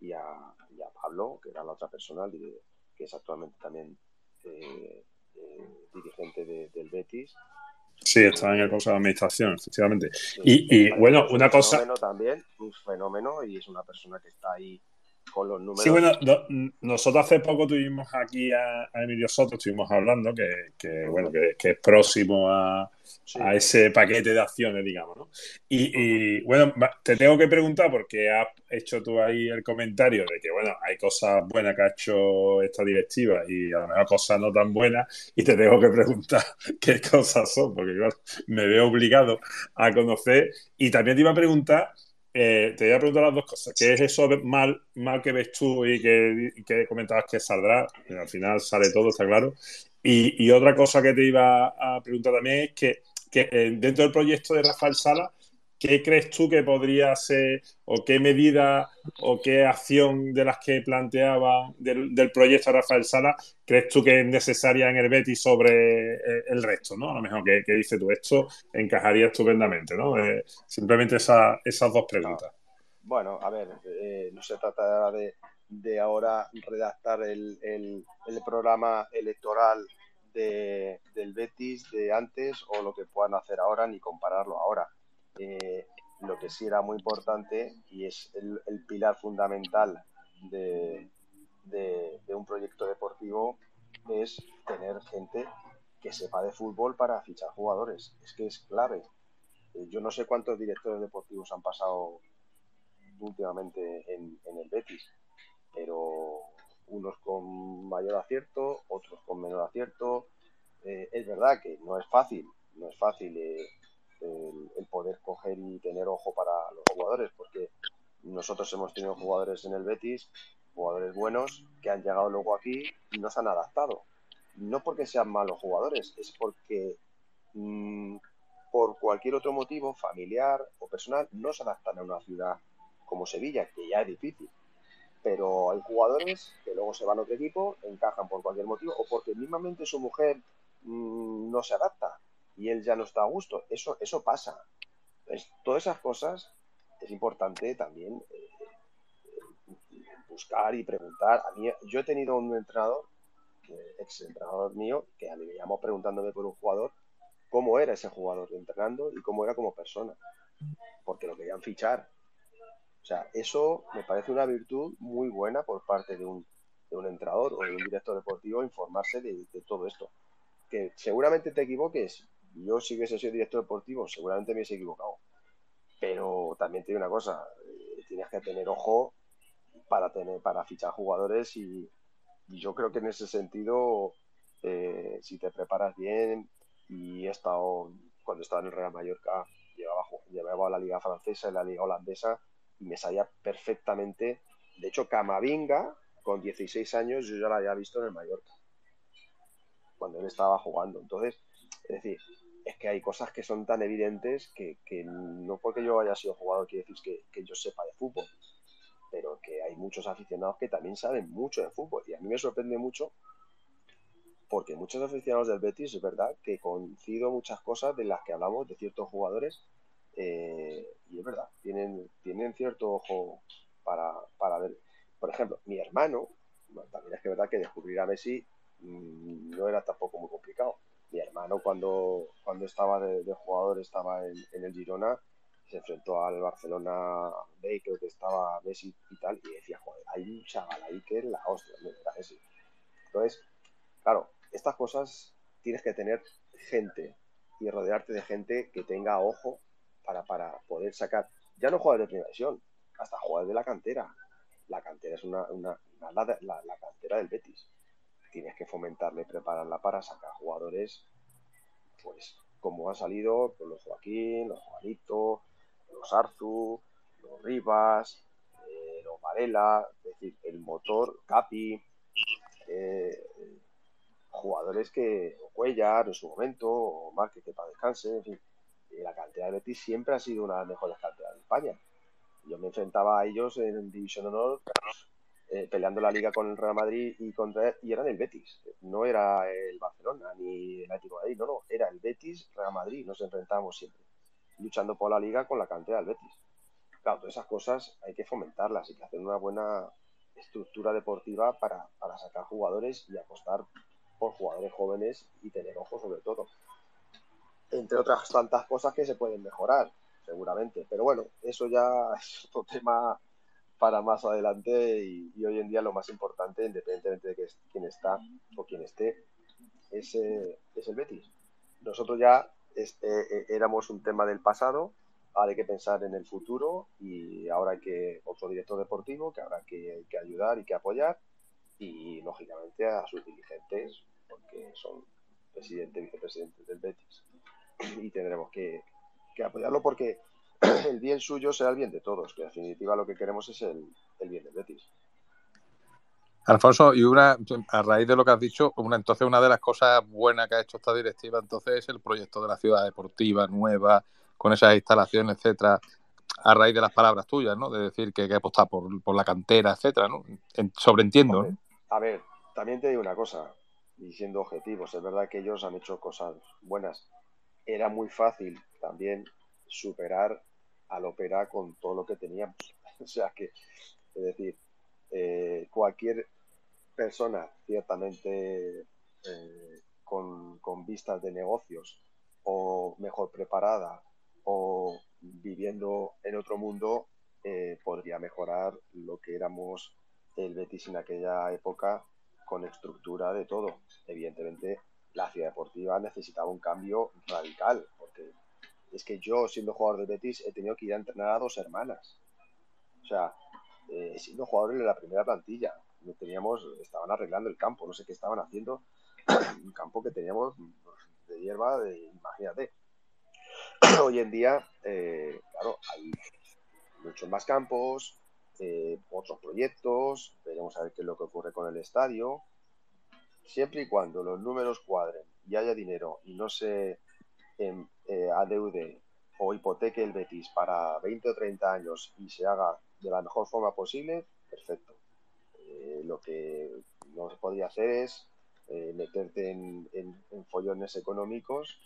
y a, Pablo, que era la otra persona que es actualmente también eh, eh, dirigente de, del Betis, Sí, está en el Consejo de Administración, efectivamente. Sí, y, y bueno, una un cosa. Fenómeno también, un fenómeno, y es una persona que está ahí con los números. Sí, bueno, no, nosotros hace poco tuvimos aquí a, a Emilio Soto, estuvimos hablando, que, que bueno, que, que, es próximo a, sí. a, ese paquete de acciones, digamos, ¿no? Y, y, bueno, te tengo que preguntar, porque has hecho tú ahí el comentario de que, bueno, hay cosas buenas que ha hecho esta directiva y a lo mejor cosas no tan buenas, y te tengo que preguntar qué cosas son, porque claro, me veo obligado a conocer. Y también te iba a preguntar eh, te voy a preguntar las dos cosas. ¿Qué es eso mal, mal que ves tú y que, que comentabas que saldrá? Al final sale todo, está claro. Y, y, otra cosa que te iba a preguntar también es que, que eh, dentro del proyecto de Rafael Sala, ¿qué crees tú que podría ser o qué medida o qué acción de las que planteaba del, proyecto Rafael Sala crees tú que es necesaria en el Betis sobre eh, el resto, ¿no? A lo mejor que, dice tú, esto encajaría estupendamente, ¿no? Eh, simplemente esas dos preguntas. Bueno, a ver, eh, no se trata de, ahora redactar el, programa electoral del Betis de antes o lo que puedan hacer ahora ni compararlo ahora eh, lo que sí era muy importante y es el, pilar fundamental de, un proyecto deportivo es tener gente que sepa de fútbol para fichar jugadores. Es que es clave. Eh, yo no sé cuántos directores deportivos han pasado últimamente en, el Betis, pero unos con mayor acierto, otros con menor acierto. Eh, es verdad que no es fácil, no es fácil el, poder coger y tener ojo para los jugadores, porque nosotros hemos tenido jugadores en el Betis, jugadores buenos, que han llegado luego aquí y no se han adaptado. No porque sean malos jugadores, es porque mm, por cualquier otro motivo, familiar o personal, no se adaptan a una ciudad como Sevilla, que ya es difícil. Pero hay jugadores que luego se van a otro equipo, encajan por cualquier motivo, o porque mismamente su mujer mm, no se adapta y él ya no está a gusto. Eso, eso pasa. todas esas cosas es importante también eh, buscar y preguntar. A mí, yo he tenido un entrenador, ex entrenador mío, que a mí me llamó preguntándome por un jugador cómo era ese jugador entrenando y cómo era como persona, porque lo querían fichar. O sea, eso me parece una virtud muy buena por parte de un, de un entrenador o de un director deportivo informarse de todo esto. Que seguramente te equivoques, yo si hubiese sido director deportivo, seguramente me hubiese equivocado. Pero también tiene una cosa, eh, tienes que tener ojo para tener, para fichar jugadores y, yo creo que en ese sentido, eh, si te preparas bien y he estado, cuando estaba en el Real Mallorca, llevaba, llevaba la liga francesa y la liga holandesa y me salía perfectamente. De hecho, Camavinga, con 16 años, yo ya la había visto en el Mallorca, cuando él estaba jugando. Entonces, es decir, es que hay cosas que son tan evidentes que, no porque yo haya sido jugador quiere decir que, yo sepa de fútbol, pero que hay muchos aficionados que también saben mucho de fútbol. Y a mí me sorprende mucho porque muchos aficionados del Betis, es verdad, que coincido muchas cosas de las que hablamos de ciertos jugadores, eh, y es verdad, tienen, tienen cierto ojo para, para ver. Por ejemplo, mi hermano, también es que es verdad que descubrir a Messi mm, no era tampoco muy complicado mi hermano cuando, cuando estaba de, jugador estaba en, el Girona, se enfrentó al Barcelona B, creo que estaba Messi y tal, y decía, joder, hay un chaval ahí que es la hostia, Messi. Entonces, claro, estas cosas tienes que tener gente y rodearte de gente que tenga ojo para, para poder sacar, ya no jugadores de primera división, hasta jugadores de la cantera. La cantera es una, una, la cantera del Betis tienes que fomentarle, prepararla para sacar jugadores, pues como han salido los Joaquín, los Juanito, los Arzu, los Rivas, eh, los Varela, es decir, el motor, Capi, eh, jugadores que, o Cuellar en su momento, o Márquez que para descanse, en fin, la cantera de Betis siempre ha sido una de las mejores canteras de España. Yo me enfrentaba a ellos en División Honor eh, peleando la liga con el Real Madrid y contra y eran el Betis, no era el Barcelona ni el Atlético de Madrid, no, no, era el Betis, Real Madrid, nos enfrentábamos siempre, luchando por la liga con la cantera del Betis. Claro, todas esas cosas hay que fomentarlas, hay que hacer una buena estructura deportiva para, para sacar jugadores y apostar por jugadores jóvenes y tener ojo sobre todo. Entre otras tantas cosas que se pueden mejorar, seguramente. Pero bueno, eso ya es otro tema para más adelante y, hoy en día lo más importante, independientemente de quién está o quién esté, es, eh, es el Betis. Nosotros ya eh, eh, éramos un tema del pasado, ahora hay que pensar en el futuro y ahora hay que otro director deportivo que habrá que, que ayudar y que apoyar y lógicamente a sus dirigentes porque son presidente y vicepresidentes del Betis y tendremos que, que apoyarlo porque el bien suyo será el bien de todos, que en definitiva lo que queremos es el, bien del Betis. Alfonso, y una, a raíz de lo que has dicho, una, entonces una de las cosas buenas que ha hecho esta directiva entonces es el proyecto de la ciudad deportiva nueva, con esas instalaciones, etcétera, a raíz de las palabras tuyas, ¿no? De decir que hay que apostar por, por la cantera, etcétera, ¿no? En- sobreentiendo, ¿no? A ver, también te digo una cosa, y siendo objetivos, es verdad que ellos han hecho cosas buenas. Era muy fácil también superar al Opera con todo lo que teníamos. O sea que, es decir, eh, cualquier persona ciertamente eh, con, con vistas de negocios o mejor preparada o viviendo en otro mundo eh, podría mejorar lo que éramos el Betis en aquella época con estructura de todo. Evidentemente, la ciudad deportiva necesitaba un cambio radical, porque es que yo, siendo jugador de Betis, he tenido que ir a entrenar a dos hermanas. O sea, eh, siendo jugador en la primera plantilla, teníamos, estaban arreglando el campo, no sé qué estaban haciendo, un campo que teníamos de hierba, de, imagínate. Hoy en día, eh, claro, hay muchos más campos, eh, otros proyectos, veremos a ver qué es lo que ocurre con el estadio. Siempre y cuando los números cuadren y haya dinero y no se em, eh, adeude o hipoteque el Betis para 20 o 30 años y se haga de la mejor forma posible, perfecto. Eh, lo que no se podría hacer es eh, meterte en, follones económicos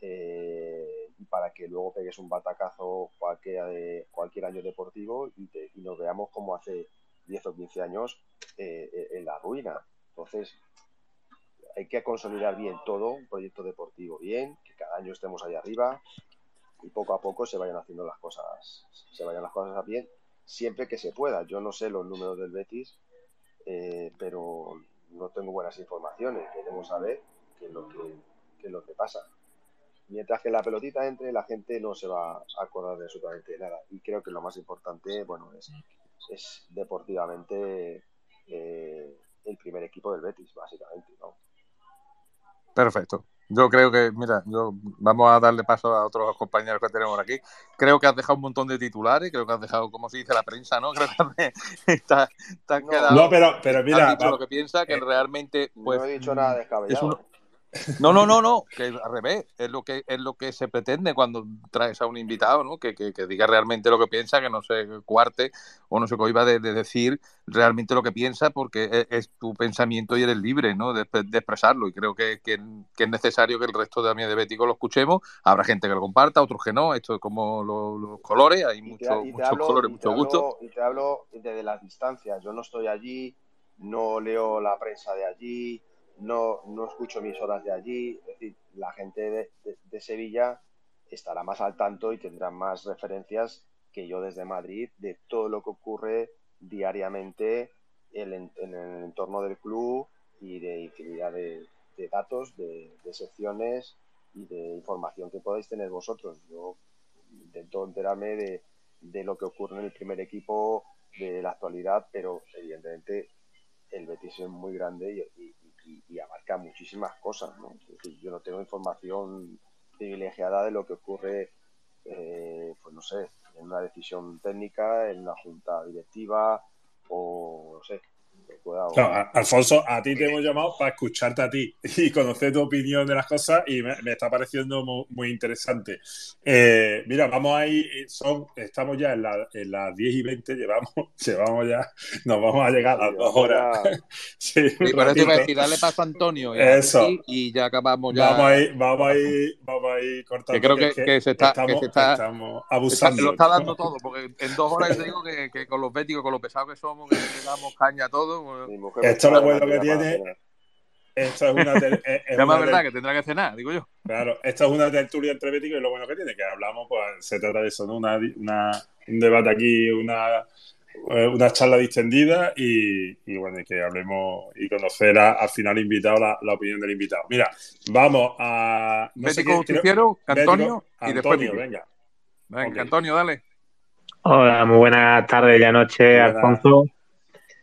eh, y para que luego pegues un batacazo cualquier, año deportivo y, te- y nos veamos como hace 10 o 15 años en la ruina. Entonces, hay que consolidar bien todo, un proyecto deportivo bien, que año estemos ahí arriba y poco a poco se vayan haciendo las cosas, se vayan las cosas bien, siempre que se pueda. Yo no sé los números del Betis, eh, pero no tengo buenas informaciones. Queremos saber qué es lo que, lo que pasa. Mientras que la pelotita entre, la gente no se va a acordar de absolutamente nada. Y creo que lo más importante, bueno, es, es deportivamente eh, el primer equipo del Betis, básicamente, ¿no? Perfecto. Yo creo que, mira, yo vamos a darle paso a otros compañeros que tenemos aquí. Creo que has dejado un montón de titulares, creo que has dejado, como se dice la prensa, ¿no? Creo que has- te, te has quedado. No, pero- pero mira, has dicho va- lo que piensa, que eh, realmente, pues. no he dicho nada es descabellado. No, no, no, no, que al revés, es lo que es lo que se pretende cuando traes a un invitado, ¿no? Que, que, que diga realmente lo que piensa, que no se cuarte o no se cohiba de, de decir realmente lo que piensa, porque es, es tu pensamiento y eres libre, ¿no? De, de expresarlo. Y creo que, que- es necesario que el resto de amigos de Bético lo escuchemos. Habrá gente que lo comparta, otros que no. Esto es como lo- los colores, hay muchos hablo, colores, gustos. hablo, y te hablo desde las distancias. Yo no estoy allí, no leo la prensa de allí, no, no escucho emisoras de allí. Es decir, la gente de, de- Sevilla estará más al tanto y tendrá más referencias que yo desde Madrid de todo lo que ocurre diariamente en, el entorno del club y de infinidad de, datos, de, de secciones y de información que podáis tener vosotros. Yo intento enterarme de, de lo que ocurre en el primer equipo, de la actualidad, pero evidentemente el Betis es muy grande y, y- y- abarca muchísimas cosas. ¿no? Yo no tengo información privilegiada de lo que ocurre, eh, pues no sé, en una decisión técnica, en una junta directiva o no sé. Que pueda- Claro, a- Alfonso, a ti te hemos llamado para escucharte a ti y conocer tu opinión de las cosas y me, me está pareciendo mu- muy, interesante. Eh, mira, vamos ahí, eh, son, estamos ya en, la- en las 10 y 20, llevamos, llevamos ya, nos vamos a llegar a las dos horas. Sí, Sí, por eso te iba a ratito. decir, dale paso a Antonio y, a Eso. Y ya acabamos ya. Vamos a ir, vamos a ir, vamos a ir cortando. que creo que, que se está, estamos, que se está, estamos abusando. lo está dando todo, porque en dos horas te digo que, que con los béticos, con lo pesados que somos, que le damos caña a todo. Pues- Esto es lo bueno que tiene. Esto es una, ter- es- una verdad ter- que tendrá que cenar, digo yo. Claro, esto es una tertulia entre béticos y lo bueno que tiene, que hablamos, pues se trata de eso, ¿no? Una, una- un debate aquí, una, eh, una charla distendida y, y bueno, y que hablemos y conocer a- al final invitado la, la opinión del invitado. Mira, vamos a. No Bético creo- Antonio Bético- y después Antonio, venga. Venga. Antonio, dale. Hola, muy buenas tardes, ya noche, Buenas. Alfonso,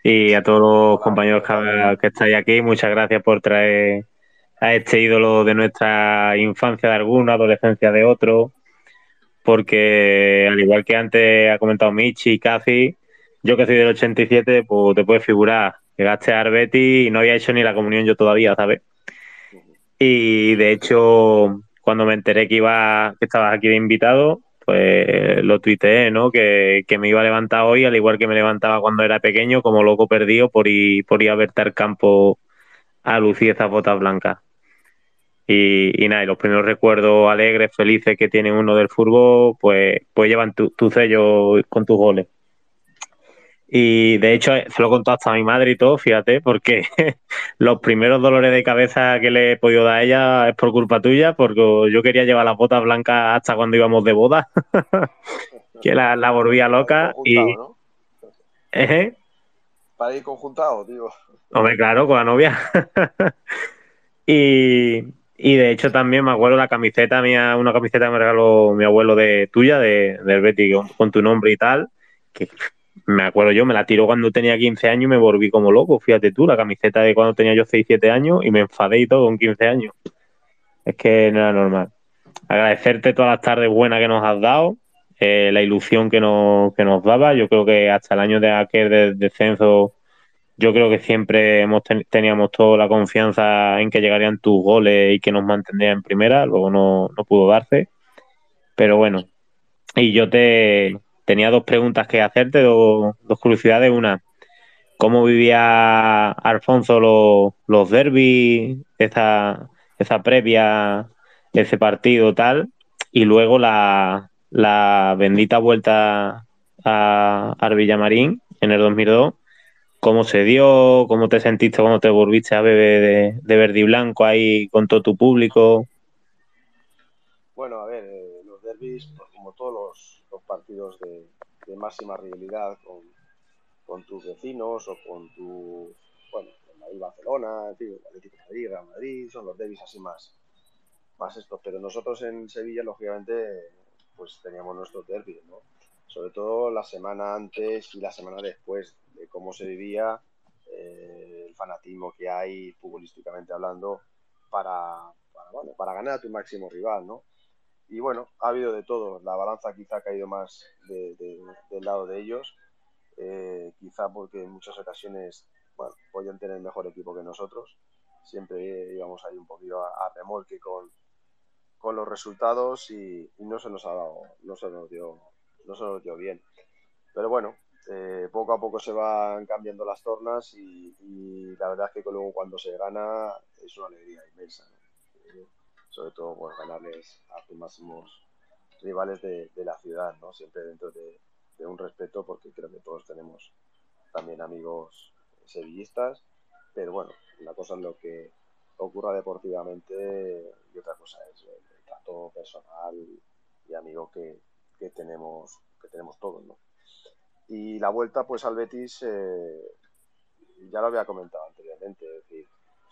y a todos los compañeros que, que estáis aquí. Muchas gracias por traer a este ídolo de nuestra infancia de alguno, adolescencia de otro, porque al igual que antes ha comentado Michi y Casi, yo que soy del 87, pues te puedes figurar, llegaste a Arbeti y no había hecho ni la comunión yo todavía, ¿sabes? Y de hecho, cuando me enteré que iba, que estabas aquí de invitado, pues lo tuiteé, ¿no? Que, que, me iba a levantar hoy, al igual que me levantaba cuando era pequeño, como loco perdido por ir, por ir a verte al campo a lucir esas botas blancas. Y, y, nada, y los primeros recuerdos alegres, felices que tiene uno del fútbol, pues, pues llevan tu, tu sello con tus goles. Y de hecho, se lo he contado hasta a mi madre y todo, fíjate, porque los primeros dolores de cabeza que le he podido dar a ella es por culpa tuya, porque yo quería llevar las botas blancas hasta cuando íbamos de boda, que la, la volvía loca. Y... ¿no? ¿Eh? Para ir conjuntado, digo. Hombre, claro, con la novia. y, y de hecho también me acuerdo la camiseta mía, una camiseta que me regaló mi abuelo de tuya, de, del Betty, con, con tu nombre y tal, que me acuerdo yo, me la tiró cuando tenía 15 años y me volví como loco. Fíjate tú, la camiseta de cuando tenía yo 6, 7 años y me enfadé y todo con 15 años. Es que no era normal. Agradecerte todas las tardes buenas que nos has dado, eh, la ilusión que nos, que nos daba. Yo creo que hasta el año de aquel de descenso, yo creo que siempre hemos ten, teníamos toda la confianza en que llegarían tus goles y que nos mantendría en primera. Luego no, no pudo darse. Pero bueno, y yo te, tenía dos preguntas que hacerte, dos, curiosidades. Una, ¿cómo vivía Alfonso los, los derbis, esa, previa, ese partido tal? Y luego la, bendita vuelta a, a Villamarín en el 2002. ¿Cómo se dio? ¿Cómo te sentiste cuando te volviste a beber de, de verde y blanco ahí con todo tu público? Bueno, a ver, eh, los derbis, pues, como todos los, los partidos de, máxima rivalidad con, con, tus vecinos o con tu, bueno, Madrid Barcelona, fin, Atlético Madrid, Real Madrid, son los derbis así más, más estos. Pero nosotros en Sevilla, lógicamente, pues teníamos nuestros derbis, ¿no? Sobre todo la semana antes y la semana después de cómo se vivía, eh, el fanatismo que hay futbolísticamente hablando para, para, bueno, para ganar a tu máximo rival, ¿no? Y bueno, ha habido de todo. La balanza quizá ha caído más de, de, del lado de ellos, eh, quizá porque en muchas ocasiones podían tener mejor equipo que nosotros. Siempre íbamos ahí un poquito a, remolque con, con los resultados y, no se nos ha dado, no se nos dio, no se nos dio bien. Pero bueno, eh, poco a poco se van cambiando las tornas y, la verdad es que luego cuando se gana es una alegría inmensa. Sobre todo por ganarles a tus máximos rivales de, la ciudad, ¿no? Siempre dentro de, un respeto, porque creo que todos tenemos también amigos sevillistas, pero bueno, una cosa es lo que ocurra deportivamente y otra cosa es el, trato personal y amigo que, que, tenemos que tenemos todos, ¿no? Y la vuelta pues al Betis eh, ya lo había comentado anteriormente,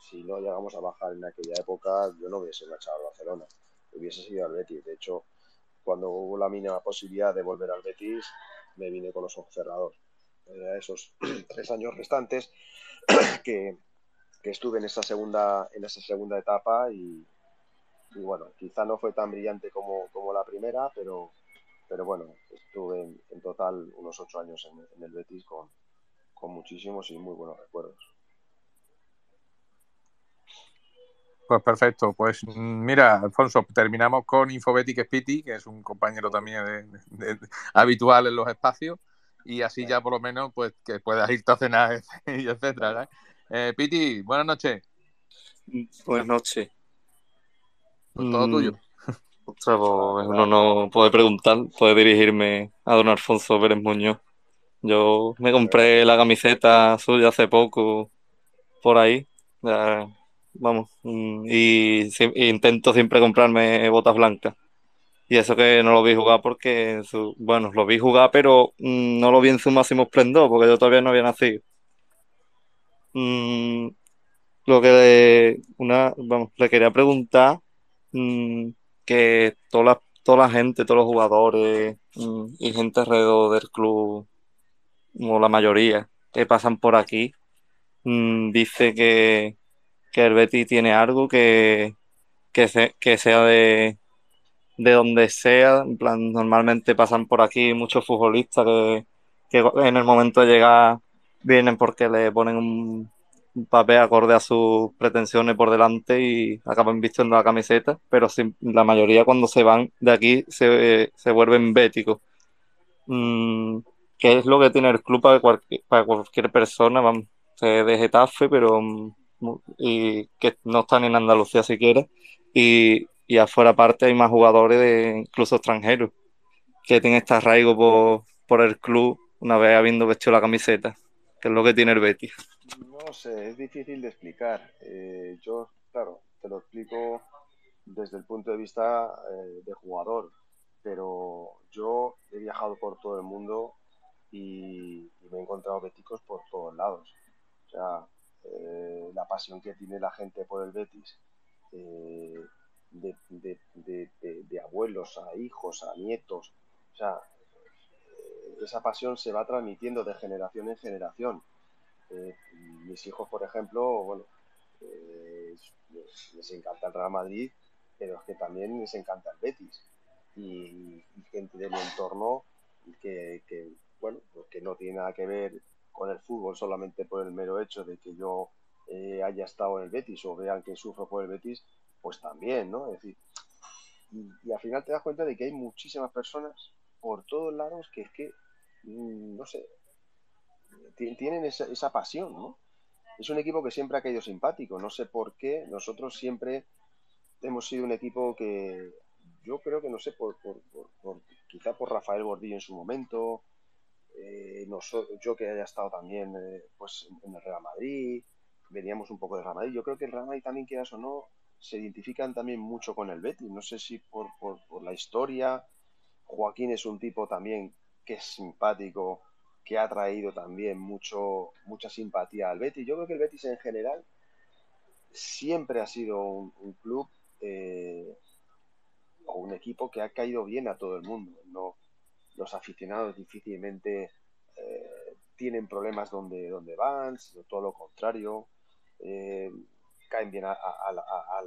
si no llegamos a bajar en aquella época, yo no hubiese marchado a Barcelona, hubiese seguido al Betis. De hecho, cuando hubo la mínima posibilidad de volver al Betis, me vine con los ojos cerrados. Eh, esos tres años restantes que, que, estuve en esa segunda, en esa segunda etapa y, y, bueno, quizá no fue tan brillante como, como la primera, pero, pero bueno, estuve en, en total unos ocho años en, en el Betis con, con muchísimos y muy buenos recuerdos. Pues perfecto. Pues mira, Alfonso, terminamos con Infobetic Spiti, que es un compañero también de, de, de, habitual en los espacios, y así ya por lo menos pues que puedas irte a cenar y etcétera. Eh, Piti, buenas noches. Buenas noches. Pues todo mm, tuyo. Ostras, pues uno no puede preguntar, puede dirigirme a don Alfonso Pérez Muñoz. Yo me compré la camiseta suya hace poco por ahí. Ya vamos, mm, y, intento siempre comprarme botas blancas. Y eso que no lo vi jugar porque, su, bueno, lo vi jugar, pero mmm, no lo vi en su máximo esplendor porque yo todavía no había nacido. Mm, lo que le, una, vamos, le quería preguntar mmm, que toda la, toda la gente, todos los jugadores mm, y gente alrededor del club, como la mayoría que pasan por aquí, dice que que el Betis tiene algo que, que, se, sea de, de donde sea. En plan, normalmente pasan por aquí muchos futbolistas que, que en el momento de llegar vienen porque le ponen un, papel acorde a sus pretensiones por delante y acaban vistiendo la camiseta, pero la mayoría cuando se van de aquí se, se vuelven béticos. Mm, ¿Qué es lo que tiene el club para cualquier, para cualquier persona? Vamos, se de Getafe, pero mm, y que no están en Andalucía siquiera. Y, y afuera aparte hay más jugadores, de, incluso extranjeros, que tienen este arraigo por, por el club una vez habiendo vestido la camiseta, que es lo que tiene el Betis. No sé, es difícil de explicar. Eh, yo, claro, te lo explico desde el punto de vista eh, de jugador, pero yo he viajado por todo el mundo y, y me he encontrado beticos por todos lados. O sea, eh, la pasión que tiene la gente por el Betis, eh, de, abuelos a hijos, a nietos, o sea, eh, esa pasión se va transmitiendo de generación en generación. Mis hijos, por ejemplo, bueno, les, encanta el Real Madrid, pero es que también les encanta el Betis. Y, gente de mi entorno que, que, bueno, pues que no tiene nada que ver con el fútbol solamente por el mero hecho de que yo eh, haya estado en el Betis o vean que sufro por el Betis, pues también, ¿no? Es decir, y, al final te das cuenta de que hay muchísimas personas por todos lados que es que, mmm, no sé, tienen esa, esa, pasión, ¿no? Es un equipo que siempre ha caído simpático, no sé por qué, nosotros siempre hemos sido un equipo que yo creo que, no sé, por, por, por, por quizá por Rafael Bordillo en su momento, eh, no yo que haya estado también eh, pues en el Real Madrid, veníamos un poco de Real Madrid. Yo creo que el Real Madrid también, quieras o no, se identifican también mucho con el Betis. No sé si por, por, por, la historia. Joaquín es un tipo también que es simpático, que ha traído también mucho, mucha simpatía al Betis. Yo creo que el Betis en general siempre ha sido un, un club eh, o un equipo que ha caído bien a todo el mundo. No, los aficionados difícilmente eh, tienen problemas donde, donde van, sino todo lo contrario. Eh, caen bien a,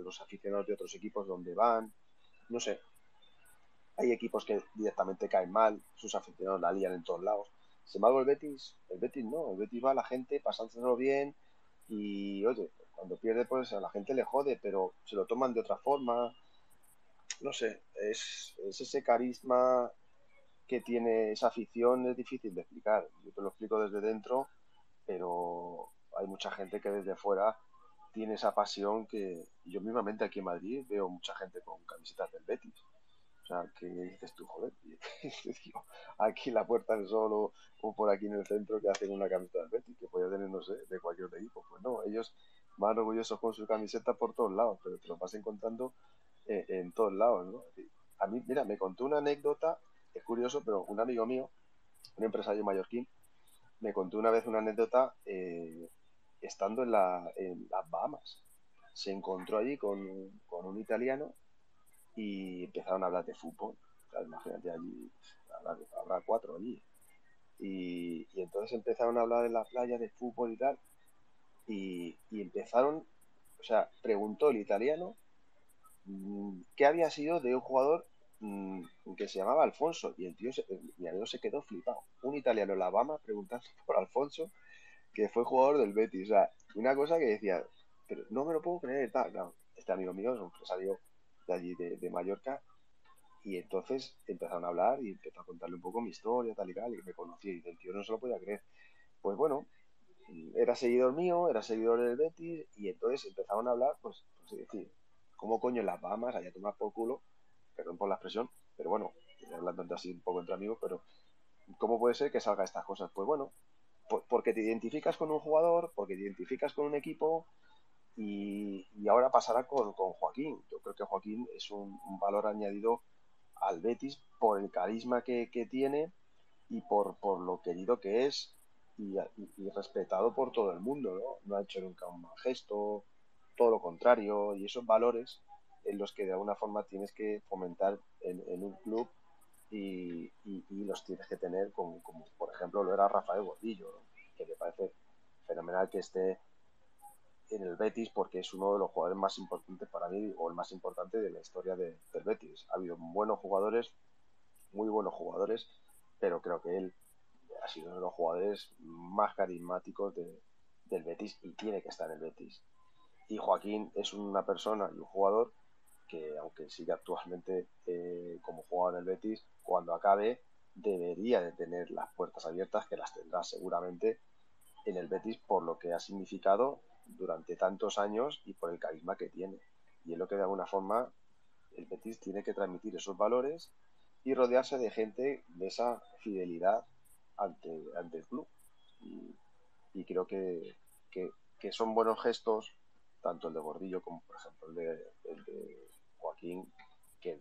los aficionados de otros equipos donde van. No sé. Hay equipos que directamente caen mal, sus aficionados la lían en todos lados. Sin embargo, el Betis, el Betis no, el Betis va a la gente pasándoselo bien y, oye, cuando pierde, pues a la gente le jode, pero se lo toman de otra forma. No sé, es, es ese carisma que tiene esa afición es difícil de explicar. Yo te lo explico desde dentro, pero hay mucha gente que desde fuera tiene esa pasión que yo mismamente aquí en Madrid veo mucha gente con camisetas del Betis. O sea, que dices tú, joder, aquí en la Puerta del Sol o, o, por aquí en el centro que hacen una camiseta del Betis, que puede tener, no sé, de cualquier equipo. Pues no, ellos van orgullosos con su camiseta por todos lados, pero te lo vas encontrando en, en todos lados, ¿no? A mí, mira, me contó una anécdota es curioso, pero un amigo mío, un empresario mallorquín, me contó una vez una anécdota eh, estando en, la, en, las Bahamas. Se encontró allí con, con, un italiano y empezaron a hablar de fútbol. Imagínate allí, habrá, cuatro allí. Y, y, entonces empezaron a hablar en la playa de fútbol y tal. Y, y empezaron, o sea, preguntó el italiano mmm, qué había sido de un jugador mmm, que se llamaba Alfonso y el tío, se, mi amigo se quedó flipado. Un italiano en la Bama preguntando por Alfonso, que fue jugador del Betis. O sea, una cosa que decía, pero no me lo puedo creer, tal. No, este amigo mío es un empresario de allí, de, Mallorca, y entonces empezaron a hablar y empezó a contarle un poco mi historia, tal y tal, y me conocía, y el tío no se lo podía creer. Pues bueno, era seguidor mío, era seguidor del Betis, y entonces empezaron a hablar, pues, pues decir, ¿cómo coño en las Bahamas, allá tomar por culo, perdón por la expresión, pero bueno, hablando así un poco entre amigos, pero ¿cómo puede ser que salga estas cosas? Pues bueno, por, porque te identificas con un jugador, porque te identificas con un equipo y, y ahora pasará con, con, Joaquín. Yo creo que Joaquín es un, valor añadido al Betis por el carisma que, que tiene y por, por, lo querido que es y, y, y, respetado por todo el mundo, ¿no? No ha hecho nunca un mal gesto, todo lo contrario, y esos valores en los que de alguna forma tienes que fomentar en, un club y, los tienes que tener como, por ejemplo lo era Rafael Gordillo, que me parece fenomenal que esté en el Betis porque es uno de los jugadores más importantes para mí o el más importante de la historia de, del Betis. Ha habido buenos jugadores, muy buenos jugadores, pero creo que él ha sido uno de los jugadores más carismáticos de, del Betis y tiene que estar en el Betis. Y Joaquín es una persona y un jugador que, aunque sigue actualmente eh, como jugador en el Betis, cuando acabe debería de tener las puertas abiertas, que las tendrá seguramente en el Betis por lo que ha significado durante tantos años y por el carisma que tiene. Y es lo que de alguna forma el Betis tiene que transmitir esos valores y rodearse de gente de esa fidelidad ante, ante el club. Y, creo que, que, son buenos gestos, tanto el de Gordillo como por ejemplo el de, el de Joaquín, que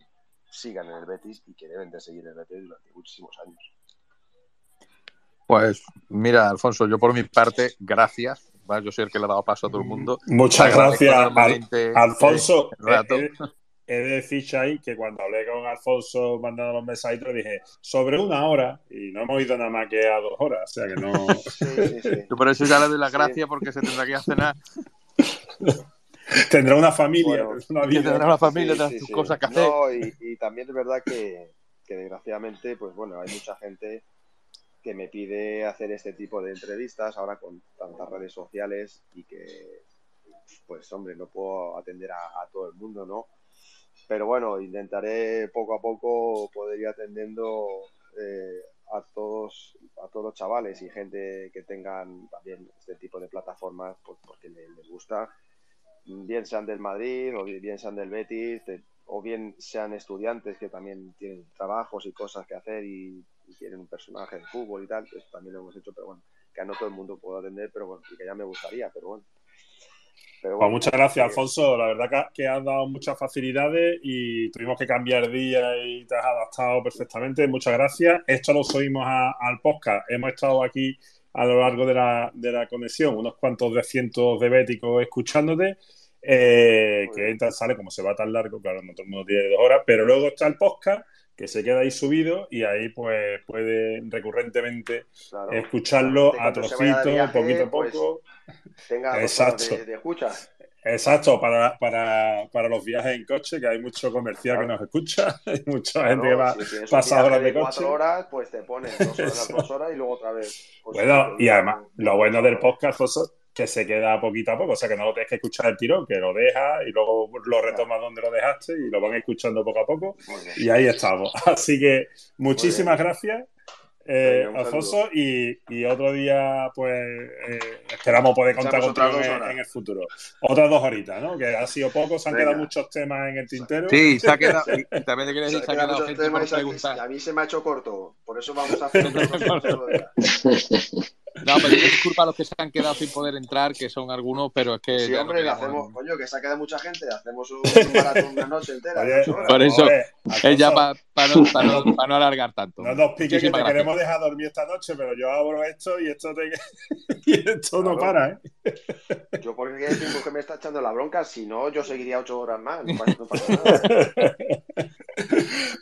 sigan en el Betis y que deben de seguir en el Betis durante muchísimos años. Pues mira, Alfonso, yo por mi parte, gracias. Yo soy el que le ha dado paso a todo el mundo. Muchas gracias, Alfonso. He de decir, Chay, que cuando hablé con Alfonso mandando los mensajitos, dije sobre una hora y no hemos ido nada más que a dos horas. O sea que no. Yo por eso ya le doy las gracias porque se tendrá que ir a cenar. tendrá una familia. una Tendrá una familia, tendrá sus cosas que hacer. No, y, también es verdad que, que desgraciadamente, pues bueno, hay mucha gente que me pide hacer este tipo de entrevistas ahora con tantas redes sociales y que, pues hombre, no puedo atender a, todo el mundo, ¿no? Pero bueno, intentaré poco a poco poder ir atendiendo eh, a todos a todos los chavales y gente que tengan también este tipo de plataformas pues porque les, gusta bien sean del Madrid o bien sean del Betis o bien sean estudiantes que también tienen trabajos y cosas que hacer y y quieren un personaje de fútbol y tal, pues también lo hemos hecho, pero bueno, que no todo el mundo puedo atender, pero bueno, que ya me gustaría, pero bueno. pues muchas gracias, Alfonso. La verdad que, has dado muchas facilidades y tuvimos que cambiar día y te has adaptado perfectamente. Muchas gracias. Esto lo subimos al podcast. Hemos estado aquí a lo largo de la, de la conexión, unos cuantos de cientos de béticos escuchándote. Eh, que entra, sale como se va tan largo, claro, no todo el mundo tiene dos horas, pero luego está el podcast que se queda ahí subido y ahí pues puede recurrentemente escucharlo a trocitos, poquito a pues, poco. tenga Exacto. De, escucha. Exacto, para, para, para, los viajes en coche, que hay mucho comercial que nos escucha, hay mucha gente que va si horas de, coche. Cuatro horas, pues te pones dos horas, dos horas y luego otra vez. Pues, bueno, y además, lo bueno del podcast, que se queda poquito a poco, o sea que no lo tienes que escuchar el tirón, que lo dejas y luego lo retomas donde lo dejaste y lo van escuchando poco a poco y ahí estamos. Así que muchísimas gracias. Eh, Alfonso, y, y, otro día, pues eh, esperamos poder contar contigo en, el futuro. Otras dos horitas, ¿no? Que ha sido poco, se han quedado muchos temas en el tintero. Sí, se ha quedado, y también te quiero decir, se, ha quedado, gente por preguntar. A mí se me ha hecho corto, por eso vamos a hacer otro No, pero disculpa a los que se han quedado sin poder entrar, que son algunos, pero es que. Sí, hombre, le hacemos, coño, que se ha quedado mucha gente, hacemos un, maratón una noche entera. por eso, es ya para no, no, no, alargar tanto. No nos piques que te queremos dejar dormir esta noche, pero yo abro esto y esto, te... y esto no para, ¿eh? Yo, porque el tiempo que me está echando la bronca, si no, yo seguiría ocho horas más. No pasa, nada.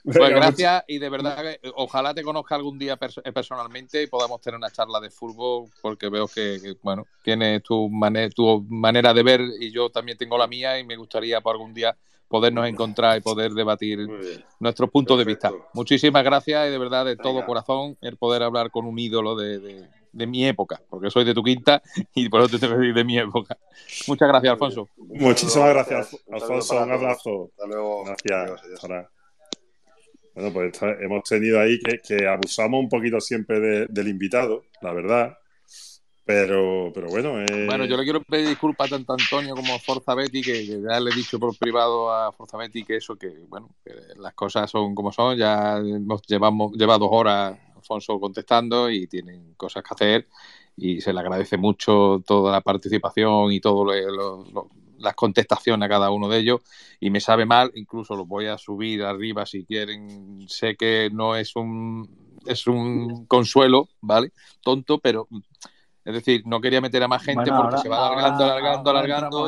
Pues gracias y de verdad, ojalá te conozca algún día personalmente y podamos tener una charla de fútbol porque veo que, bueno, tienes tu, tu manera de ver y yo también tengo la mía y me gustaría por algún día podernos encontrar y poder debatir nuestros puntos de vista. Muchísimas gracias y de verdad de todo corazón el poder hablar con un ídolo de, mi época, porque soy de tu quinta y por eso te decir de mi época. Muchas gracias, Alfonso. Muchísimas gracias, Alfonso. Un abrazo. Hasta luego. Gracias. Bueno, pues hemos tenido ahí que, abusamos un poquito siempre del invitado, la verdad. Pero, pero bueno. Eh... Bueno, yo le quiero pedir disculpas tanto a Antonio como a Forza Betty, que, ya le he dicho por privado a Forza Betty que eso, que bueno, que las cosas son como son. Ya hemos llevamos, lleva dos horas Alfonso contestando y tienen cosas que hacer y se le agradece mucho toda la participación y todo lo, lo las contestaciones a cada uno de ellos y me sabe mal, incluso lo voy a subir arriba si quieren, sé que no es un es un consuelo, ¿vale? Tonto, pero es decir, no quería meter a más gente porque se va alargando, alargando, alargando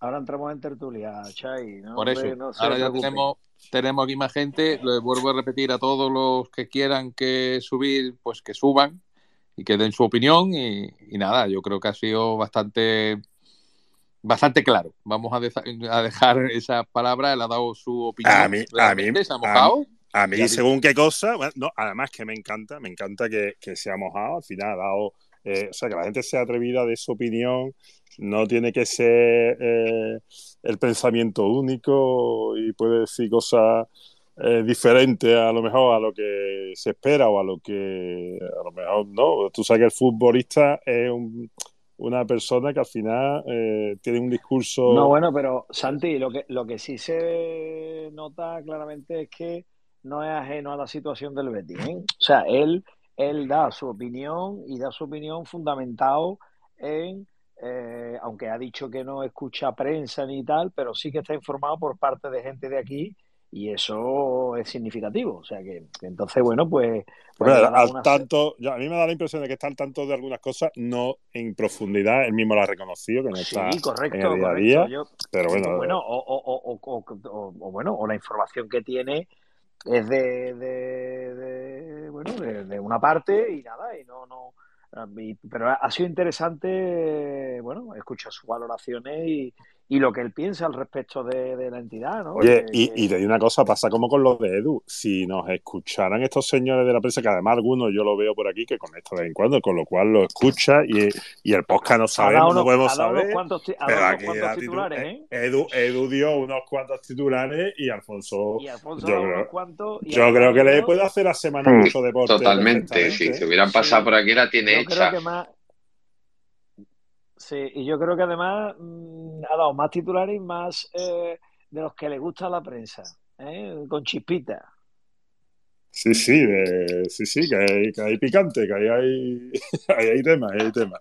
Ahora entramos en tertulia, Chay. Por eso, ahora ya tenemos, tenemos aquí más gente. Le vuelvo a repetir a todos los que quieran que subir, pues que suban y que den su opinión. Y, y nada, yo creo que ha sido bastante bastante claro. Vamos a, dejar esa palabra, él ha dado su opinión. A mí, a mí, se ha mojado. A, mí, según qué cosa, no, además que me encanta, me encanta que, que se ha mojado, al final ha dado eh, o sea, que la gente sea atrevida de su opinión, no tiene que ser eh, el pensamiento único y puede decir cosas eh, diferentes a lo mejor a lo que se espera o a lo que a lo mejor no. Tú sabes que el futbolista es un- una persona que al final eh, tiene un discurso... No, bueno, pero Santi, lo que, lo que sí se nota claramente es que no es ajeno a la situación del Betis, ¿eh? O sea, él, él da su opinión y da su opinión fundamentado en, eh, aunque ha dicho que no escucha prensa ni tal, pero sí que está informado por parte de gente de aquí y eso es significativo. O sea que, entonces, bueno, pues, pues al tanto, yo- a mí me da la impresión de que está al tanto de algunas cosas, no en profundidad, él mismo lo ha reconocido, que no está Sí, correcto, en el día a correcto. día, Yo- pero bueno, bueno, o, o- o- o- o- o, bueno, o la información que tiene es de, de, de, bueno, de, de una parte y nada, y no, no, y- pero ha sido interesante, bueno, escuchar sus valoraciones y, y lo que él piensa al respecto de, de la entidad, ¿no? Oye, Que- y, que- y te digo una cosa, pasa como con los de Edu. Si nos escucharan estos señores de la prensa, que además algunos yo lo veo por aquí que conecta de vez en cuando, con lo cual lo escucha y, y el podcast no sabemos, no podemos saber. cuantos, Pero aquí cuantos titulares, eh, ¿eh? Edu, Edu dio unos cuantos titulares y Alfonso, Y Alfonso yo creo, cuantos. y yo creo que le puede hacer a semana Mm, mucho deporte. Totalmente, si se hubieran pasado por aquí la tiene Yo creo hecha. que más. Sí, y yo creo que además mm, ha dado más titulares y más eh, de los que le gusta a la prensa, ¿eh? Con chispita. Sí, sí, de- sí, sí, que hay, que hay picante, que ahí hay, ahí hay tema, hay tema.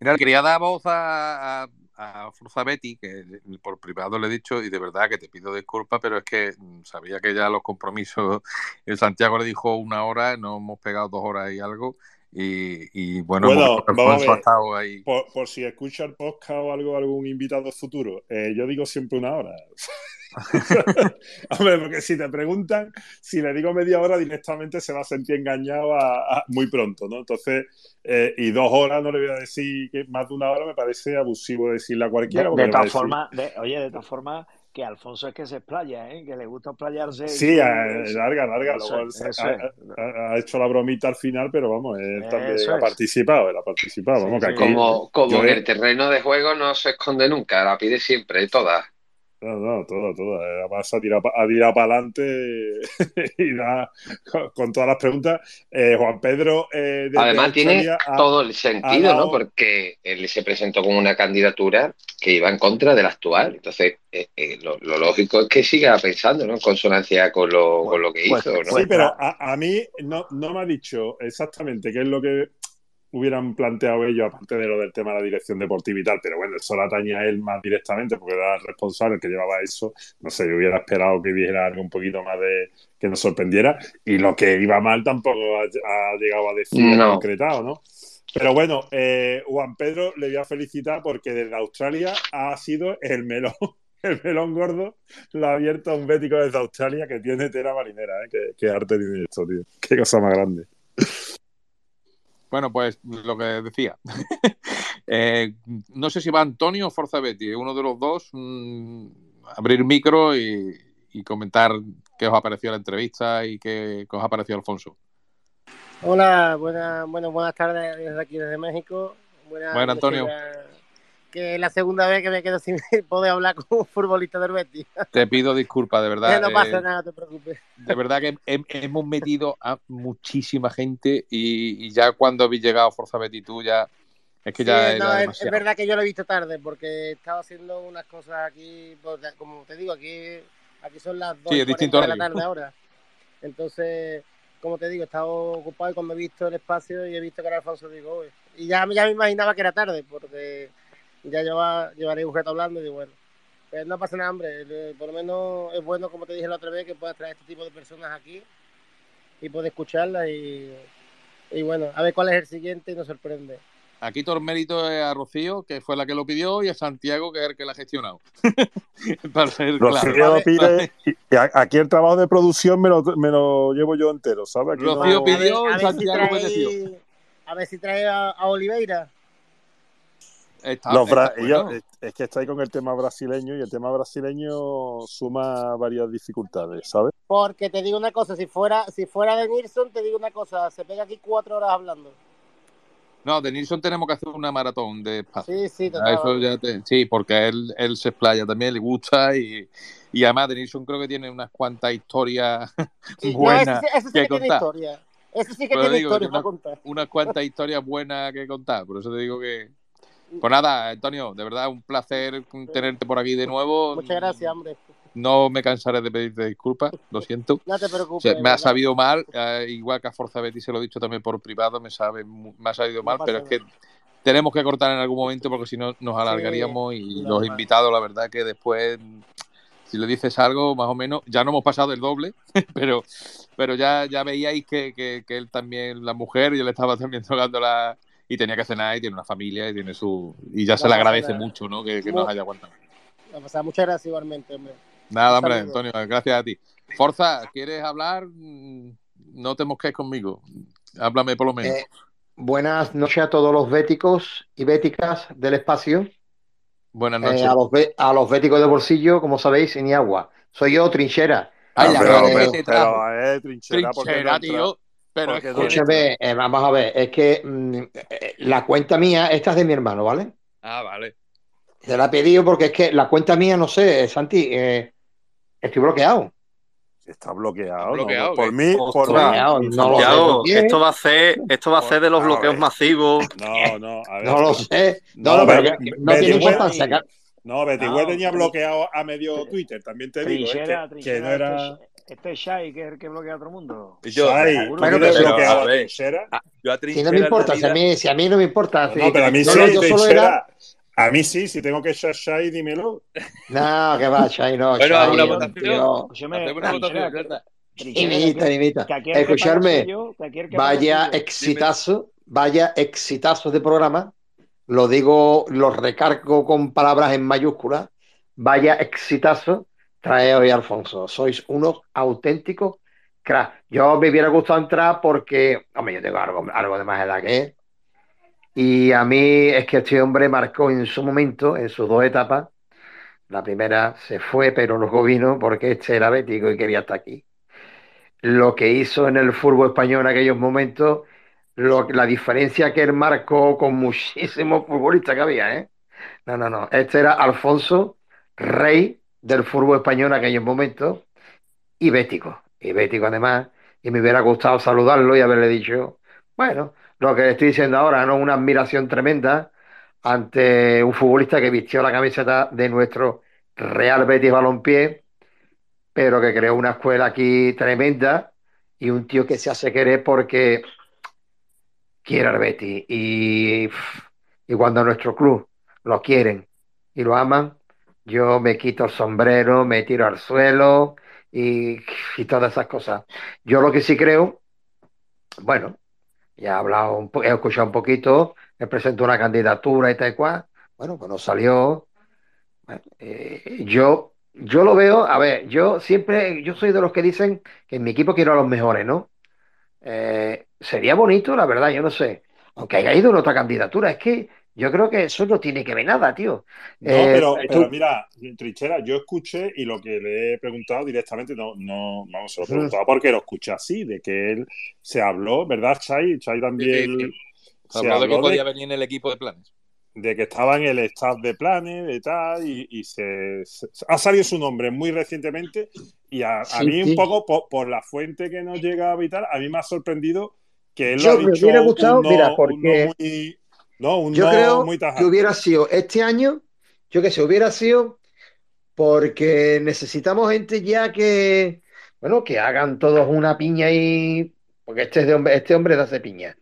Mira, quería dar voz a, a, a Forza Betty, que por privado le he dicho, y de verdad que te pido disculpas, pero es que mm, sabía que ya los compromisos, el Santiago le dijo una hora, nos hemos pegado dos horas y algo, y, y bueno, Bueno, vamos a ver. Por, por si escucha el podcast o algo, algún invitado futuro, eh, yo digo siempre una hora. Hombre, porque si te preguntan, si le digo media hora, directamente se va a sentir engañado a- a- muy pronto, ¿no? Entonces, eh, y dos horas no le voy a decir que más de una hora me parece abusivo decirle a De, cualquiera. de a todas formas, de- oye, de todas formas, que Alfonso es que se explaya, ¿eh? Que le gusta explayarse. en Sí, larga, larga. eso Luego eso ha, es. ha- ha hecho la bromita al final, pero vamos, él también ha participado, él ha participado. Vamos, que aquí Como, como yo en he- el terreno de juego no se esconde nunca, la pide siempre, todas. No, no, todo, todo. Además, ha tirado, ha tirado para adelante y da- con, con todas las preguntas. Eh, Juan Pedro, eh, Además tiene ha- todo el sentido, ¿no? Porque él se presentó con una candidatura que iba en contra de la actual. Entonces, eh, eh, lo, lo lógico es que siga pensando, ¿no? En consonancia con lo, con lo que Pues- hizo, ¿no? Sí, pero a, a mí no, no me ha dicho exactamente qué es lo que hubieran planteado ellos, aparte de lo del tema de la dirección deportiva y tal, pero bueno, eso lo atañe a él más directamente, porque era el responsable el que llevaba eso. No sé, yo hubiera esperado que dijera algo un poquito más de que nos sorprendiera. Y lo que iba mal tampoco ha, ha llegado a decir No. concretado, ¿no? Pero bueno, eh, Juan Pedro le voy a felicitar porque desde Australia ha sido el melón, el melón gordo, lo ha abierto a un bético desde Australia que tiene tela marinera, ¿eh? Qué, qué arte tiene esto, tío. Qué cosa más grande. Bueno, pues lo que decía. Eh, no sé si va Antonio o Forza Betty, uno de los dos, mm, abrir micro y, y comentar qué os ha parecido la entrevista y qué, qué os ha parecido Alfonso. Hola, buena, bueno, buenas tardes desde aquí, desde México. Buenas Bueno, Antonio. Que es la segunda vez que me quedo sin poder hablar con un futbolista del Betis. Te pido disculpas, de verdad. no pasa eh, nada, no te preocupes. De verdad que hem- hemos metido a muchísima gente y, y ya cuando habéis llegado Forza Betty tú ya es que ya era no, es, verdad que yo lo he visto tarde porque estaba haciendo unas cosas aquí, de- como te digo, aquí, aquí son las 2 Sí, de la tarde ahora. Entonces, como te digo, he estado ocupado y cuando he visto el espacio y he visto que era Alfonso, digo, "Uy". y ya, ya me imaginaba que era tarde porque ya lleva, llevaré un reto hablando y digo, bueno, pues no pasa nada, hombre, eh, por lo menos es bueno, como te dije la otra vez, que puedas traer este tipo de personas aquí y poder escucharlas y, y bueno, a ver cuál es el siguiente y nos sorprende. Aquí todo el mérito es a Rocío, que fue la que lo pidió, y a Santiago, que es el que la ha gestionado. Para ser Rocío claro. lo pide y aquí el trabajo de producción me lo, me lo llevo yo entero, ¿sabes? Aquí no- Rocío pidió a y ver si Santiago trae- obedeció. A ver si trae a, a Oliveira. Está- Los está bueno. es, es que está ahí con el tema brasileño y el tema brasileño suma varias dificultades, ¿sabes? Porque te digo una cosa, si fuera, si fuera de Nilsson, te digo una cosa, se pega aquí cuatro horas hablando. No, de Nilsson tenemos que hacer una maratón de espacio. Sí, sí, total. eso ya te- sí, porque él, él se explaya también, le gusta y, y además de Nilsson creo que tiene unas cuantas historias Sí, no, buenas ese, sí- que que tiene historia. Ese sí que Pero tiene digo, historia que para una- contar. unas cuantas historias buenas que contar. Por eso te digo que. Pues nada, Antonio, de verdad un placer tenerte por aquí de nuevo. Muchas gracias, hombre. No me cansaré de pedirte disculpas, lo siento. No te O preocupes. sea, me ha sabido mal, eh, igual que a Forza Betty se lo he dicho también por privado, me, sabe, me ha sabido mal, pero es que tenemos que cortar en algún momento porque si no nos alargaríamos y los invitados, la verdad que después, si le dices algo, más o menos, ya no hemos pasado el doble, pero, pero ya, ya veíais que, que, que él también, la mujer, y él estaba también tocando la... Y tenía que cenar y tiene una familia y tiene su... Y ya se No le agradece nada. mucho, ¿no? Que, nos haya aguantado. O sea, muchas gracias igualmente, hombre. Nada, hombre. Antonio, gracias a ti. Forza, ¿quieres hablar? Mm, No te mosques conmigo. Háblame por lo menos. Eh, buenas noches a todos los béticos y béticas del espacio. Buenas Eh, noches. a, los a los béticos de bolsillo, como sabéis, ni agua. Soy yo, trinchera. Ay, que- que te trajo. Pero, eh, trinchera, ¿por qué no Trinchera, entra? tío. Pero es Porque que... Escúchame, eh, vamos a ver, es que mm, eh, la cuenta mía, esta es de mi hermano, ¿vale? Ah, vale. Se la he pedido porque es que la cuenta mía, no sé, Santi, eh, estoy bloqueado. Está bloqueado. bloqueado, ¿no? Por mí, por no desbloqueé. esto va a ser, esto va a ser de los A bloqueos ver. masivos. No, no, a ver. No lo sé. No, No, no, pero pero que- que no tiene importancia. No, Betty No, tenía bloqueado a medio Twitter, también te digo. Trinchera, que, que trinchera, no era. este, este es Shai, que es el que bloquea a el mundo. Yo, Shai, seguro ¿tú Bueno, quieres pero- a a? Yo a Si no me importa, si a mí, si a mí no me importa. si- No, pero a mí no, sí, yo solo era. A mí sí, si tengo que echar Shai, dímelo. No, que va, Chay, no, Bueno, Chay, una un votación. Escúchame, Hacemos una Trinchera, votación, ¿verdad? Trinchera, Imita, que aquí- imita. que aquí el que paga Escucharme, yo, vaya yo. exitazo, vaya exitazo de programa. Lo digo, lo recargo con palabras en mayúsculas. Vaya exitazo trae hoy Alfonso. Sois unos auténticos cracks. Yo me hubiera gustado entrar porque, hombre, yo tengo algo, algo de más edad que él. Y a mí es que este hombre marcó en su momento, en sus dos etapas. La primera se fue, pero luego vino porque este era bético y quería estar aquí lo que hizo en el fútbol español en aquellos momentos, lo, la diferencia que él marcó con muchísimos futbolistas que había, ¿eh? No, no, no. Este era Alfonso, rey del fútbol español en aquellos momentos, y bético. Y bético además, y me hubiera gustado saludarlo y haberle dicho, bueno, lo que le estoy diciendo ahora, ¿no? Una admiración tremenda ante un futbolista que vistió la camiseta de nuestro Real Betis Balompié pero que creó una escuela aquí tremenda y un tío que se hace querer porque quiere al Betis y, y cuando nuestro club lo quieren y lo aman, yo me quito el sombrero, me tiro al suelo y, todas esas cosas. Yo lo que sí creo, bueno, ya he hablado, un he escuchado un poquito, me presentó una candidatura y tal y cual, bueno, pues no salió. Eh, yo, yo lo veo, a ver, yo siempre, yo soy de los que dicen que en mi equipo quiero a los mejores, ¿no? Eh, sería bonito, la verdad, yo no sé, aunque haya ido en otra candidatura, es que yo creo que eso no tiene que ver nada, tío. No, Eh, pero, tú- pero mira, Trinchera, yo escuché y lo que le he preguntado directamente, no, no, vamos, se lo he preguntado porque lo escuché así, de que él se habló, ¿verdad, Chai? Chai también Sí, sí, Se se habló de que podía de, venir en el equipo de planes. De que estaba en el staff de planes, de tal, y, y se, se- ha salido su nombre muy recientemente, y a, a Sí, mí un poco por, por la fuente que nos llega a vital, a mí me ha sorprendido que él lo ha dicho hubiera gustado, un no, mira, un no porque muy, no, un yo no creo muy que hubiera sido este año, yo que sé, hubiera sido porque necesitamos gente ya que, bueno, que hagan todos una piña y, porque este, es de hombre, este hombre hace piña.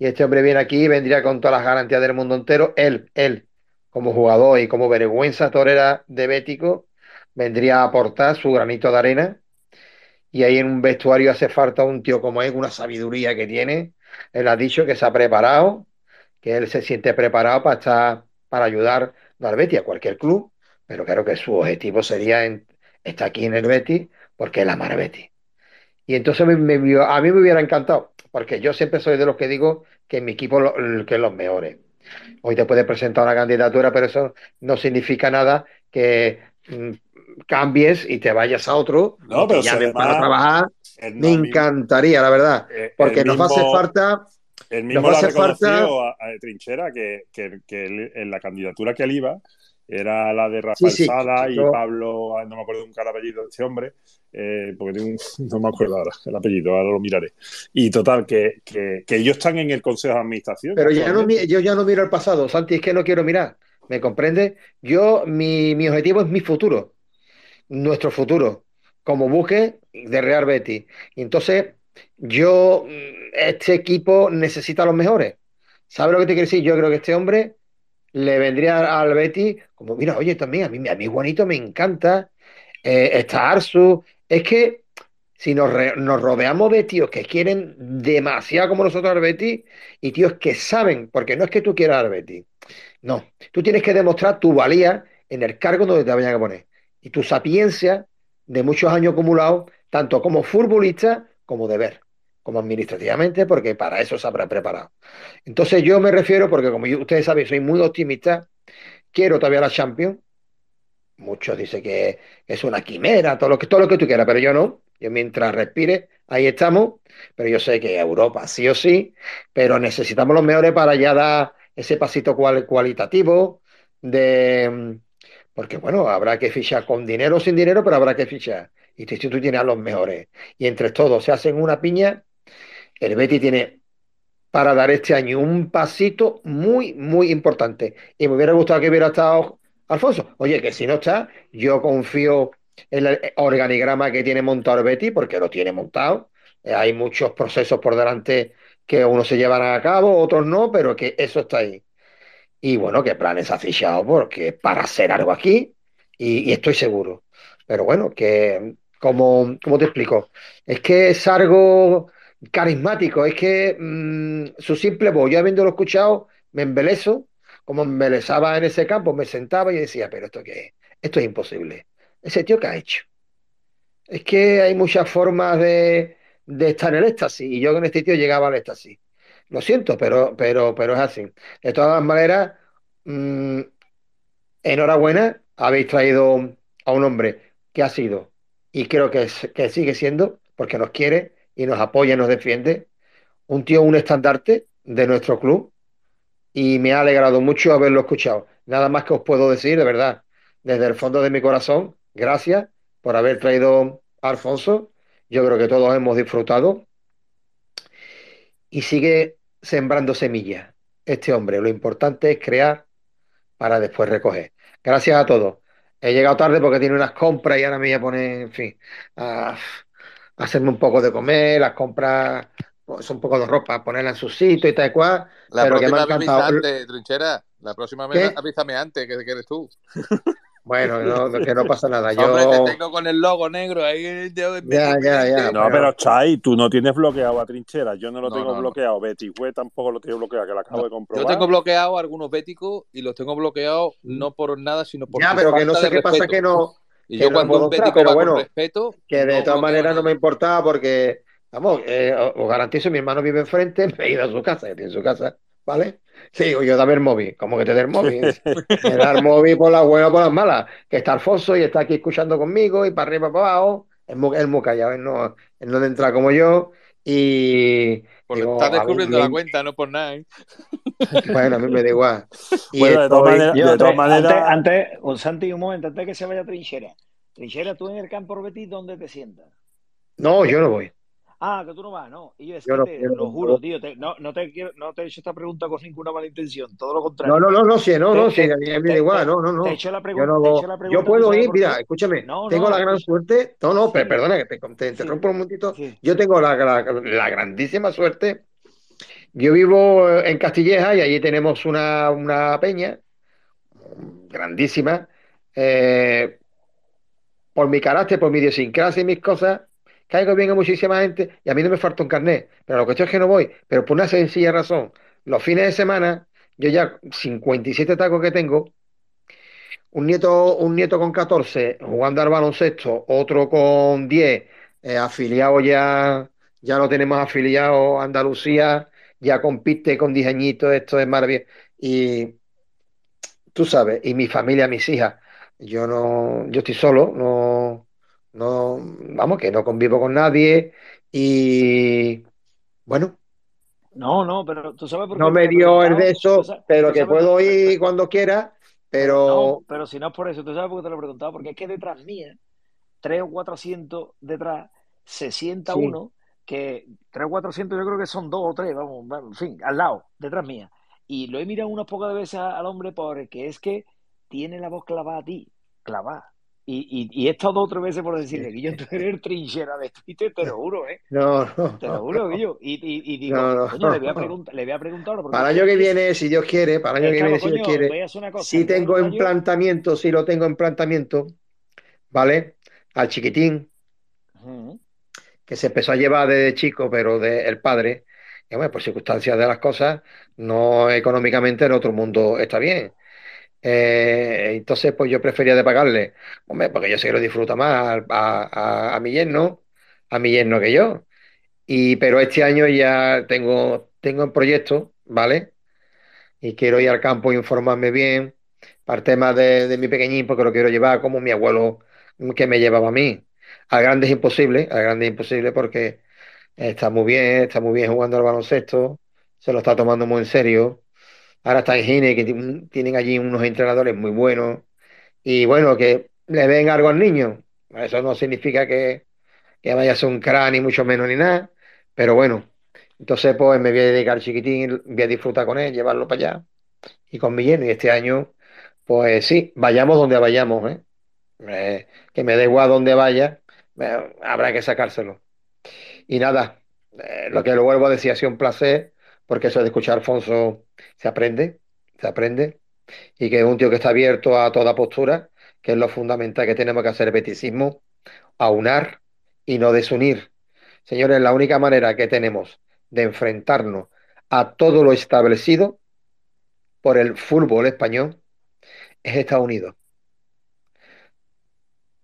Y este hombre viene aquí y vendría con todas las garantías del mundo entero. Él, él, como jugador y como vergüenza torera de Bético, vendría a aportar su granito de arena. Y ahí en un vestuario hace falta un tío como él, una sabiduría que tiene. Él ha dicho que se ha preparado, que él se siente preparado para estar, para ayudar al Betis, a cualquier club, pero creo que su objetivo sería estar aquí en el Betis porque él ama al Betis. Y entonces me- a mí me hubiera encantado, porque yo siempre soy de los que digo que en mi equipo lo- que los mejores. Hoy te puedes presentar una candidatura, pero eso no significa nada que mm, cambies y te vayas a otro No, pero para trabajar. el Me encantaría, la verdad, eh, porque el nos hace mismo- falta, Él mismo Nos lo ha hace falta- reconocido a, a Trinchera que, que- que él- en la candidatura que él iba era la de Rafael Sí, sí, Sala y Pablo, no me acuerdo nunca el apellido de este hombre, eh, porque tengo un- no me acuerdo ahora el apellido, ahora lo miraré. Y total, que, que- que ellos están en el Consejo de Administración. Pero ya no, yo ya no miro el pasado, Santi, es que no quiero mirar. ¿Me comprende? Yo, mi, mi objetivo es mi futuro, nuestro futuro, como buque de Real Betis. Y entonces, yo, mm, este equipo necesita a los mejores. ¿Sabe lo que te quiero decir? Yo creo que este hombre le vendría al Betis como, mira, oye, también a mí, a mí Juanito me encanta, eh, está Arsu. Es que si nos, re- nos rodeamos de tíos que quieren demasiado como nosotros al Betis y tíos que saben, porque no es que tú quieras al Betis, no, tú tienes que demostrar tu valía en el cargo donde te vayan a poner y tu sapiencia de muchos años acumulados, tanto como futbolista como de ver, administrativamente, porque para eso se habrá preparado. Entonces yo me refiero, porque como yo- ustedes saben, soy muy optimista, quiero todavía la Champions, Muchos dicen que es una quimera, todo lo que, todo lo que tú quieras, pero yo no. Yo mientras respire, ahí estamos. Pero yo sé que Europa sí o sí, pero necesitamos los mejores para ya dar ese pasito cual- cualitativo de... Porque bueno, habrá que fichar con dinero o sin dinero, pero habrá que fichar. Y tú tienes a los mejores y entre todos se hacen una piña, el Betis tiene para dar este año un pasito muy, muy importante. Y me hubiera gustado que hubiera estado Alfonso. Oye, que si no está, yo confío en el organigrama que tiene montado el porque lo tiene montado. Eh, hay muchos procesos por delante que unos se llevan a cabo, otros no, pero que eso está ahí. Y bueno, que Planes ha fichado porque para hacer algo aquí, y, y estoy seguro. Pero bueno, que como, ¿cómo te explico? Es que es algo carismático, es que mm, su simple voz, yo habiéndolo escuchado, me embelezo, como me en ese campo, me sentaba y decía, pero ¿esto qué es? Esto es imposible. Ese tío que ha hecho. Es que hay muchas formas de, de estar en el éxtasis, y yo con este tío llegaba al éxtasis. Lo siento, pero, pero, pero es así. De todas maneras, mm, enhorabuena, habéis traído a un hombre que ha sido, y creo que, que sigue siendo, porque nos quiere y nos apoya y nos defiende, un tío, un estandarte de nuestro club, y me ha alegrado mucho haberlo escuchado. Nada más que os puedo decir, de verdad, desde el fondo de mi corazón, gracias por haber traído a Alfonso. Yo creo que todos hemos disfrutado y sigue sembrando semillas. Este hombre, lo importante es crear para después recoger. Gracias a todos. He llegado tarde porque tiene unas compras y ahora me voy a poner, en fin, hacerme un poco de comer, las compras, pues, un poco de ropa, ponerla en su sitio y tal y cual, La pero que me próxima ha vez avisa encantado. antes, Trinchera. La próxima ¿Qué? vez avísame antes, que, que eres tú. Bueno, no, que no pasa nada. Hombre, Yo, te tengo con el logo negro ahí. ya, ya, ya. No, pero Chai, tú no tienes bloqueado a Trinchera. Yo no lo No, tengo no, no. bloqueado. Betty Hue tampoco lo tengo bloqueado, que lo acabo de Yo comprobar. tengo bloqueado algunos béticos y los tengo bloqueados no por nada, sino por Ya, pero que no sé qué pasa que no. Y yo no cuando un bético pero bueno, con respeto, que de no todas bloqueo maneras no me importaba porque, vamos, eh, os garantizo, mi hermano vive enfrente, me he ido a su casa, que tiene su casa, ¿vale? Sí, digo yo, dame el móvil, ¿cómo que te dé el móvil? Me da el móvil por las buenas o por las malas, que está Alfonso y está aquí escuchando conmigo y para arriba para abajo, es muy, es muy callado, él no, él no entra como yo y Digo, estás a mí descubriendo la cuenta, no por nada. ¿eh? bueno, a mí me da igual. Y Bueno, de todas maneras, Yo, de todas te- maneras, antes, antes, con Santi, un momento, antes que se vaya Trinchera. Trinchera, tú en el campo Betis, ¿dónde te sientas? No, yo no voy. Ah, que tú no vas, no. Y yo es Yo que no te, quiero, lo no. juro, tío, te- no, no, te quiero, no te he hecho esta pregunta con ninguna mala intención, todo lo contrario. No, no, no, no, sí, no, no, mí me da igual, no, no, no. te he hecho la Yo pregunta, no, he hecho la yo pregunta, ¿tú puedo ir, mira, escúchame, No, tengo no, la gran suerte, no, no, pe- Sí, perdona que te, te sí, interrumpo un momentito, sí. yo tengo la, la- la grandísima suerte, yo vivo en Castilleja y allí tenemos una, una peña grandísima, eh, por mi carácter, por mi idiosincrasia y mis cosas, caigo bien a muchísima gente y a mí no me falta un carnet, pero la cuestión es que no voy, pero por una sencilla razón, los fines de semana, yo ya 57 tacos que tengo, un nieto, un nieto con 14 jugando al baloncesto, otro con 10 eh, afiliado ya, ya lo tenemos afiliado Andalucía, ya compite con 10 añitos, esto es maravilloso. Y tú sabes, y mi familia, mis hijas, yo no, yo estoy solo, no, no, vamos, que no convivo con nadie y bueno, No, no, pero tú sabes por qué No me dio el de eso, pero que puedo ir cuando quiera, pero No, pero si no es por eso, tú sabes por qué te lo he preguntado, porque es que detrás mía, tres o cuatro asientos detrás, se sienta Sí. uno que tres o cuatro asientos yo creo que son dos o tres, vamos, en fin, al lado, detrás mía. Y lo he mirado unas pocas veces al hombre porque es que tiene la voz clavada a ti, clavada. Y, y, y he estado dos o tres veces por decirle, Guillo, tú eres el trinchera de Twitter, te lo juro, ¿eh? no, no. Te lo juro, Guillo. Y, digo, No, no. coño, le voy a preguntar, le voy a preguntar ahora, Para el año que viene, si Dios quiere, para el año que viene, si Dios quiere, si el 2 de tengo mayo, implantamiento, si lo tengo implantamiento, ¿vale? Al chiquitín, que se empezó a llevar desde chico, pero del padre, y bueno, por circunstancias de las cosas, no económicamente el otro mundo está bien. Eh, entonces, pues yo prefería de pagarle, hombre, porque yo sé que lo disfruta más a, mi yerno, a mi yerno que yo. Y, pero este año ya tengo, tengo en proyecto, ¿vale? Y quiero ir al campo e informarme bien para el tema de, mi pequeñín, porque lo quiero llevar como mi abuelo que me llevaba a mí. Al grande es imposible, al grande es imposible porque está muy bien, está muy bien jugando al baloncesto, se lo está tomando muy en serio. Ahora está en Gine, que ti- tienen allí unos entrenadores muy buenos. Y bueno, que le den algo al niño. Eso no significa que, que vaya a ser un crack, ni mucho menos ni nada. Pero bueno, entonces pues me voy a dedicar chiquitín, voy a disfrutar con él, llevarlo para allá y con mi yerno. Y este año, pues sí, vayamos donde vayamos, ¿eh? Que me dé igual donde vaya, habrá que sacárselo. Y nada, eh, lo que lo vuelvo a decir, ha sido un placer, porque eso de escuchar a Alfonso se aprende, se aprende, y que es un tío que está abierto a toda postura, que es lo fundamental que tenemos que hacer el beticismo, aunar y no desunir. Señores, la única manera que tenemos de enfrentarnos a todo lo establecido por el fútbol español es Estados Unidos.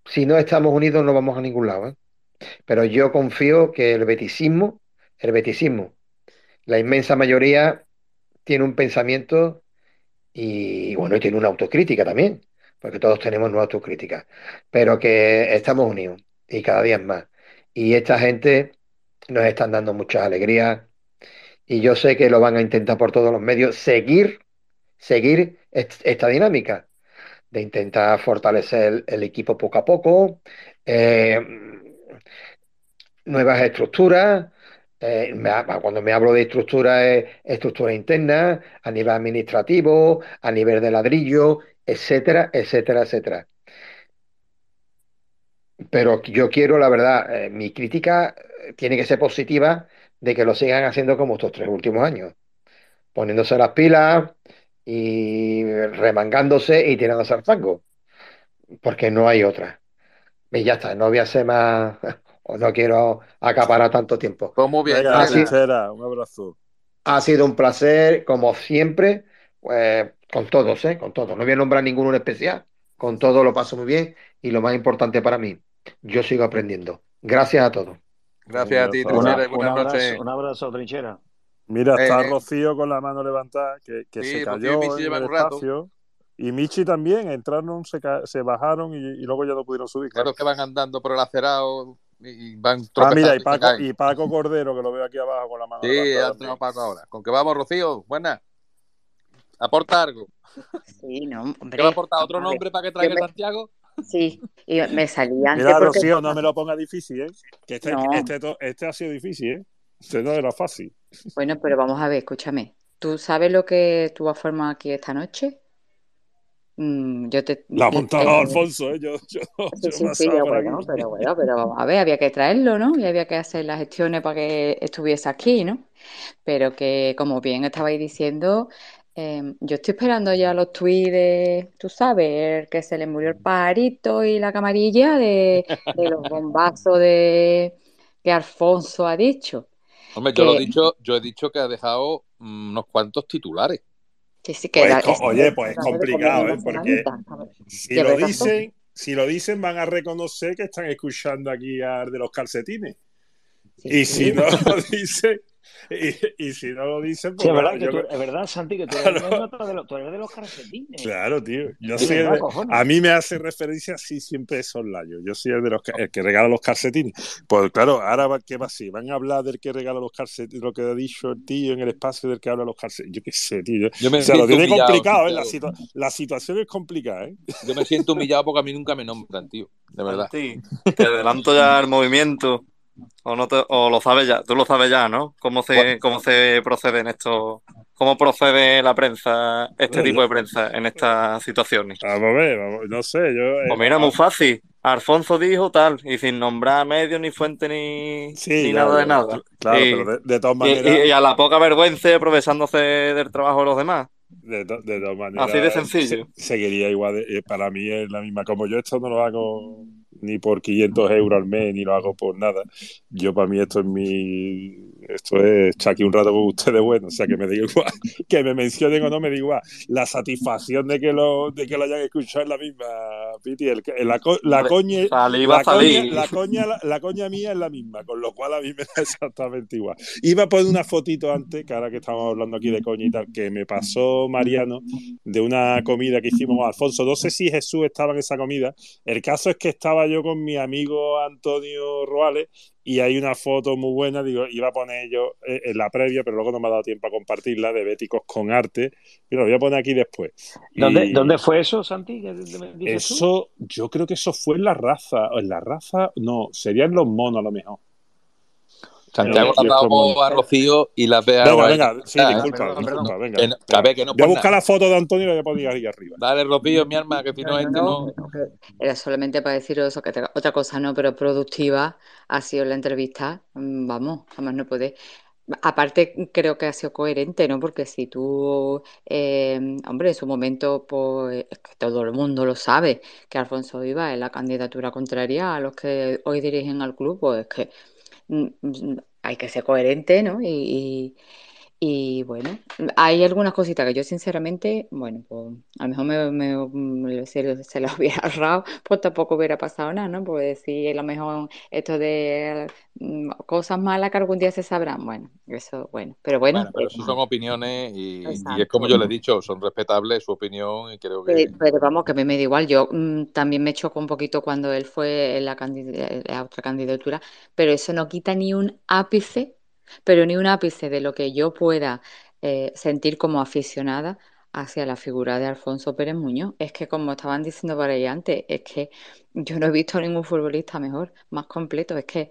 Si no estamos unidos no vamos a ningún lado, ¿eh? Pero yo confío que el beticismo, el beticismo, la inmensa mayoría tiene un pensamiento y bueno, tiene una autocrítica también, porque todos tenemos una autocrítica, pero que estamos unidos y cada día es más. Y esta gente nos están dando muchas alegrías y yo sé que lo van a intentar por todos los medios seguir, seguir est- esta dinámica de intentar fortalecer el, el equipo poco a poco, eh, nuevas estructuras. Eh, cuando me hablo de estructura, es estructura interna, a nivel administrativo, a nivel de ladrillo, etcétera, etcétera, etcétera. Pero yo quiero, la verdad, eh, mi crítica eh, tiene que ser positiva de que lo sigan haciendo como estos tres últimos años, poniéndose las pilas y remangándose y tirándose al fango, porque no hay otra. Y ya está, no voy a ser más, no quiero acaparar tanto tiempo. Pues muy bien, Venga, Ha sido, trinchera, un abrazo. ha sido un placer, como siempre, pues, con todos, ¿eh? Con todos. No voy a nombrar ninguno en especial, con todos lo paso muy bien y lo más importante para mí, yo sigo aprendiendo. Gracias a todos. Gracias a ti, Una- Trinchera, Un buenas abrazo, noches. un abrazo, trinchera. Mira, está Eh, Rocío con la mano levantada, que, que sí, se cayó Michi en el un rato. espacio. Y Michi también, entraron, se, bajaron y, y luego ya no pudieron subir. Claro que van andando por el acerado y van Ah, mira, y Paco, y Paco Cordero, que lo veo aquí abajo con la mano Sí, también. entrado Paco ahora. ¿Con qué vamos, Rocío? Buena. ¿Aporta algo? Sí, no, ¿Qué va a hombre. aportar otro nombre para que traiga me, Santiago? sí, y me salí antes Mira, porque Rocío, no me lo ponga difícil, ¿eh? Que este, no, este, este ha sido difícil, ¿eh? Este no era fácil. bueno, pero vamos a ver, escúchame. ¿Tú sabes lo que tú has formado aquí esta noche? Mm, yo te, La ha eh, montado eh, Alfonso, ¿eh? Yo, yo, sí, yo sí, no sí, estaba ya, por bueno, aquí. pero bueno, pero vamos a ver, había que traerlo, ¿no? Y había que hacer las gestiones para que estuviese aquí, ¿no? Pero que, como bien estabais diciendo, eh, yo estoy esperando ya los tuits de, tú sabes, el que se le murió el pajarito y la camarilla de, de los bombazos de que Alfonso ha dicho. Hombre, yo lo he dicho, yo he dicho que ha dejado mm, unos cuantos titulares. Que sí, que Pues, da, oye, pues es complicado, ¿eh? Porque. A si lo dicen, si lo dicen, van a reconocer que están escuchando aquí al de los calcetines. Sí, Y si no lo dicen, Y, y, si no lo dicen, pues. Sí, es verdad, claro, que yo tú, es verdad, Santi, que tú eres, de los, tú eres de los calcetines. Claro, tío. Yo Sí, soy el ¿verdad, de- a mí me hace referencia así siempre Soslayo. Yo soy el de los el que regala los calcetines. Pues claro, ahora va, ¿qué va así? ¿Van a hablar del que regala los calcetines? Lo que ha dicho el tío en el espacio del que habla los calcetines. Yo qué sé, tío. Yo me o sea, lo tiene humillado, complicado, ¿eh? La, la situación es complicada, ¿eh? Yo me siento humillado porque a mí nunca me nombran, tío. De verdad. Sí, te adelanto ya el movimiento. O, no te- o lo sabes ya, tú lo sabes ya, ¿no? ¿Cómo se, cómo se procede en esto? ¿Cómo procede la prensa, este tipo de prensa en estas situaciones? Vamos a ver, vamos- no sé, yo. eh, Pues mira, muy fácil. Alfonso dijo tal, y sin nombrar medios, ni fuente, ni, Sí, ni ya, nada de nada. claro, Y- pero de, de todas maneras. y, y a la poca vergüenza aprovechándose del trabajo de los demás. De, to- de todas maneras. Así de sencillo. se- seguiría igual. de- eh, para mí es la misma. Como yo esto no lo hago ni por 500 euros al mes, ni lo hago por nada. Yo, para mí, esto es mi. Esto es aquí un rato con ustedes, bueno. O sea, que me diga igual. Que me mencionen o no me diga igual. La satisfacción de que lo, de que lo hayan escuchado es la misma, Piti. El, la, coña. La a coña, la, coña, la, la coña mía es la misma, con lo cual a mí me da exactamente igual. Iba a poner una fotito antes, que ahora que estamos hablando aquí de coña y tal, que me pasó Mariano de una comida que hicimos con Alfonso. No sé si Jesús estaba en esa comida. El caso es que estaba yo con mi amigo Antonio Roales y hay una foto muy buena, digo, iba a poner yo eh, en la previa, pero luego no me ha dado tiempo a compartirla, de Béticos con arte, y lo voy a poner aquí después. ¿Dónde, Y ¿Dónde fue eso, Santi? Eso, yo creo que eso fue en la raza, o en la raza, no, serían los monos a lo mejor. Santiago estos dado a Rocío y la ve a Venga, venga, disculpa, disculpa, venga. Que no- que a ver, que no Voy a buscar nada. la foto de Antonio y la voy a poner ahí arriba. Dale, Rocío, mi alma, que si no, No, este. Era solamente para deciros eso, que te- otra cosa no, pero productiva ha sido la entrevista. mm, Vamos, jamás no puede. Aparte, creo que ha sido coherente, ¿no? Porque si tú, eh, hombre, en su momento, pues es que todo el mundo lo sabe, que Alfonso Viva es la candidatura contraria a los que hoy dirigen al club, pues es que hay que ser coherente, ¿no? Y, y- bueno, hay algunas cositas que yo sinceramente, bueno, pues a lo mejor me, me- me- se, se lo hubiera ahorrado, pues tampoco hubiera pasado nada, ¿no? Porque si a lo mejor esto de mm, cosas malas que algún día se sabrán, bueno, eso, bueno, pero bueno, Bueno, pero eh, eso son opiniones y, y es como yo le he dicho, son respetables su opinión y creo que... Pe- Pero vamos, que a mí me da igual. Yo mm, también me chocó un poquito cuando él fue en la, candid- la otra candidatura, pero eso no quita ni un ápice, pero ni un ápice de lo que yo pueda eh, sentir como aficionada hacia la figura de Alfonso Pérez Muñoz. Es que, como estaban diciendo por ahí antes, es que yo no he visto ningún futbolista mejor, más completo. Es que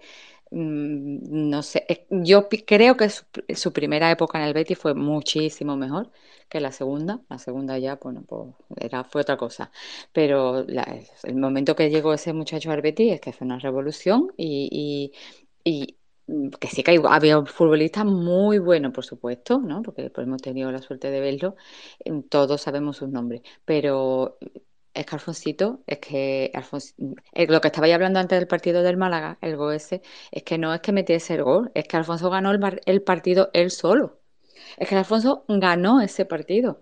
mm, no sé, yo creo que su, primera época en el Betis fue muchísimo mejor que la segunda. La segunda ya, bueno, pues era, fue otra cosa. Pero el momento que llegó ese muchacho al Betis es que fue una revolución y, que sí que hay- había futbolistas muy buenos, por supuesto, ¿no? Porque pues, hemos tenido la suerte de verlo. Todos sabemos sus nombres, pero es que Alfonsito, es que eh, lo que estaba hablando antes del partido del Málaga, el gol ese, es que no es que metiese el gol, es que Alfonso ganó el, el partido él solo. Es que Alfonso ganó ese partido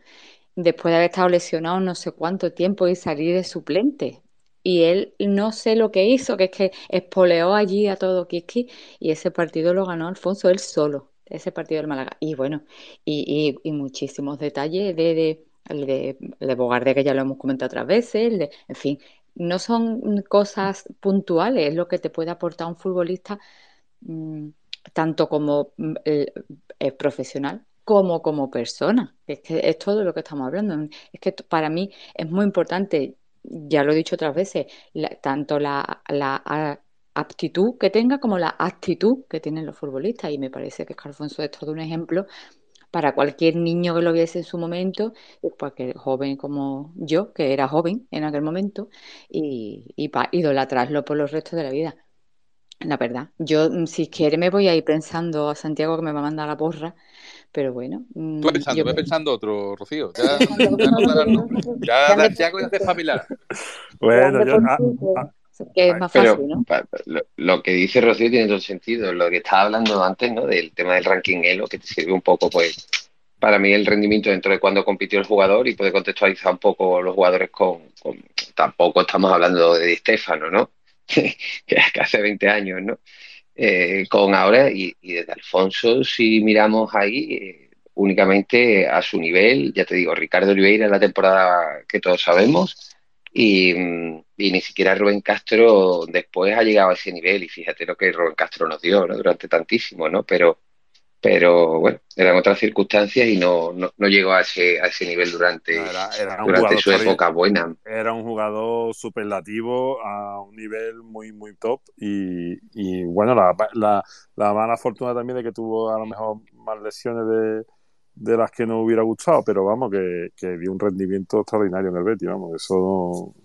después de haber estado lesionado no sé cuánto tiempo y salir de suplente. Y él no sé lo que hizo, que es que espoleó allí a todo Kiski y ese partido lo ganó Alfonso él solo, ese partido del Málaga. Y bueno, y, y- muchísimos detalles de, de, de, de Bogarde, que ya lo hemos comentado otras veces, de- en fin, no son cosas puntuales, es lo que te puede aportar un futbolista mm, tanto como mm, profesional como como persona. Es que es todo lo que estamos hablando. Es que para mí es muy importante, ya lo he dicho otras veces, tanto la, la aptitud que tenga como la actitud que tienen los futbolistas. Y me parece que Alfonso es todo un ejemplo para cualquier niño que lo viese en su momento, cualquier joven como yo, que era joven en aquel momento, y, y para idolatrarlo por los restos de la vida. La verdad, yo mm, si quiere me voy a ir pensando a Santiago que me va a mandar la porra, pero bueno, Tú mm, vas pensando, yo ve pensando otro, Rocío. Ya, ya. Ya, ya, ya ya. Bueno, yo. ah, que es más Pero fácil, ¿no? lo, lo que dice Rocío tiene todo sentido. Lo que estaba hablando antes, ¿no? Del tema del ranking Elo, que te sirve un poco, pues, para mí el rendimiento dentro de cuando compitió el jugador y puede contextualizar un poco los jugadores con, con- tampoco estamos hablando de Di Stéfano, ¿no? que que hace 20 años, ¿no? Eh, con ahora y, y desde Alfonso, si miramos ahí, eh, únicamente a su nivel, ya te digo, Ricardo Oliveira la temporada que todos sabemos y, mm, y ni siquiera Rubén Castro después ha llegado a ese nivel y fíjate lo que Rubén Castro nos dio ¿no? durante tantísimo, ¿no? Pero, pero bueno, eran otras circunstancias y no, no, no llegó a ese, a ese nivel durante, Era, era un durante su época buena. Era un jugador superlativo a un nivel muy, muy top. Y, y, bueno, la, la, la mala fortuna también de que tuvo a lo mejor más lesiones de, de las que no hubiera gustado, pero vamos, que, que dio un rendimiento extraordinario en el Betis, vamos, eso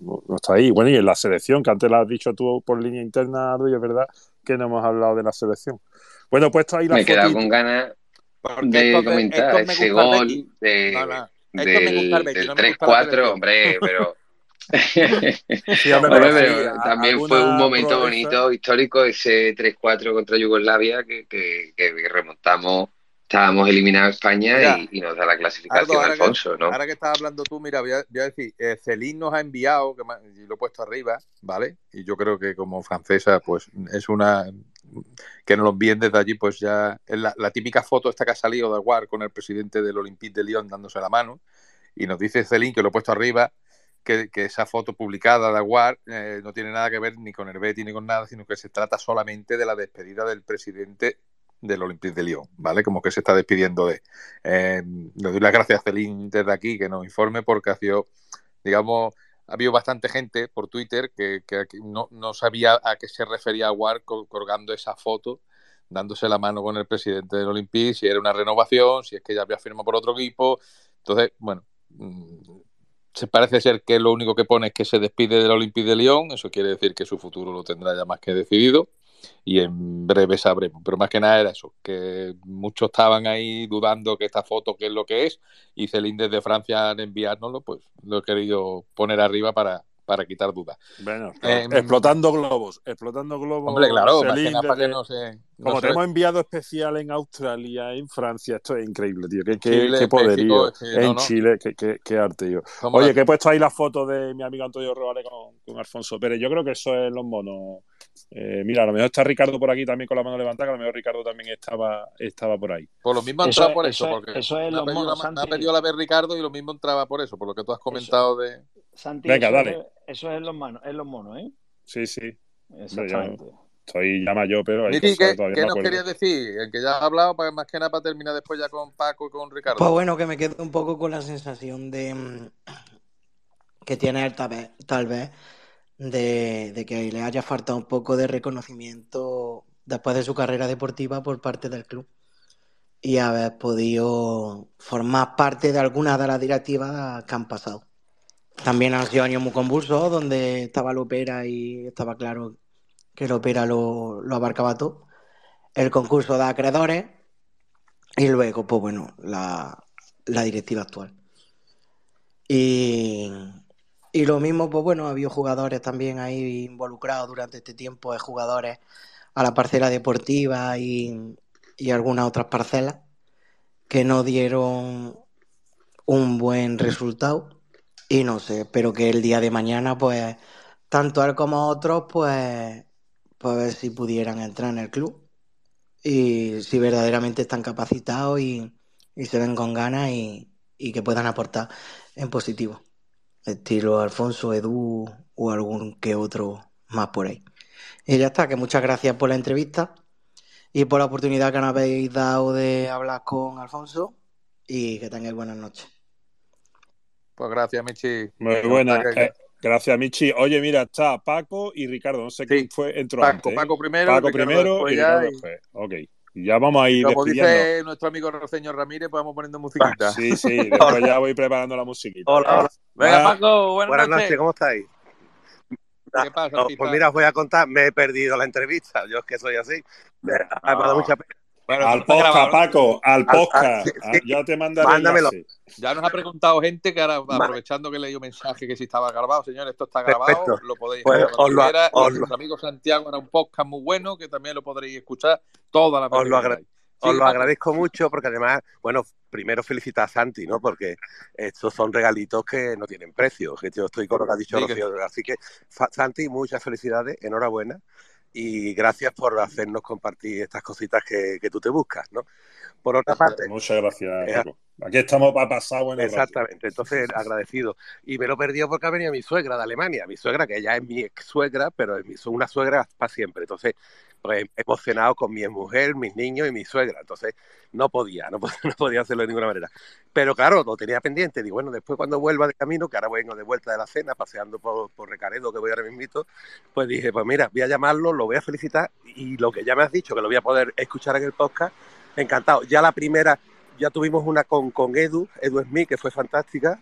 no, no- no está ahí. Bueno, y en la selección, que antes la has dicho tú por línea interna, y es verdad que no hemos hablado de la selección. Bueno, puesto ahí la Me he quedado fotito. con ganas de comentar ese gol de, No, no, del, gusta el Betis, del no me gusta la 3-4, selección. hombre, pero... Sí, hombre, Hombre, pero también fue un momento bonito, histórico, ese 3-4 contra Yugoslavia que, que, que remontamos, estábamos eliminados España Mira, y, y nos da la Aldo, clasificación que, Alfonso, ¿no? ahora que estás hablando tú, mira, voy a, voy a decir, eh, Celine nos ha enviado, que me- y lo he puesto arriba, ¿vale? Y yo creo que como francesa, pues es una que nos lo envíen desde allí, pues ya la, típica foto esta que ha salido de Aguar con el presidente del Olympique de Lyon dándose la mano, y nos dice Celine, que lo he puesto arriba, que, que esa foto publicada de Aguar eh, no tiene nada que ver ni con el Betis ni con nada, sino que se trata solamente de la despedida del presidente del Olympique de Lyon, ¿vale? Como que se está despidiendo de. Eh, le doy las gracias a desde aquí que nos informe porque ha sido, digamos, ha habido bastante gente por Twitter que, que no, sabía a qué se refería col- colgando esa foto, dándose la mano con el presidente del Olympique, si era una renovación, si es que ya había firmado por otro equipo. Entonces, bueno, mm, se parece ser que lo único que pone es que se despide del Olympique de Lyon, eso quiere decir que su futuro lo tendrá ya más que decidido y en breve sabremos. Pero más que nada era eso, que muchos estaban ahí dudando que esta foto qué es lo que es y Celine desde Francia al enviárnoslo, pues lo he querido poner arriba para, para quitar dudas. Bueno, Eh, explotando globos, explotando globos. Hombre, claro, más que Celine, nada para que desde- no se- no Como se- te hemos enviado especial en Australia, en Francia, esto es increíble, tío. Qué, qué, Chile, qué poderío. México, en no, no. Chile, qué, qué, qué arte. Somos Oye, que he puesto ahí la foto de mi amigo Antonio Roales con, con Alfonso Pérez. Yo creo que eso es los monos. Eh, mira, a lo mejor está Ricardo por aquí también con la mano levantada, que a lo mejor Ricardo también estaba, estaba por ahí. Por lo mismo ha Eso entrado es- por eso eso, es- porque eso es me, ha pedido la, me ha la vez Ricardo y lo mismo entraba por eso, por lo que tú has comentado de... Santi, Venga, eso dale. Es, eso es en los, manos, en los monos, ¿eh? Sí, sí. Hombre, Exactamente. yo estoy ya mayor, pero hay Niti, cosas que ¿qué, nos querías decir? El que ya has hablado, pues, más que nada para terminar después ya con Paco y con Ricardo. Pues bueno, que me quedo un poco con la sensación de mm, que tiene él tal vez, tal vez de, que le haya faltado un poco de reconocimiento después de su carrera deportiva por parte del club y haber podido formar parte de alguna de las directivas que han pasado. También han sido años muy convulsos, donde estaba Lopera y estaba claro que Lopera lo, lo abarcaba todo. El concurso de acreedores y luego, pues bueno, la, la directiva actual. Y, y lo mismo, pues bueno, ha habido jugadores también ahí involucrados durante este tiempo, de jugadores a la parcela deportiva y, y algunas otras parcelas que no dieron un buen resultado. Y no sé, espero que el día de mañana, pues, tanto él como otros, pues, pues a ver si pudieran entrar en el club y si verdaderamente están capacitados y, y se ven con ganas y, y que puedan aportar en positivo. Estilo Alfonso, Edu o algún que otro más por ahí. Y ya está, que muchas gracias por la entrevista y por la oportunidad que nos habéis dado de hablar con Alfonso y que tengáis buenas noches. Pues gracias, Michi. Muy Que buena. nos saque- eh, gracias, Michi. Oye, mira, está Paco y Ricardo. No sé quién fue, entró Paco, antes. ¿eh? Paco primero, Paco Ricardo primero y ya, Ricardo y-. Ok. Y ya vamos a ir Como dice nuestro amigo Roceño Ramírez, vamos poniendo musiquita. Sí, sí, después ya voy preparando la musiquita. Hola, hola. Venga, Va. Paco, buenas, Buenas noches. noches, ¿cómo estáis? ¿Qué pasa, No, Pipa? pues mira, os voy a contar, me he perdido la entrevista, yo es que soy así. Me, me ha dado mucha pena. Al podcast, Paco, al Al- podcast. al- sí, Ah, sí. ya te mandaré el Mándamelo. enlace. Ya nos ha preguntado gente que ahora, aprovechando que leí un mensaje que si estaba grabado, señores, esto está grabado, Perfecto. lo podéis Pues os lo- quiera. os lo- nuestro amigo Santiago era un podcast muy bueno que también lo podréis escuchar toda la Os lo, agra- os lo agradezco mucho porque además, bueno, primero felicitar a Santi, ¿no? Porque estos son regalitos que no tienen precio, que yo estoy con lo que ha dicho Sí, que- Rocío. Así que, Santi, muchas felicidades, enhorabuena. Y gracias por hacernos compartir estas cositas que, que tú te buscas, ¿no? Por otra parte, Muchas gracias. Aquí estamos para pasar buenos ratos. Exactamente, entonces agradecido. Y me lo perdió porque ha venido mi suegra de Alemania, mi suegra que ya es mi ex suegra, pero es mi- son una suegra para siempre. Entonces, pues emocionado con mi mujer, mis niños y mi suegra. Entonces, no podía, no, pod- no podía hacerlo de ninguna manera. Pero claro, lo tenía pendiente. Digo, bueno, después cuando vuelva de camino, que ahora vengo de vuelta de la cena, paseando por, por Recaredo, que voy ahora mismito, pues dije, pues mira, voy a llamarlo, lo voy a felicitar y lo que ya me has dicho, que lo voy a poder escuchar en el podcast, encantado. Ya la primera, ya tuvimos una con, con Edu, Edu Smith, que fue fantástica,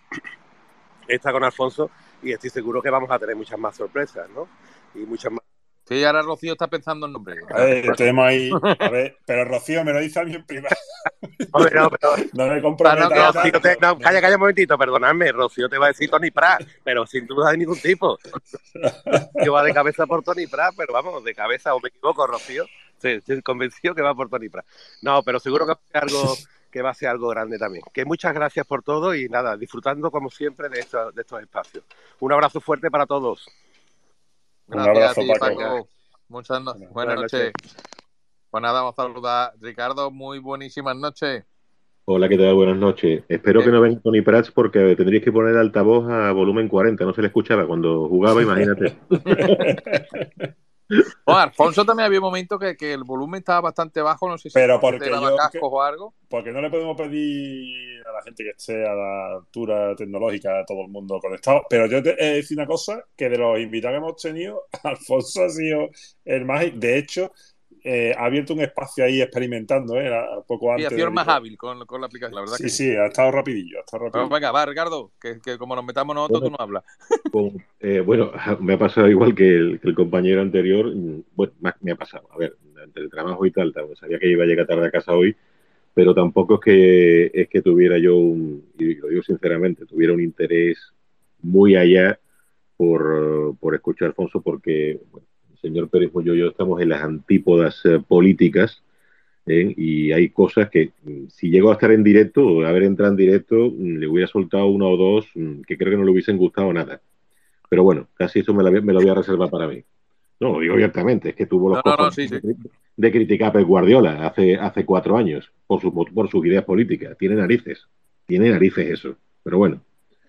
esta con Alfonso, y estoy seguro que vamos a tener muchas más sorpresas, ¿no? Y muchas más. Sí, ahora Rocío está pensando en nombre. A ver, tenemos ahí. A ver, pero Rocío me lo dice a mí en privado. Hombre, no, pero- No me comprometas. No, Rocío te- no, calla, calla un momentito, perdonadme. Rocío te va a decir Tony Prat, pero sin duda de ningún tipo. Yo va de cabeza por Tony Prat, pero vamos, de cabeza, o me equivoco, Rocío. Sí, estoy convencido que va por Tony Prat. No, pero seguro que va a ser algo, que va a ser algo grande también. Que muchas gracias por todo y nada, disfrutando como siempre de estos, de estos espacios. Un abrazo fuerte para todos. Gracias abrazo, a ti, Paco. Paco. Muchas no- buenas, buenas noches. noches. Pues nada, vamos a saludar. Ricardo, muy buenísimas noches. Hola, ¿qué tal? Buenas noches. Espero que no venga Tony Prats porque tendríais que poner altavoz a volumen 40, no se le escuchaba cuando jugaba, imagínate. Alfonso también había un momento que, que el volumen estaba bastante bajo, no sé si Pero porque porque te daba yo- cascos o algo. Porque no le podemos pedir a la gente que esté a la altura tecnológica, a todo el mundo conectado. Pero yo te he de decir una cosa, que de los invitados que hemos tenido, Alfonso ha sido el más... De hecho, eh, ha abierto un espacio ahí experimentando, ¿eh? Era poco Y antes. ha sido más hábil con, con la aplicación, la verdad Sí, que sí, ha estado rapidillo, ha estado Pero rapidillo. venga, va, Ricardo, que, que como nos metamos nosotros, tú no hablas. Con- eh, bueno, me ha pasado igual que el, que el compañero anterior. mm, Bueno, me ha pasado. A ver, entre el trabajo y tal, tal, sabía que iba a llegar tarde a casa hoy, pero tampoco es que, es que tuviera yo un, y lo digo sinceramente, tuviera un interés muy allá por, por escuchar a Alfonso, porque bueno, señor Pérez yo estamos en las antípodas eh, políticas. ¿eh? Y hay cosas que, mm, si llego a estar en directo o a haber entrado en directo, mm, le hubiera soltado una o dos mm, que creo que no le hubiesen gustado nada. Pero bueno, casi eso me lo, voy- me lo voy a reservar para mí. No, lo digo abiertamente, es que tuvo los No, no, no, cojones sí, sí. de, de criticar a Pep Guardiola hace, hace cuatro años por, su, por sus ideas políticas. Tiene narices, tiene narices eso. Pero bueno,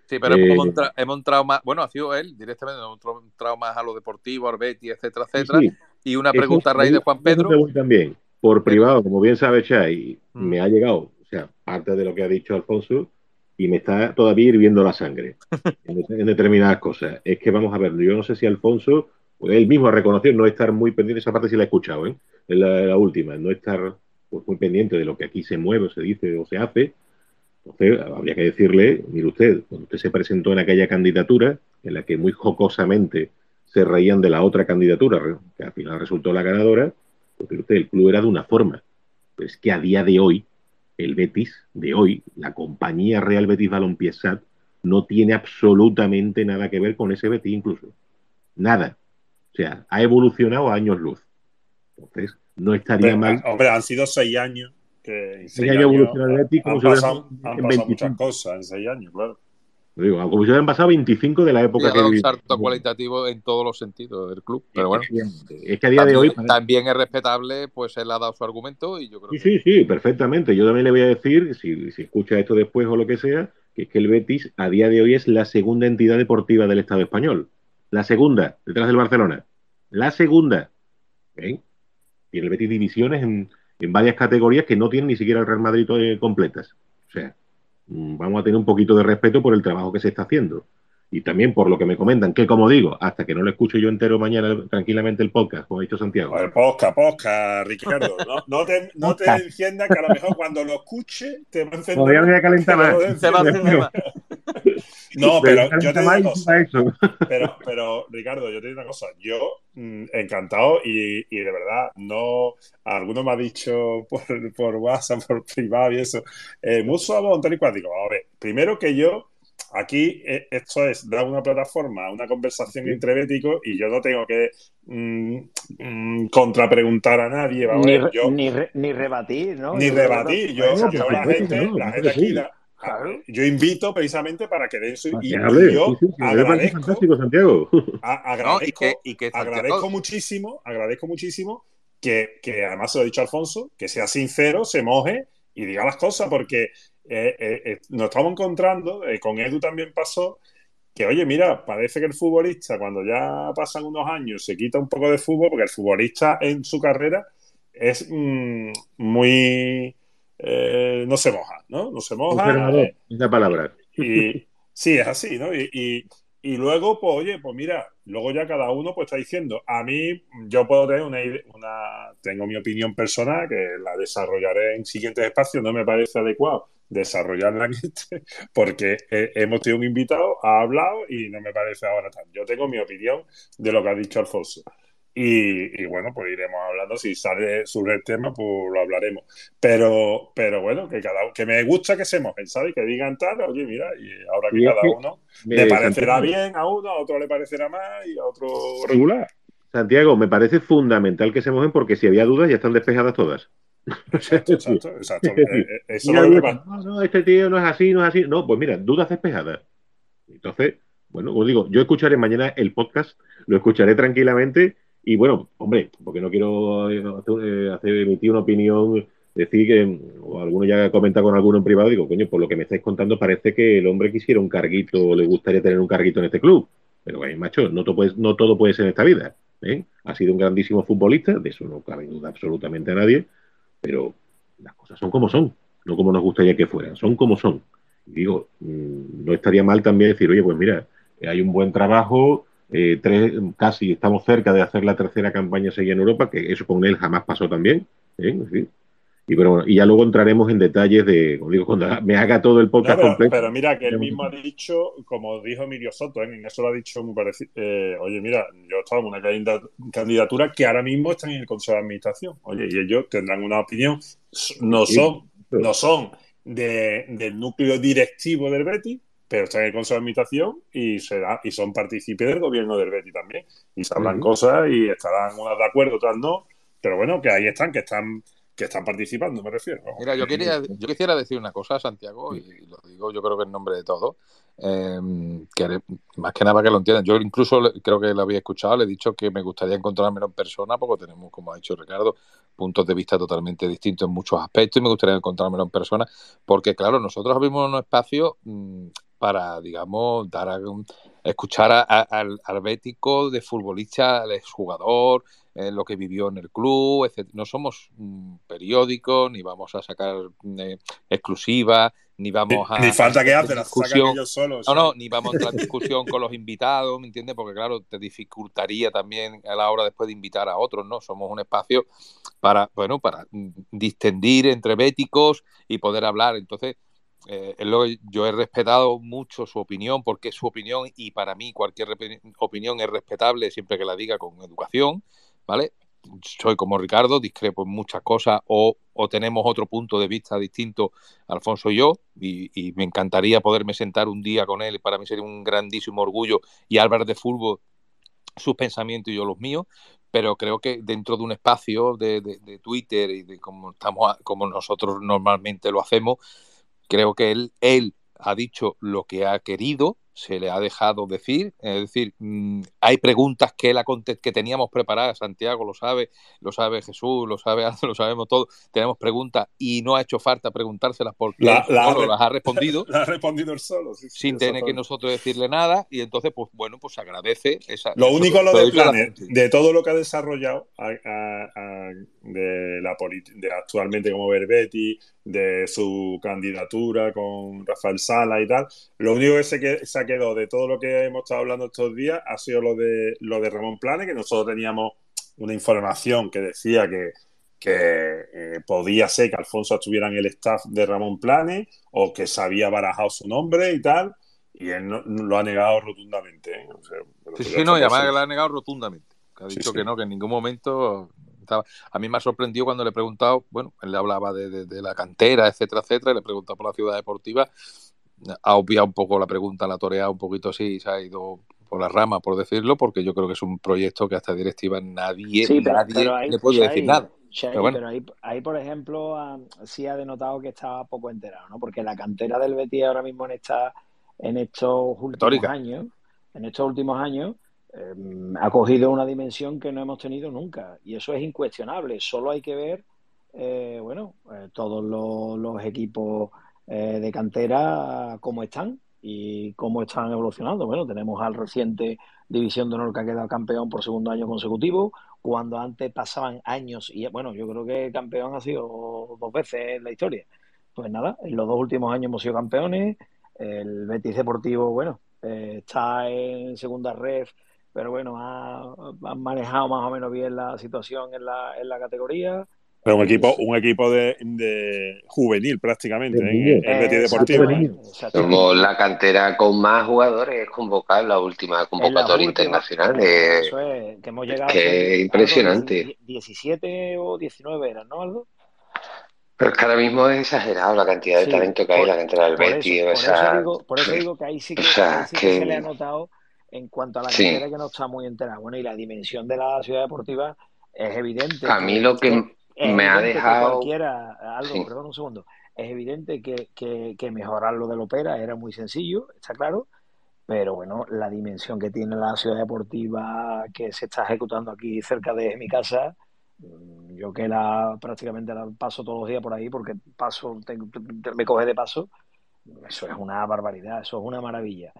Sí, pero Eh, hemos, entra- hemos entrado más, bueno, ha sido él directamente, hemos entrado- más a lo deportivo, al Betis, etcétera, Sí, etcétera. sí. Y una Eso- pregunta a raíz de Juan Pedro. también, por privado, como bien sabe Chay, Mm. me ha llegado, o sea, parte de lo que ha dicho Alfonso, y me está todavía hirviendo la sangre en, en determinadas cosas. Es que vamos a ver, yo no sé si Alfonso, él mismo ha reconocido no estar muy pendiente, esa parte sí la he escuchado, ¿eh? Es la, la última, no estar pues, muy pendiente de lo que aquí se mueve, o se dice o se hace. Entonces, habría que decirle, mire usted, cuando usted se presentó en aquella candidatura, en la que muy jocosamente se reían de la otra candidatura, que al final resultó la ganadora, porque usted, el club era de una forma. Pero es que a día de hoy, el Betis de hoy, la compañía Real Betis Balompié SAT, no tiene absolutamente nada que ver con ese Betis incluso. Nada. O sea, ha evolucionado a años luz. Entonces, no estaría Hombre, mal. hombre, han sido seis años. Que en seis años evolucionado el Betis como han si pasado, han en pasado 25. muchas cosas en seis años, claro. Lo digo, como si hubieran pasado 25 de la Y época ha que dado un salto cualitativo en todos los sentidos del club. Pero bueno, Es que a día de hoy. también, también es respetable, pues él ha dado su argumento y yo creo Sí, sí, sí, perfectamente. Yo también le voy a decir, si, si escucha esto después o lo que sea, que es que el Betis a día de hoy es la segunda entidad deportiva del Estado español. La segunda, detrás del Barcelona. La segunda. ¿Eh? Tiene el Betis divisiones en, en varias categorías que no tienen ni siquiera el Real Madrid eh, completas. O sea, mm, vamos a tener un poquito de respeto por el trabajo que se está haciendo. Y también por lo que me comentan, que como digo, hasta que no lo escuche yo entero mañana tranquilamente el podcast, como ha dicho Santiago. El posca, posca, Ricardo. No, no te, no te Podcast. enciendas, que a lo mejor cuando lo escuche te va a encender. Todavía me voy a calentar te va más. a encender más. No, Me pero yo te digo más una cosa. eso. Pero, pero, Ricardo, yo te digo una cosa. Yo, mm, encantado y, y de verdad, no. Alguno me ha dicho por, por WhatsApp, por privado y eso. Eh, mucho a acuáticos. Vamos a ver. Primero que yo, aquí, eh, esto es dar una plataforma, una conversación entre béticos y yo no tengo que mm, mm, contrapreguntar a nadie. A Ni, yo, ni, re- ni rebatir, ¿no? ni rebatir. Yo, la gente, la gente aquí, la, a- yo invito precisamente para que den su. Y, yo sí, sí, sí, agradezco, fantástico, Santiago. a- No, y agradezco, que, y que Santiago- agradezco muchísimo, agradezco muchísimo que, que además se lo he dicho a Alfonso, que sea sincero, se moje y diga las cosas, porque eh, eh, eh, nos estamos encontrando, con Edu también pasó, que oye, mira, parece que el futbolista cuando ya pasan unos años se quita un poco de fútbol, porque el futbolista en su carrera es mm, muy... eh, no se moja, ¿no? No se moja. Eh, esa palabra. y sí, es así, ¿no? Y, y- y luego, pues, oye, pues mira, luego ya cada uno pues está diciendo, a mí yo puedo tener una, una tengo mi opinión personal que la desarrollaré en siguientes espacios, no me parece adecuado desarrollarla en este, porque hemos tenido un invitado, ha hablado y no me parece ahora tan. Yo tengo mi opinión de lo que ha dicho Alfonso. Y, y bueno, pues iremos hablando. Si sale sobre el tema, pues lo hablaremos. Pero, pero bueno, que cada que me gusta que se mojen, ¿sabes? Que digan tal, oye, mira, y ahora que Y cada que, uno le parecerá Santiago, bien a uno, a otro le parecerá más y a otro regular. Santiago, me parece fundamental que se mojen porque si había dudas ya están despejadas todas. Exacto, exacto, exacto. Eh, eh, Eso mira, que no, no, este tío no es así, no es así. No, pues mira, dudas despejadas. Entonces, bueno, os digo, yo escucharé mañana el podcast, lo escucharé tranquilamente y bueno, hombre, porque no quiero eh, hacer, hacer- emitir una opinión, decir que, o alguno ya comenta con alguno en privado, digo, coño, por lo que me estáis contando parece que el hombre quisiera un carguito, le gustaría tener un carguito en este club. Pero, eh, macho, no todo, puede, no todo puede ser en esta vida. ¿eh? Ha sido un grandísimo futbolista, de eso no cabe duda absolutamente a nadie, pero las cosas son como son, no como nos gustaría que fueran, son como son. Y digo, mm, no estaría mal también decir, oye, pues mira, hay un buen trabajo, eh, tres, casi estamos cerca de hacer la tercera campaña seguida en Europa, que eso con él jamás pasó también. ¿eh? Y, pero, bueno, y ya luego entraremos en detalles de, como digo, cuando me haga todo el No, podcast pero, completo. pero mira, que él mismo ha dicho, como dijo Emilio Soto, ¿eh? en eso lo ha dicho muy parecido. eh, oye, mira, yo estaba en una candida- candidatura que ahora mismo está en el Consejo de Administración. Oye, y ellos tendrán una opinión. No son, no son de- del núcleo directivo del Betis, pero están en el Consejo de Administración y, será, y son partícipes del gobierno del Betis también. Y sabrán Ujú. cosas y estarán unas de acuerdo, otras no. Pero bueno, que ahí están, que están, que están participando, me refiero. Mira, yo quería, yo quisiera decir una cosa, Santiago, y lo digo yo creo que en nombre de todos, eh, que más que nada que lo entiendan. Yo incluso le- creo que lo había escuchado, le he dicho que me gustaría encontrármelo en persona, porque tenemos, como ha dicho Ricardo, puntos de vista totalmente distintos en muchos aspectos, y me gustaría encontrármelo en persona, porque claro, nosotros abrimos un espacio mm, para, digamos, dar a, escuchar a- a- al, al bético de futbolista, al exjugador, eh, lo que vivió en el club, etc. No somos un periódico, ni vamos a sacar eh, exclusivas, ni vamos a. Ni falta que hace, las sacan ellos solos. No, no, ni vamos a entrar en discusión con los invitados, ¿me entiendes? Porque claro, te dificultaría también a la hora después de invitar a otros, ¿no? Somos un espacio para, bueno, para mm, distendir entre béticos y poder hablar. Entonces, eh, yo he respetado mucho su opinión, porque es su opinión y para mí cualquier opinión es respetable siempre que la diga con educación, ¿vale? Soy como Ricardo, discrepo en muchas cosas o, tenemos otro punto de vista distinto, Alfonso y yo, y, me encantaría poderme sentar un día con él, para mí sería un grandísimo orgullo y hablar de fútbol sus pensamientos y yo los míos, pero creo que dentro de un espacio de, Twitter y de como estamos como nosotros normalmente lo hacemos, creo que él, él ha dicho lo que ha querido, se le ha dejado decir, es decir, mm, hay preguntas que él que teníamos preparadas, Santiago lo sabe, lo sabe Jesús, lo sabe, lo sabemos todos, tenemos preguntas y no ha hecho falta preguntárselas porque La- él la ha solo re- las ha respondido La ha respondido él solo, sí, sí, sin tener que nosotros decirle nada y entonces pues bueno pues agradece esa Lo único lo lo de Planet, de todo lo que ha desarrollado a- a- a- de la de actualmente como Berbetti, de su candidatura con Rafael Sala y tal, lo único que se, que- se ha quedado de todo lo que hemos estado hablando estos días ha sido lo de lo de Ramón Planes, que nosotros teníamos una información que decía que, que eh, podía ser que Alfonso estuviera en el staff de Ramón Planes o que se había barajado su nombre y tal, y él no- no lo ha negado rotundamente. ¿eh? O sea, pero Sí, sí, no, y además que la ha negado rotundamente. Que ha Sí, dicho sí. que no, que en ningún momento A mí me ha sorprendido cuando le he preguntado, bueno, él le hablaba de, de- de la cantera, etcétera, etcétera, y le he preguntado por la ciudad deportiva. Ha obviado un poco la pregunta, la ha toreado un poquito así, se ha ido por la rama, por decirlo, porque yo creo que es un proyecto que hasta directiva nadie, Sí, pero, nadie pero ahí, le puede decir nada. Shai, Pero bueno. pero ahí, ahí, por ejemplo, ah, sí ha denotado que estaba poco enterado, ¿no? Porque la cantera del Betis ahora mismo en esta, en estos últimos años, en estos últimos años, eh, ha cogido una dimensión que no hemos tenido nunca. Y eso es incuestionable. Solo hay que ver, eh, bueno, eh, todos los, los equipos eh, de cantera cómo están y cómo están evolucionando. Bueno, tenemos al reciente División de Honor que ha quedado campeón por segundo año consecutivo, cuando antes pasaban años y bueno, yo creo que campeón ha sido dos veces en la historia. Pues nada, en los dos últimos años hemos sido campeones. El Betis Deportivo, bueno, está en segunda ref, pero bueno, ha, ha manejado más o menos bien la situación en la, en la categoría. Pero un equipo, un equipo de, de juvenil prácticamente, De ¿eh? el Betis Deportivo. Somos la cantera con más jugadores convocados en la última En la convocatoria última, internacional. eh, eso es, que hemos llegado a que Aldo, impresionante. 17 o 19 eran, ¿no, Aldo? Pero es que ahora mismo es exagerado la cantidad de Sí, talento que hay en por, la cantera del por eso, Betis. por O eso sea, digo, por eso digo que ahí sí que, o sea, ahí sí que se le ha que notado en cuanto a la sí. cantera que no está muy entera. Bueno, y la dimensión de la ciudad deportiva es evidente A mí lo que es me ha dejado. cualquiera, Aldo, Sí. perdón un segundo, es evidente que, que, que mejorar lo del Opera era muy sencillo, está claro, pero bueno, la dimensión que tiene la ciudad deportiva que se está ejecutando aquí cerca de mi casa, mm, yo que la prácticamente la paso todos los días por ahí porque paso, tengo- me coge de paso, eso es una barbaridad, eso es una maravilla.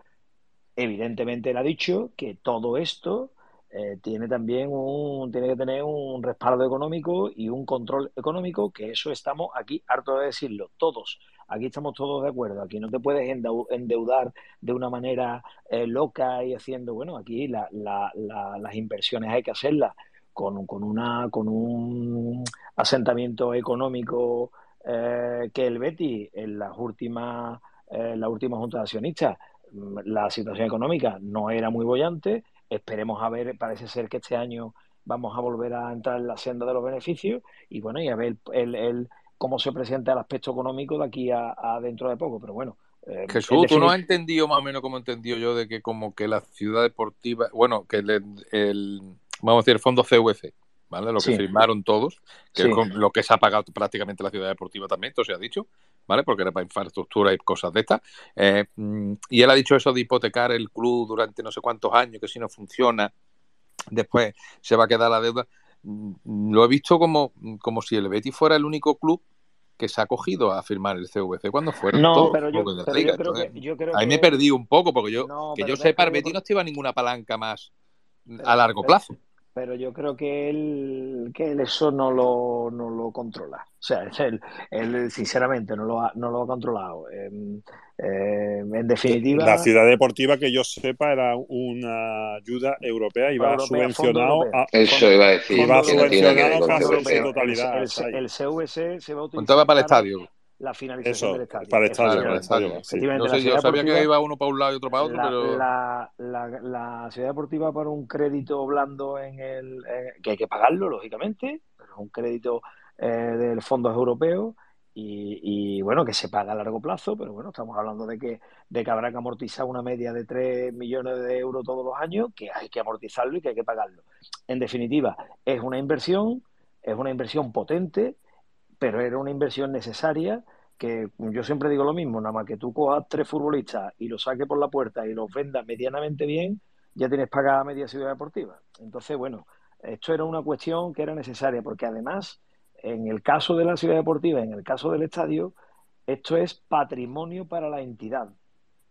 Evidentemente él ha dicho que todo esto eh, tiene también un, tiene que tener un respaldo económico y un control económico, que eso estamos aquí hartos de decirlo, todos. Aquí estamos todos de acuerdo. Aquí no te puedes endeu- endeudar de una manera eh, loca y haciendo, bueno, aquí la- la- la- las inversiones hay que hacerlas con, con una, con un asentamiento económico eh, que el Betis en las últimas, la última junta de accionistas la situación económica no era muy bollante. Esperemos a ver, parece ser que este año vamos a volver a entrar en la senda de los beneficios y bueno, y a ver el, el- cómo se presenta el aspecto económico de aquí a, a dentro de poco. Pero bueno, eh, Jesús, tú no has entendido más o menos como entendido yo de que como que la ciudad deportiva, bueno, que el, el- vamos a decir el fondo CVC, ¿vale? Lo que sí, firmaron todos, que sí, es con lo que se ha pagado prácticamente la ciudad deportiva también, esto se ha dicho, ¿vale? Porque era para infraestructura y cosas de estas. Eh, mm, y él ha dicho eso de hipotecar el club durante no sé cuántos años, que si no funciona, después se va a quedar la deuda. Mm, Lo he visto como, como si el Betis fuera el único club que se ha cogido a firmar el CVC cuando fueron No, todos pero los yo, clubes de la pero liga. yo creo Entonces, que, yo creo ahí me que, perdí un poco porque yo, no, que yo sepa, el Betis no activa ninguna palanca más a largo pero, plazo. Pero yo creo que él, que él eso no lo, no lo controla. O sea, él, él sinceramente no lo ha, no lo ha controlado. Eh, eh, en La definitiva, ciudad deportiva, que yo sepa, era una ayuda europea y va subvencionado a, Eso iba a decir subvencionado casi en su. El, totalidad. el, Sai. el CVC se va a Contaba utilizar para el para estadio. La finalización del estadio, para el estadio, para para el el estadio, estadio. va, sí. Efectivamente, No la sé, yo ciudad sabía que iba uno para un lado y otro para otro, La, pero la, la, la ciudad deportiva para un crédito blando en el eh, que hay que pagarlo, lógicamente, pero es un crédito eh, del fondos europeos y, y, bueno, que se paga a largo plazo, pero bueno, estamos hablando de que, de que habrá que amortizar una media de 3 millones de euros todos los años, que hay que amortizarlo y que hay que pagarlo. En definitiva, es una inversión, es una inversión potente, pero era una inversión necesaria que yo siempre digo lo mismo, nada más que tú cojas tres futbolistas y los saques por la puerta y los vendas medianamente bien, ya tienes pagada media ciudad deportiva. Entonces, bueno, esto era una cuestión que era necesaria, porque además, en el caso de la ciudad deportiva, en el caso del estadio, esto es patrimonio para la entidad,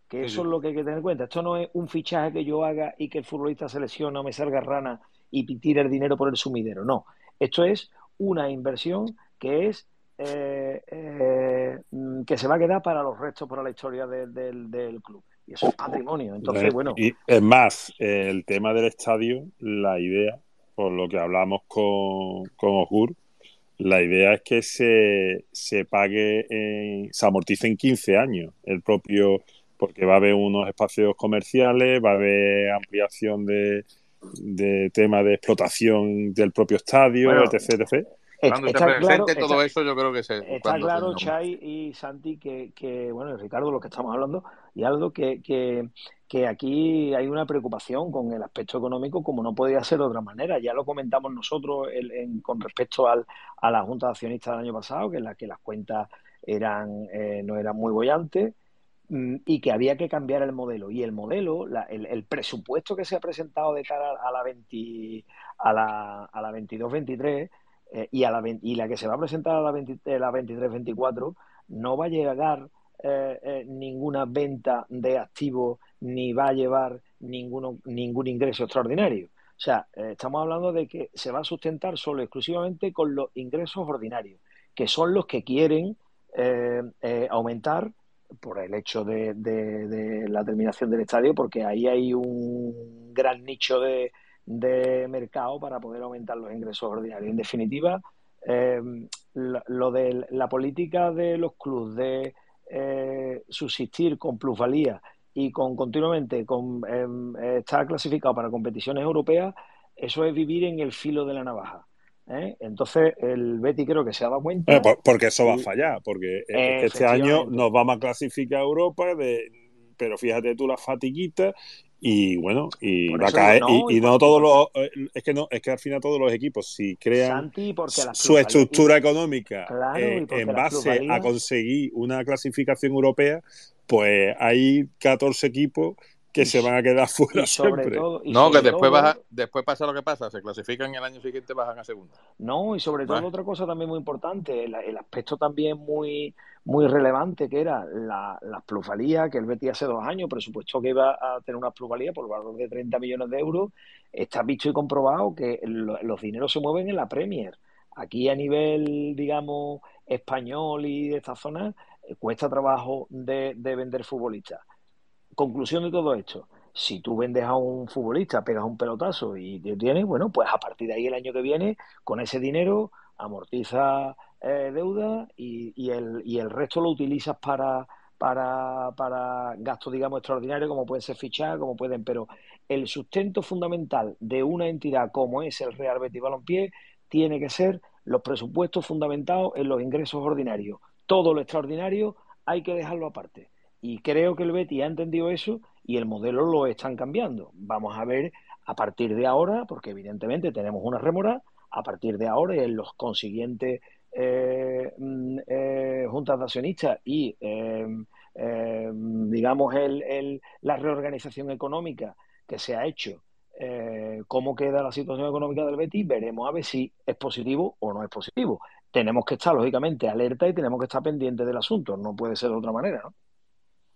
que eso sí. es lo que hay que tener en cuenta. Esto no es un fichaje que yo haga y que el futbolista se lesiona o me salga rana y tire el dinero por el sumidero. No, esto es una inversión que es eh, eh, mm, que se va a quedar para los restos, para la historia de- del, del club. Y eso es patrimonio. Entonces, bueno, Y es más, el tema del estadio, la idea, por lo que hablamos con, con la idea es que se, se pague, en- se amortice en 15 años el propio, porque va a haber unos espacios comerciales, va a haber ampliación de, de tema de explotación del propio estadio, bueno, etc, etc. Cuando Está presente claro, todo está- eso, yo creo que se. Está cuando se claro, nombre. Chai y Santi, que, que, bueno, Ricardo, lo que estamos hablando, y Aldo, que, que, que aquí hay una preocupación con el aspecto económico, como no podía ser de otra manera. Ya lo comentamos nosotros el- en- con respecto al, a la Junta de Accionistas del año pasado, que en la que las cuentas eran, eh, no eran muy bollantes mm, y que había que cambiar el modelo. Y el modelo, la- el, el presupuesto que se ha presentado de cara a la 20, a la, a la 22-23 eh, y, a la, y la que se va a presentar a la, 20 eh, la 23-24 no va a llegar eh, ninguna venta de activos ni va a llevar ninguno, ningún ingreso extraordinario. O sea, estamos hablando de que se va a sustentar solo exclusivamente con los ingresos ordinarios, que son los que quieren aumentar por el hecho de- de la terminación del estadio, porque ahí hay un gran nicho de, de mercado para poder aumentar los ingresos ordinarios. En definitiva, eh, lo, lo de la política de los clubes de eh, subsistir con plusvalía y con continuamente con em, eh, estar clasificado para competiciones europeas, eso es vivir en el filo de la navaja. ¿eh? Entonces, el Betty creo que se ha dado cuenta. Por- porque eso va a fallar, porque es que este año nos vamos a clasificar a Europa, de, pero fíjate tú las fatiguitas y bueno, y Por va a caer, no, y, y y no todos los, eh, es que no, es que al final todos los equipos, si crean Santi, su estructura económica Claro, eh, en base a conseguir una clasificación europea, pues hay 14 equipos que se van a quedar fuera y sobre siempre. todo- y No, que después, todo- baja, después pasa lo que pasa, se clasifican y el año siguiente bajan a segunda. No, y sobre todo otra cosa también muy importante, el, el aspecto también muy, muy relevante que era la, las plusvalías, que el Betis hace dos años presupuestó que iba a tener una plusvalía por valor de 30 millones de euros, está visto y comprobado que lo- los dineros se mueven en la Premier. Aquí a nivel, digamos, español y de esta zona, eh, cuesta trabajo de, de vender futbolistas. Conclusión de todo esto. Si tú vendes a un futbolista, pegas un pelotazo y te tienes, bueno, pues a partir de ahí el año que viene, con ese dinero, amortiza eh, deuda y, y el, y el resto lo utilizas para, para, para gastos, digamos, extraordinarios, como pueden ser fichajes, como pueden, pero el sustento fundamental de una entidad como es el Real Betis Balompié tiene que ser los presupuestos fundamentados en los ingresos ordinarios. Todo lo extraordinario hay que dejarlo aparte. Y creo que el Betis ha entendido eso y el modelo lo están cambiando. Vamos a ver a partir de ahora, porque evidentemente tenemos una remora, a partir de ahora en los consiguientes juntas de accionistas y eh, eh, digamos el, el- la reorganización económica que se ha hecho, eh, cómo queda la situación económica del Betis, veremos a ver si es positivo o no es positivo. Tenemos que estar lógicamente alerta y tenemos que estar pendientes del asunto, no puede ser de otra manera, ¿no?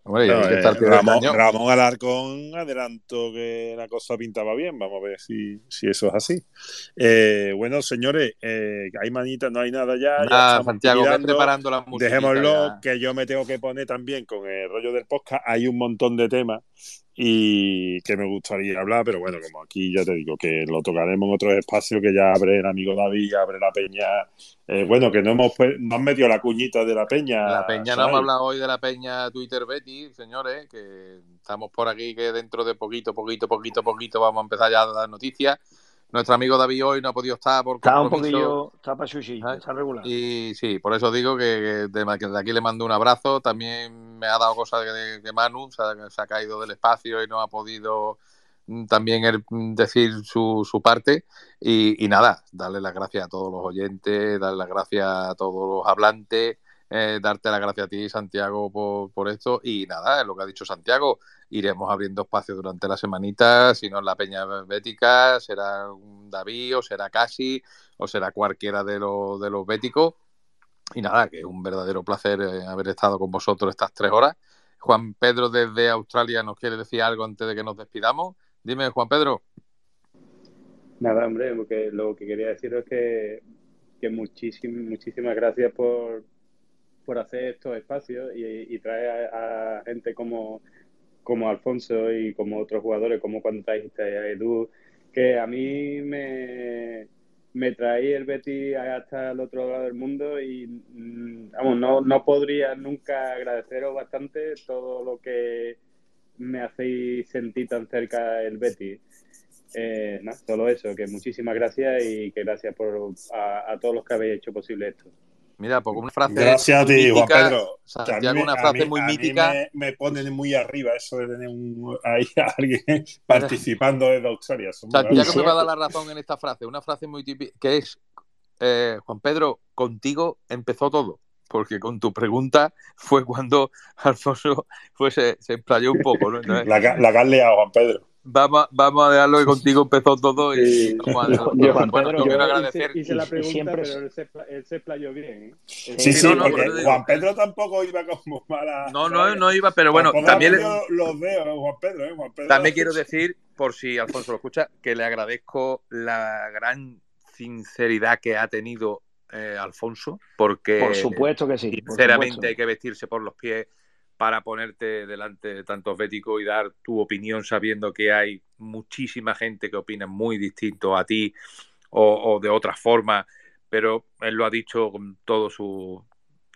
Hombre, No, que eh, estar del Ramón. Ramón Alarcón adelantó que la cosa pintaba bien. Vamos a ver si, si eso es así. Eh, bueno, señores, eh, hay manitas, no hay nada ya. ya Nada, estamos Santiago, ve tirando. preparando la musiquita Dejémoslo, ya. que yo me tengo que poner también con el rollo del podcast. Hay un montón de temas y que me gustaría hablar, pero bueno, como aquí ya te digo que lo tocaremos en otros espacios que ya abre el amigo David, abre la peña. Eh, bueno, que no hemos no han metido la cuñita de la peña. La Peña, no hemos hablado hoy de la Peña Twitter Betty, señores, que estamos por aquí, que dentro de poquito, poquito, poquito, poquito vamos a empezar ya a dar noticias. Nuestro amigo David hoy no ha podido estar por Está un poquillo, está para sushi, está regular. Y sí, por eso digo que, que de, que aquí le mando un abrazo. También me ha dado cosas de, de Manu, se ha, se ha caído del espacio y no ha podido mm, también él, mm, decir su, su parte. Y, y nada, darle las gracias a todos los oyentes, darle las gracias a todos los hablantes, eh, darte las gracias a ti, Santiago, por, por esto. Y nada, es lo que ha dicho Santiago. Iremos abriendo espacios durante la semanita, si no en la Peña Bética, será David o será Casi o será cualquiera de los, de los béticos. Y nada, que es un verdadero placer eh, haber estado con vosotros estas tres horas. Juan Pedro desde Australia nos quiere decir algo antes de que nos despidamos. Dime, Juan Pedro. Nada, hombre, porque lo que quería decir es que, que muchísimas, muchísimas gracias por, por hacer estos espacios y, y traer a, gente como, como Alfonso y como otros jugadores, como cuando trajiste a Edu, que a mí me, me traí el Betis hasta el otro lado del mundo y mm, vamos, no, no podría nunca agradeceros bastante todo lo que me hacéis sentir tan cerca el Betis. Eh, solo eso, que muchísimas gracias y que gracias por a todos los que habéis hecho posible esto. Mira, porque una frase Gracias a ti, Juan mítica, Pedro. Que a mí Santiago, me- una a frase mí- muy a mí mítica. Me, me ponen muy arriba eso de tener un- ahí a alguien participando desde Australia. Eso me Santiago parece- me va a dar la razón en esta frase, una frase muy típica, que es, eh, Juan Pedro, contigo empezó todo, porque con tu pregunta fue cuando Alfonso pues, se, se explayó un poco. ¿no? Entonces, La, que- la que has Juan Pedro. Vamos, a- vamos a dejarlo que contigo empezó todo y bueno, Pedro, yo quiero agradecer. hice, la pregunta, siempre- pero él se, él se explayó bien. ¿eh? Sí, sí, no, porque Juan Pedro tampoco iba como mala. No, no, no iba, pero bueno, también, los dedos, eh, Juan Pedro, ¿eh? Juan Pedro. también quiero decir, por si Alfonso lo escucha, que le agradezco la gran sinceridad que ha tenido eh, Alfonso, porque Por supuesto que sí. sinceramente supuesto. hay que vestirse por los pies para ponerte delante de tantos béticos y dar tu opinión sabiendo que hay muchísima gente que opina muy distinto a ti o, de otra forma, pero él lo ha dicho con todo su,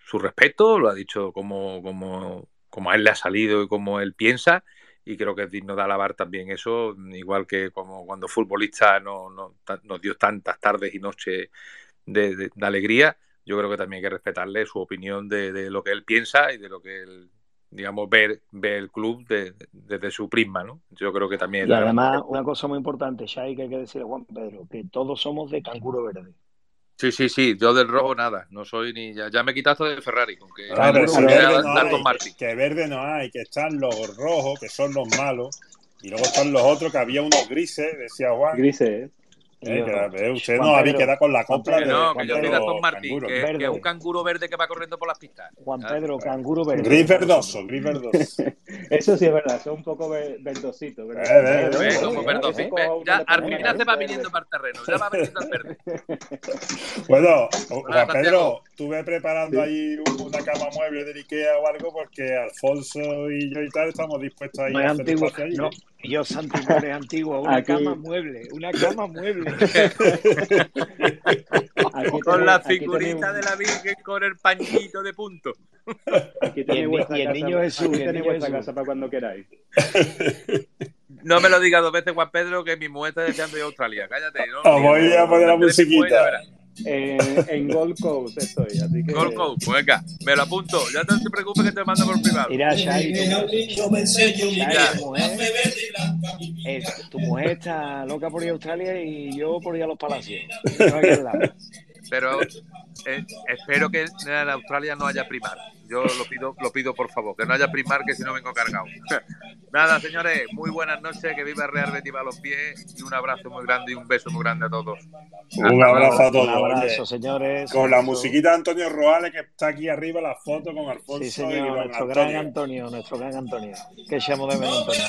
su respeto, lo ha dicho como, como, como a él le ha salido y como él piensa, y creo que es digno de alabar también eso, igual que como cuando futbolista no, no- nos dio tantas tardes y noches de, de- de alegría, yo creo que también hay que respetarle su opinión de, de lo que él piensa y de lo que él, digamos, ve, ve el club de- de- desde su prisma, ¿no? Yo creo que también Y además, una cosa muy importante, Shai, que hay que decirle a Juan Pedro, que todos somos de canguro verde. Sí, sí, sí, yo del rojo nada, no soy ni... Ya, ya me quitaste del Ferrari, con que Claro, si a no hay, Martín. que verde no hay, que están los rojos, que son los malos, y luego están los otros, que había unos grises, decía Juan. Grises, Eh, que, eh, usted Juan no había Pedro, quedado con la compra Que de no, que yo de Pedro Aston Martin, Canguro. que, que un canguro verde que va corriendo por las pistas. Juan Ah, Pedro, canguro verde. Gris verdoso, gris verdoso. Eso sí es verdad, son un poco ver- verdositos. Eh. Ve, ya al Venga, final se va viniendo para el terreno, ya va viniendo al verde. Bueno, Juan. Pedro, estuve preparando ahí una cama mueble del Ikea o algo porque Alfonso y yo y tal estamos dispuestos a ir a hacer no. Yo, Santi, no eres antiguo, una Aquí- cama mueble, una cama mueble. Aquí Con la figurita de la Virgen con el pañito de punto. Aquí Y el tenéis vuestra y el casa, niño Jesús, aquí tenéis vuestra casa para cuando queráis. No me lo digas dos veces, Juan Pedro, que mi mujer está deseando ir a Australia. Cállate. No, Os voy a poner la musiquita. Verás. En, en Gold Coast estoy, así que... Gold Coast, pues venga, me lo apunto. Ya no te preocupes que te mando por privado. Mira, Shai, tu, mujer, eh, tu mujer está loca por ir a Australia y yo por ir a los palacios. Pero eh, espero que en Australia no haya primar. Yo lo pido, lo pido por favor, que no haya primar, que si no vengo cargado. Nada, señores, muy buenas noches, que viva Real Betis Balompié y un abrazo muy grande y un beso muy grande a todos. Un abrazo a todos. Un abrazo, oye. señores. Con la musiquita de Antonio Roales que está aquí arriba, la foto con Alfonso Sí, y señor, don nuestro gran Antonio. Nuestro gran Antonio. Que echamos de menos, Antonio.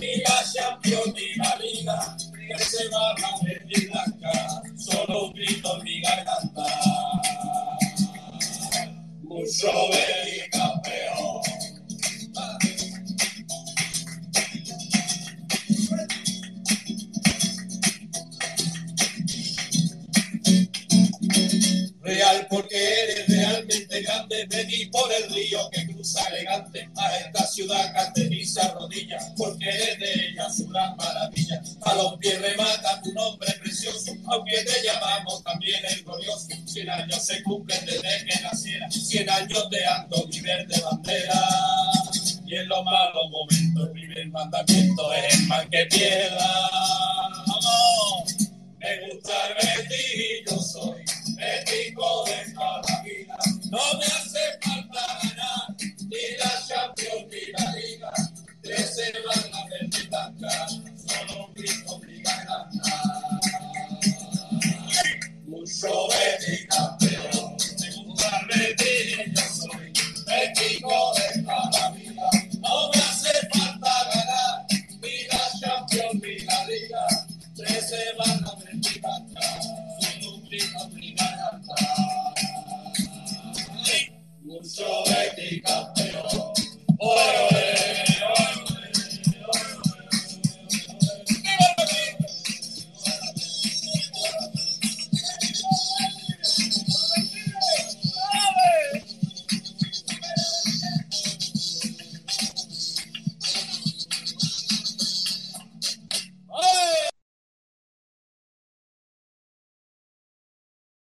ni la Champions ni la Liga, que se va a ver mi blanca, solo un grito en mi garganta. Betis campeón. Porque eres realmente grande, vení por el río que cruza elegante a esta ciudad carteniza rodilla, porque eres de ella su gran maravilla. A los pies remata tu nombre precioso, aunque te llamamos también el glorioso. Cien años se cumplen desde que naciera, cien años de ando mi verde bandera. Y en los malos momentos el primer mandamiento es el mal que pierda. ¡Vamos! Me gusta el y yo soy Betico de cada vida. No me hace falta ganar ni la Champions ni la Liga. Trece van a ver mi blanca, solo un grito garganta. Mucho Betis campeón, Oh,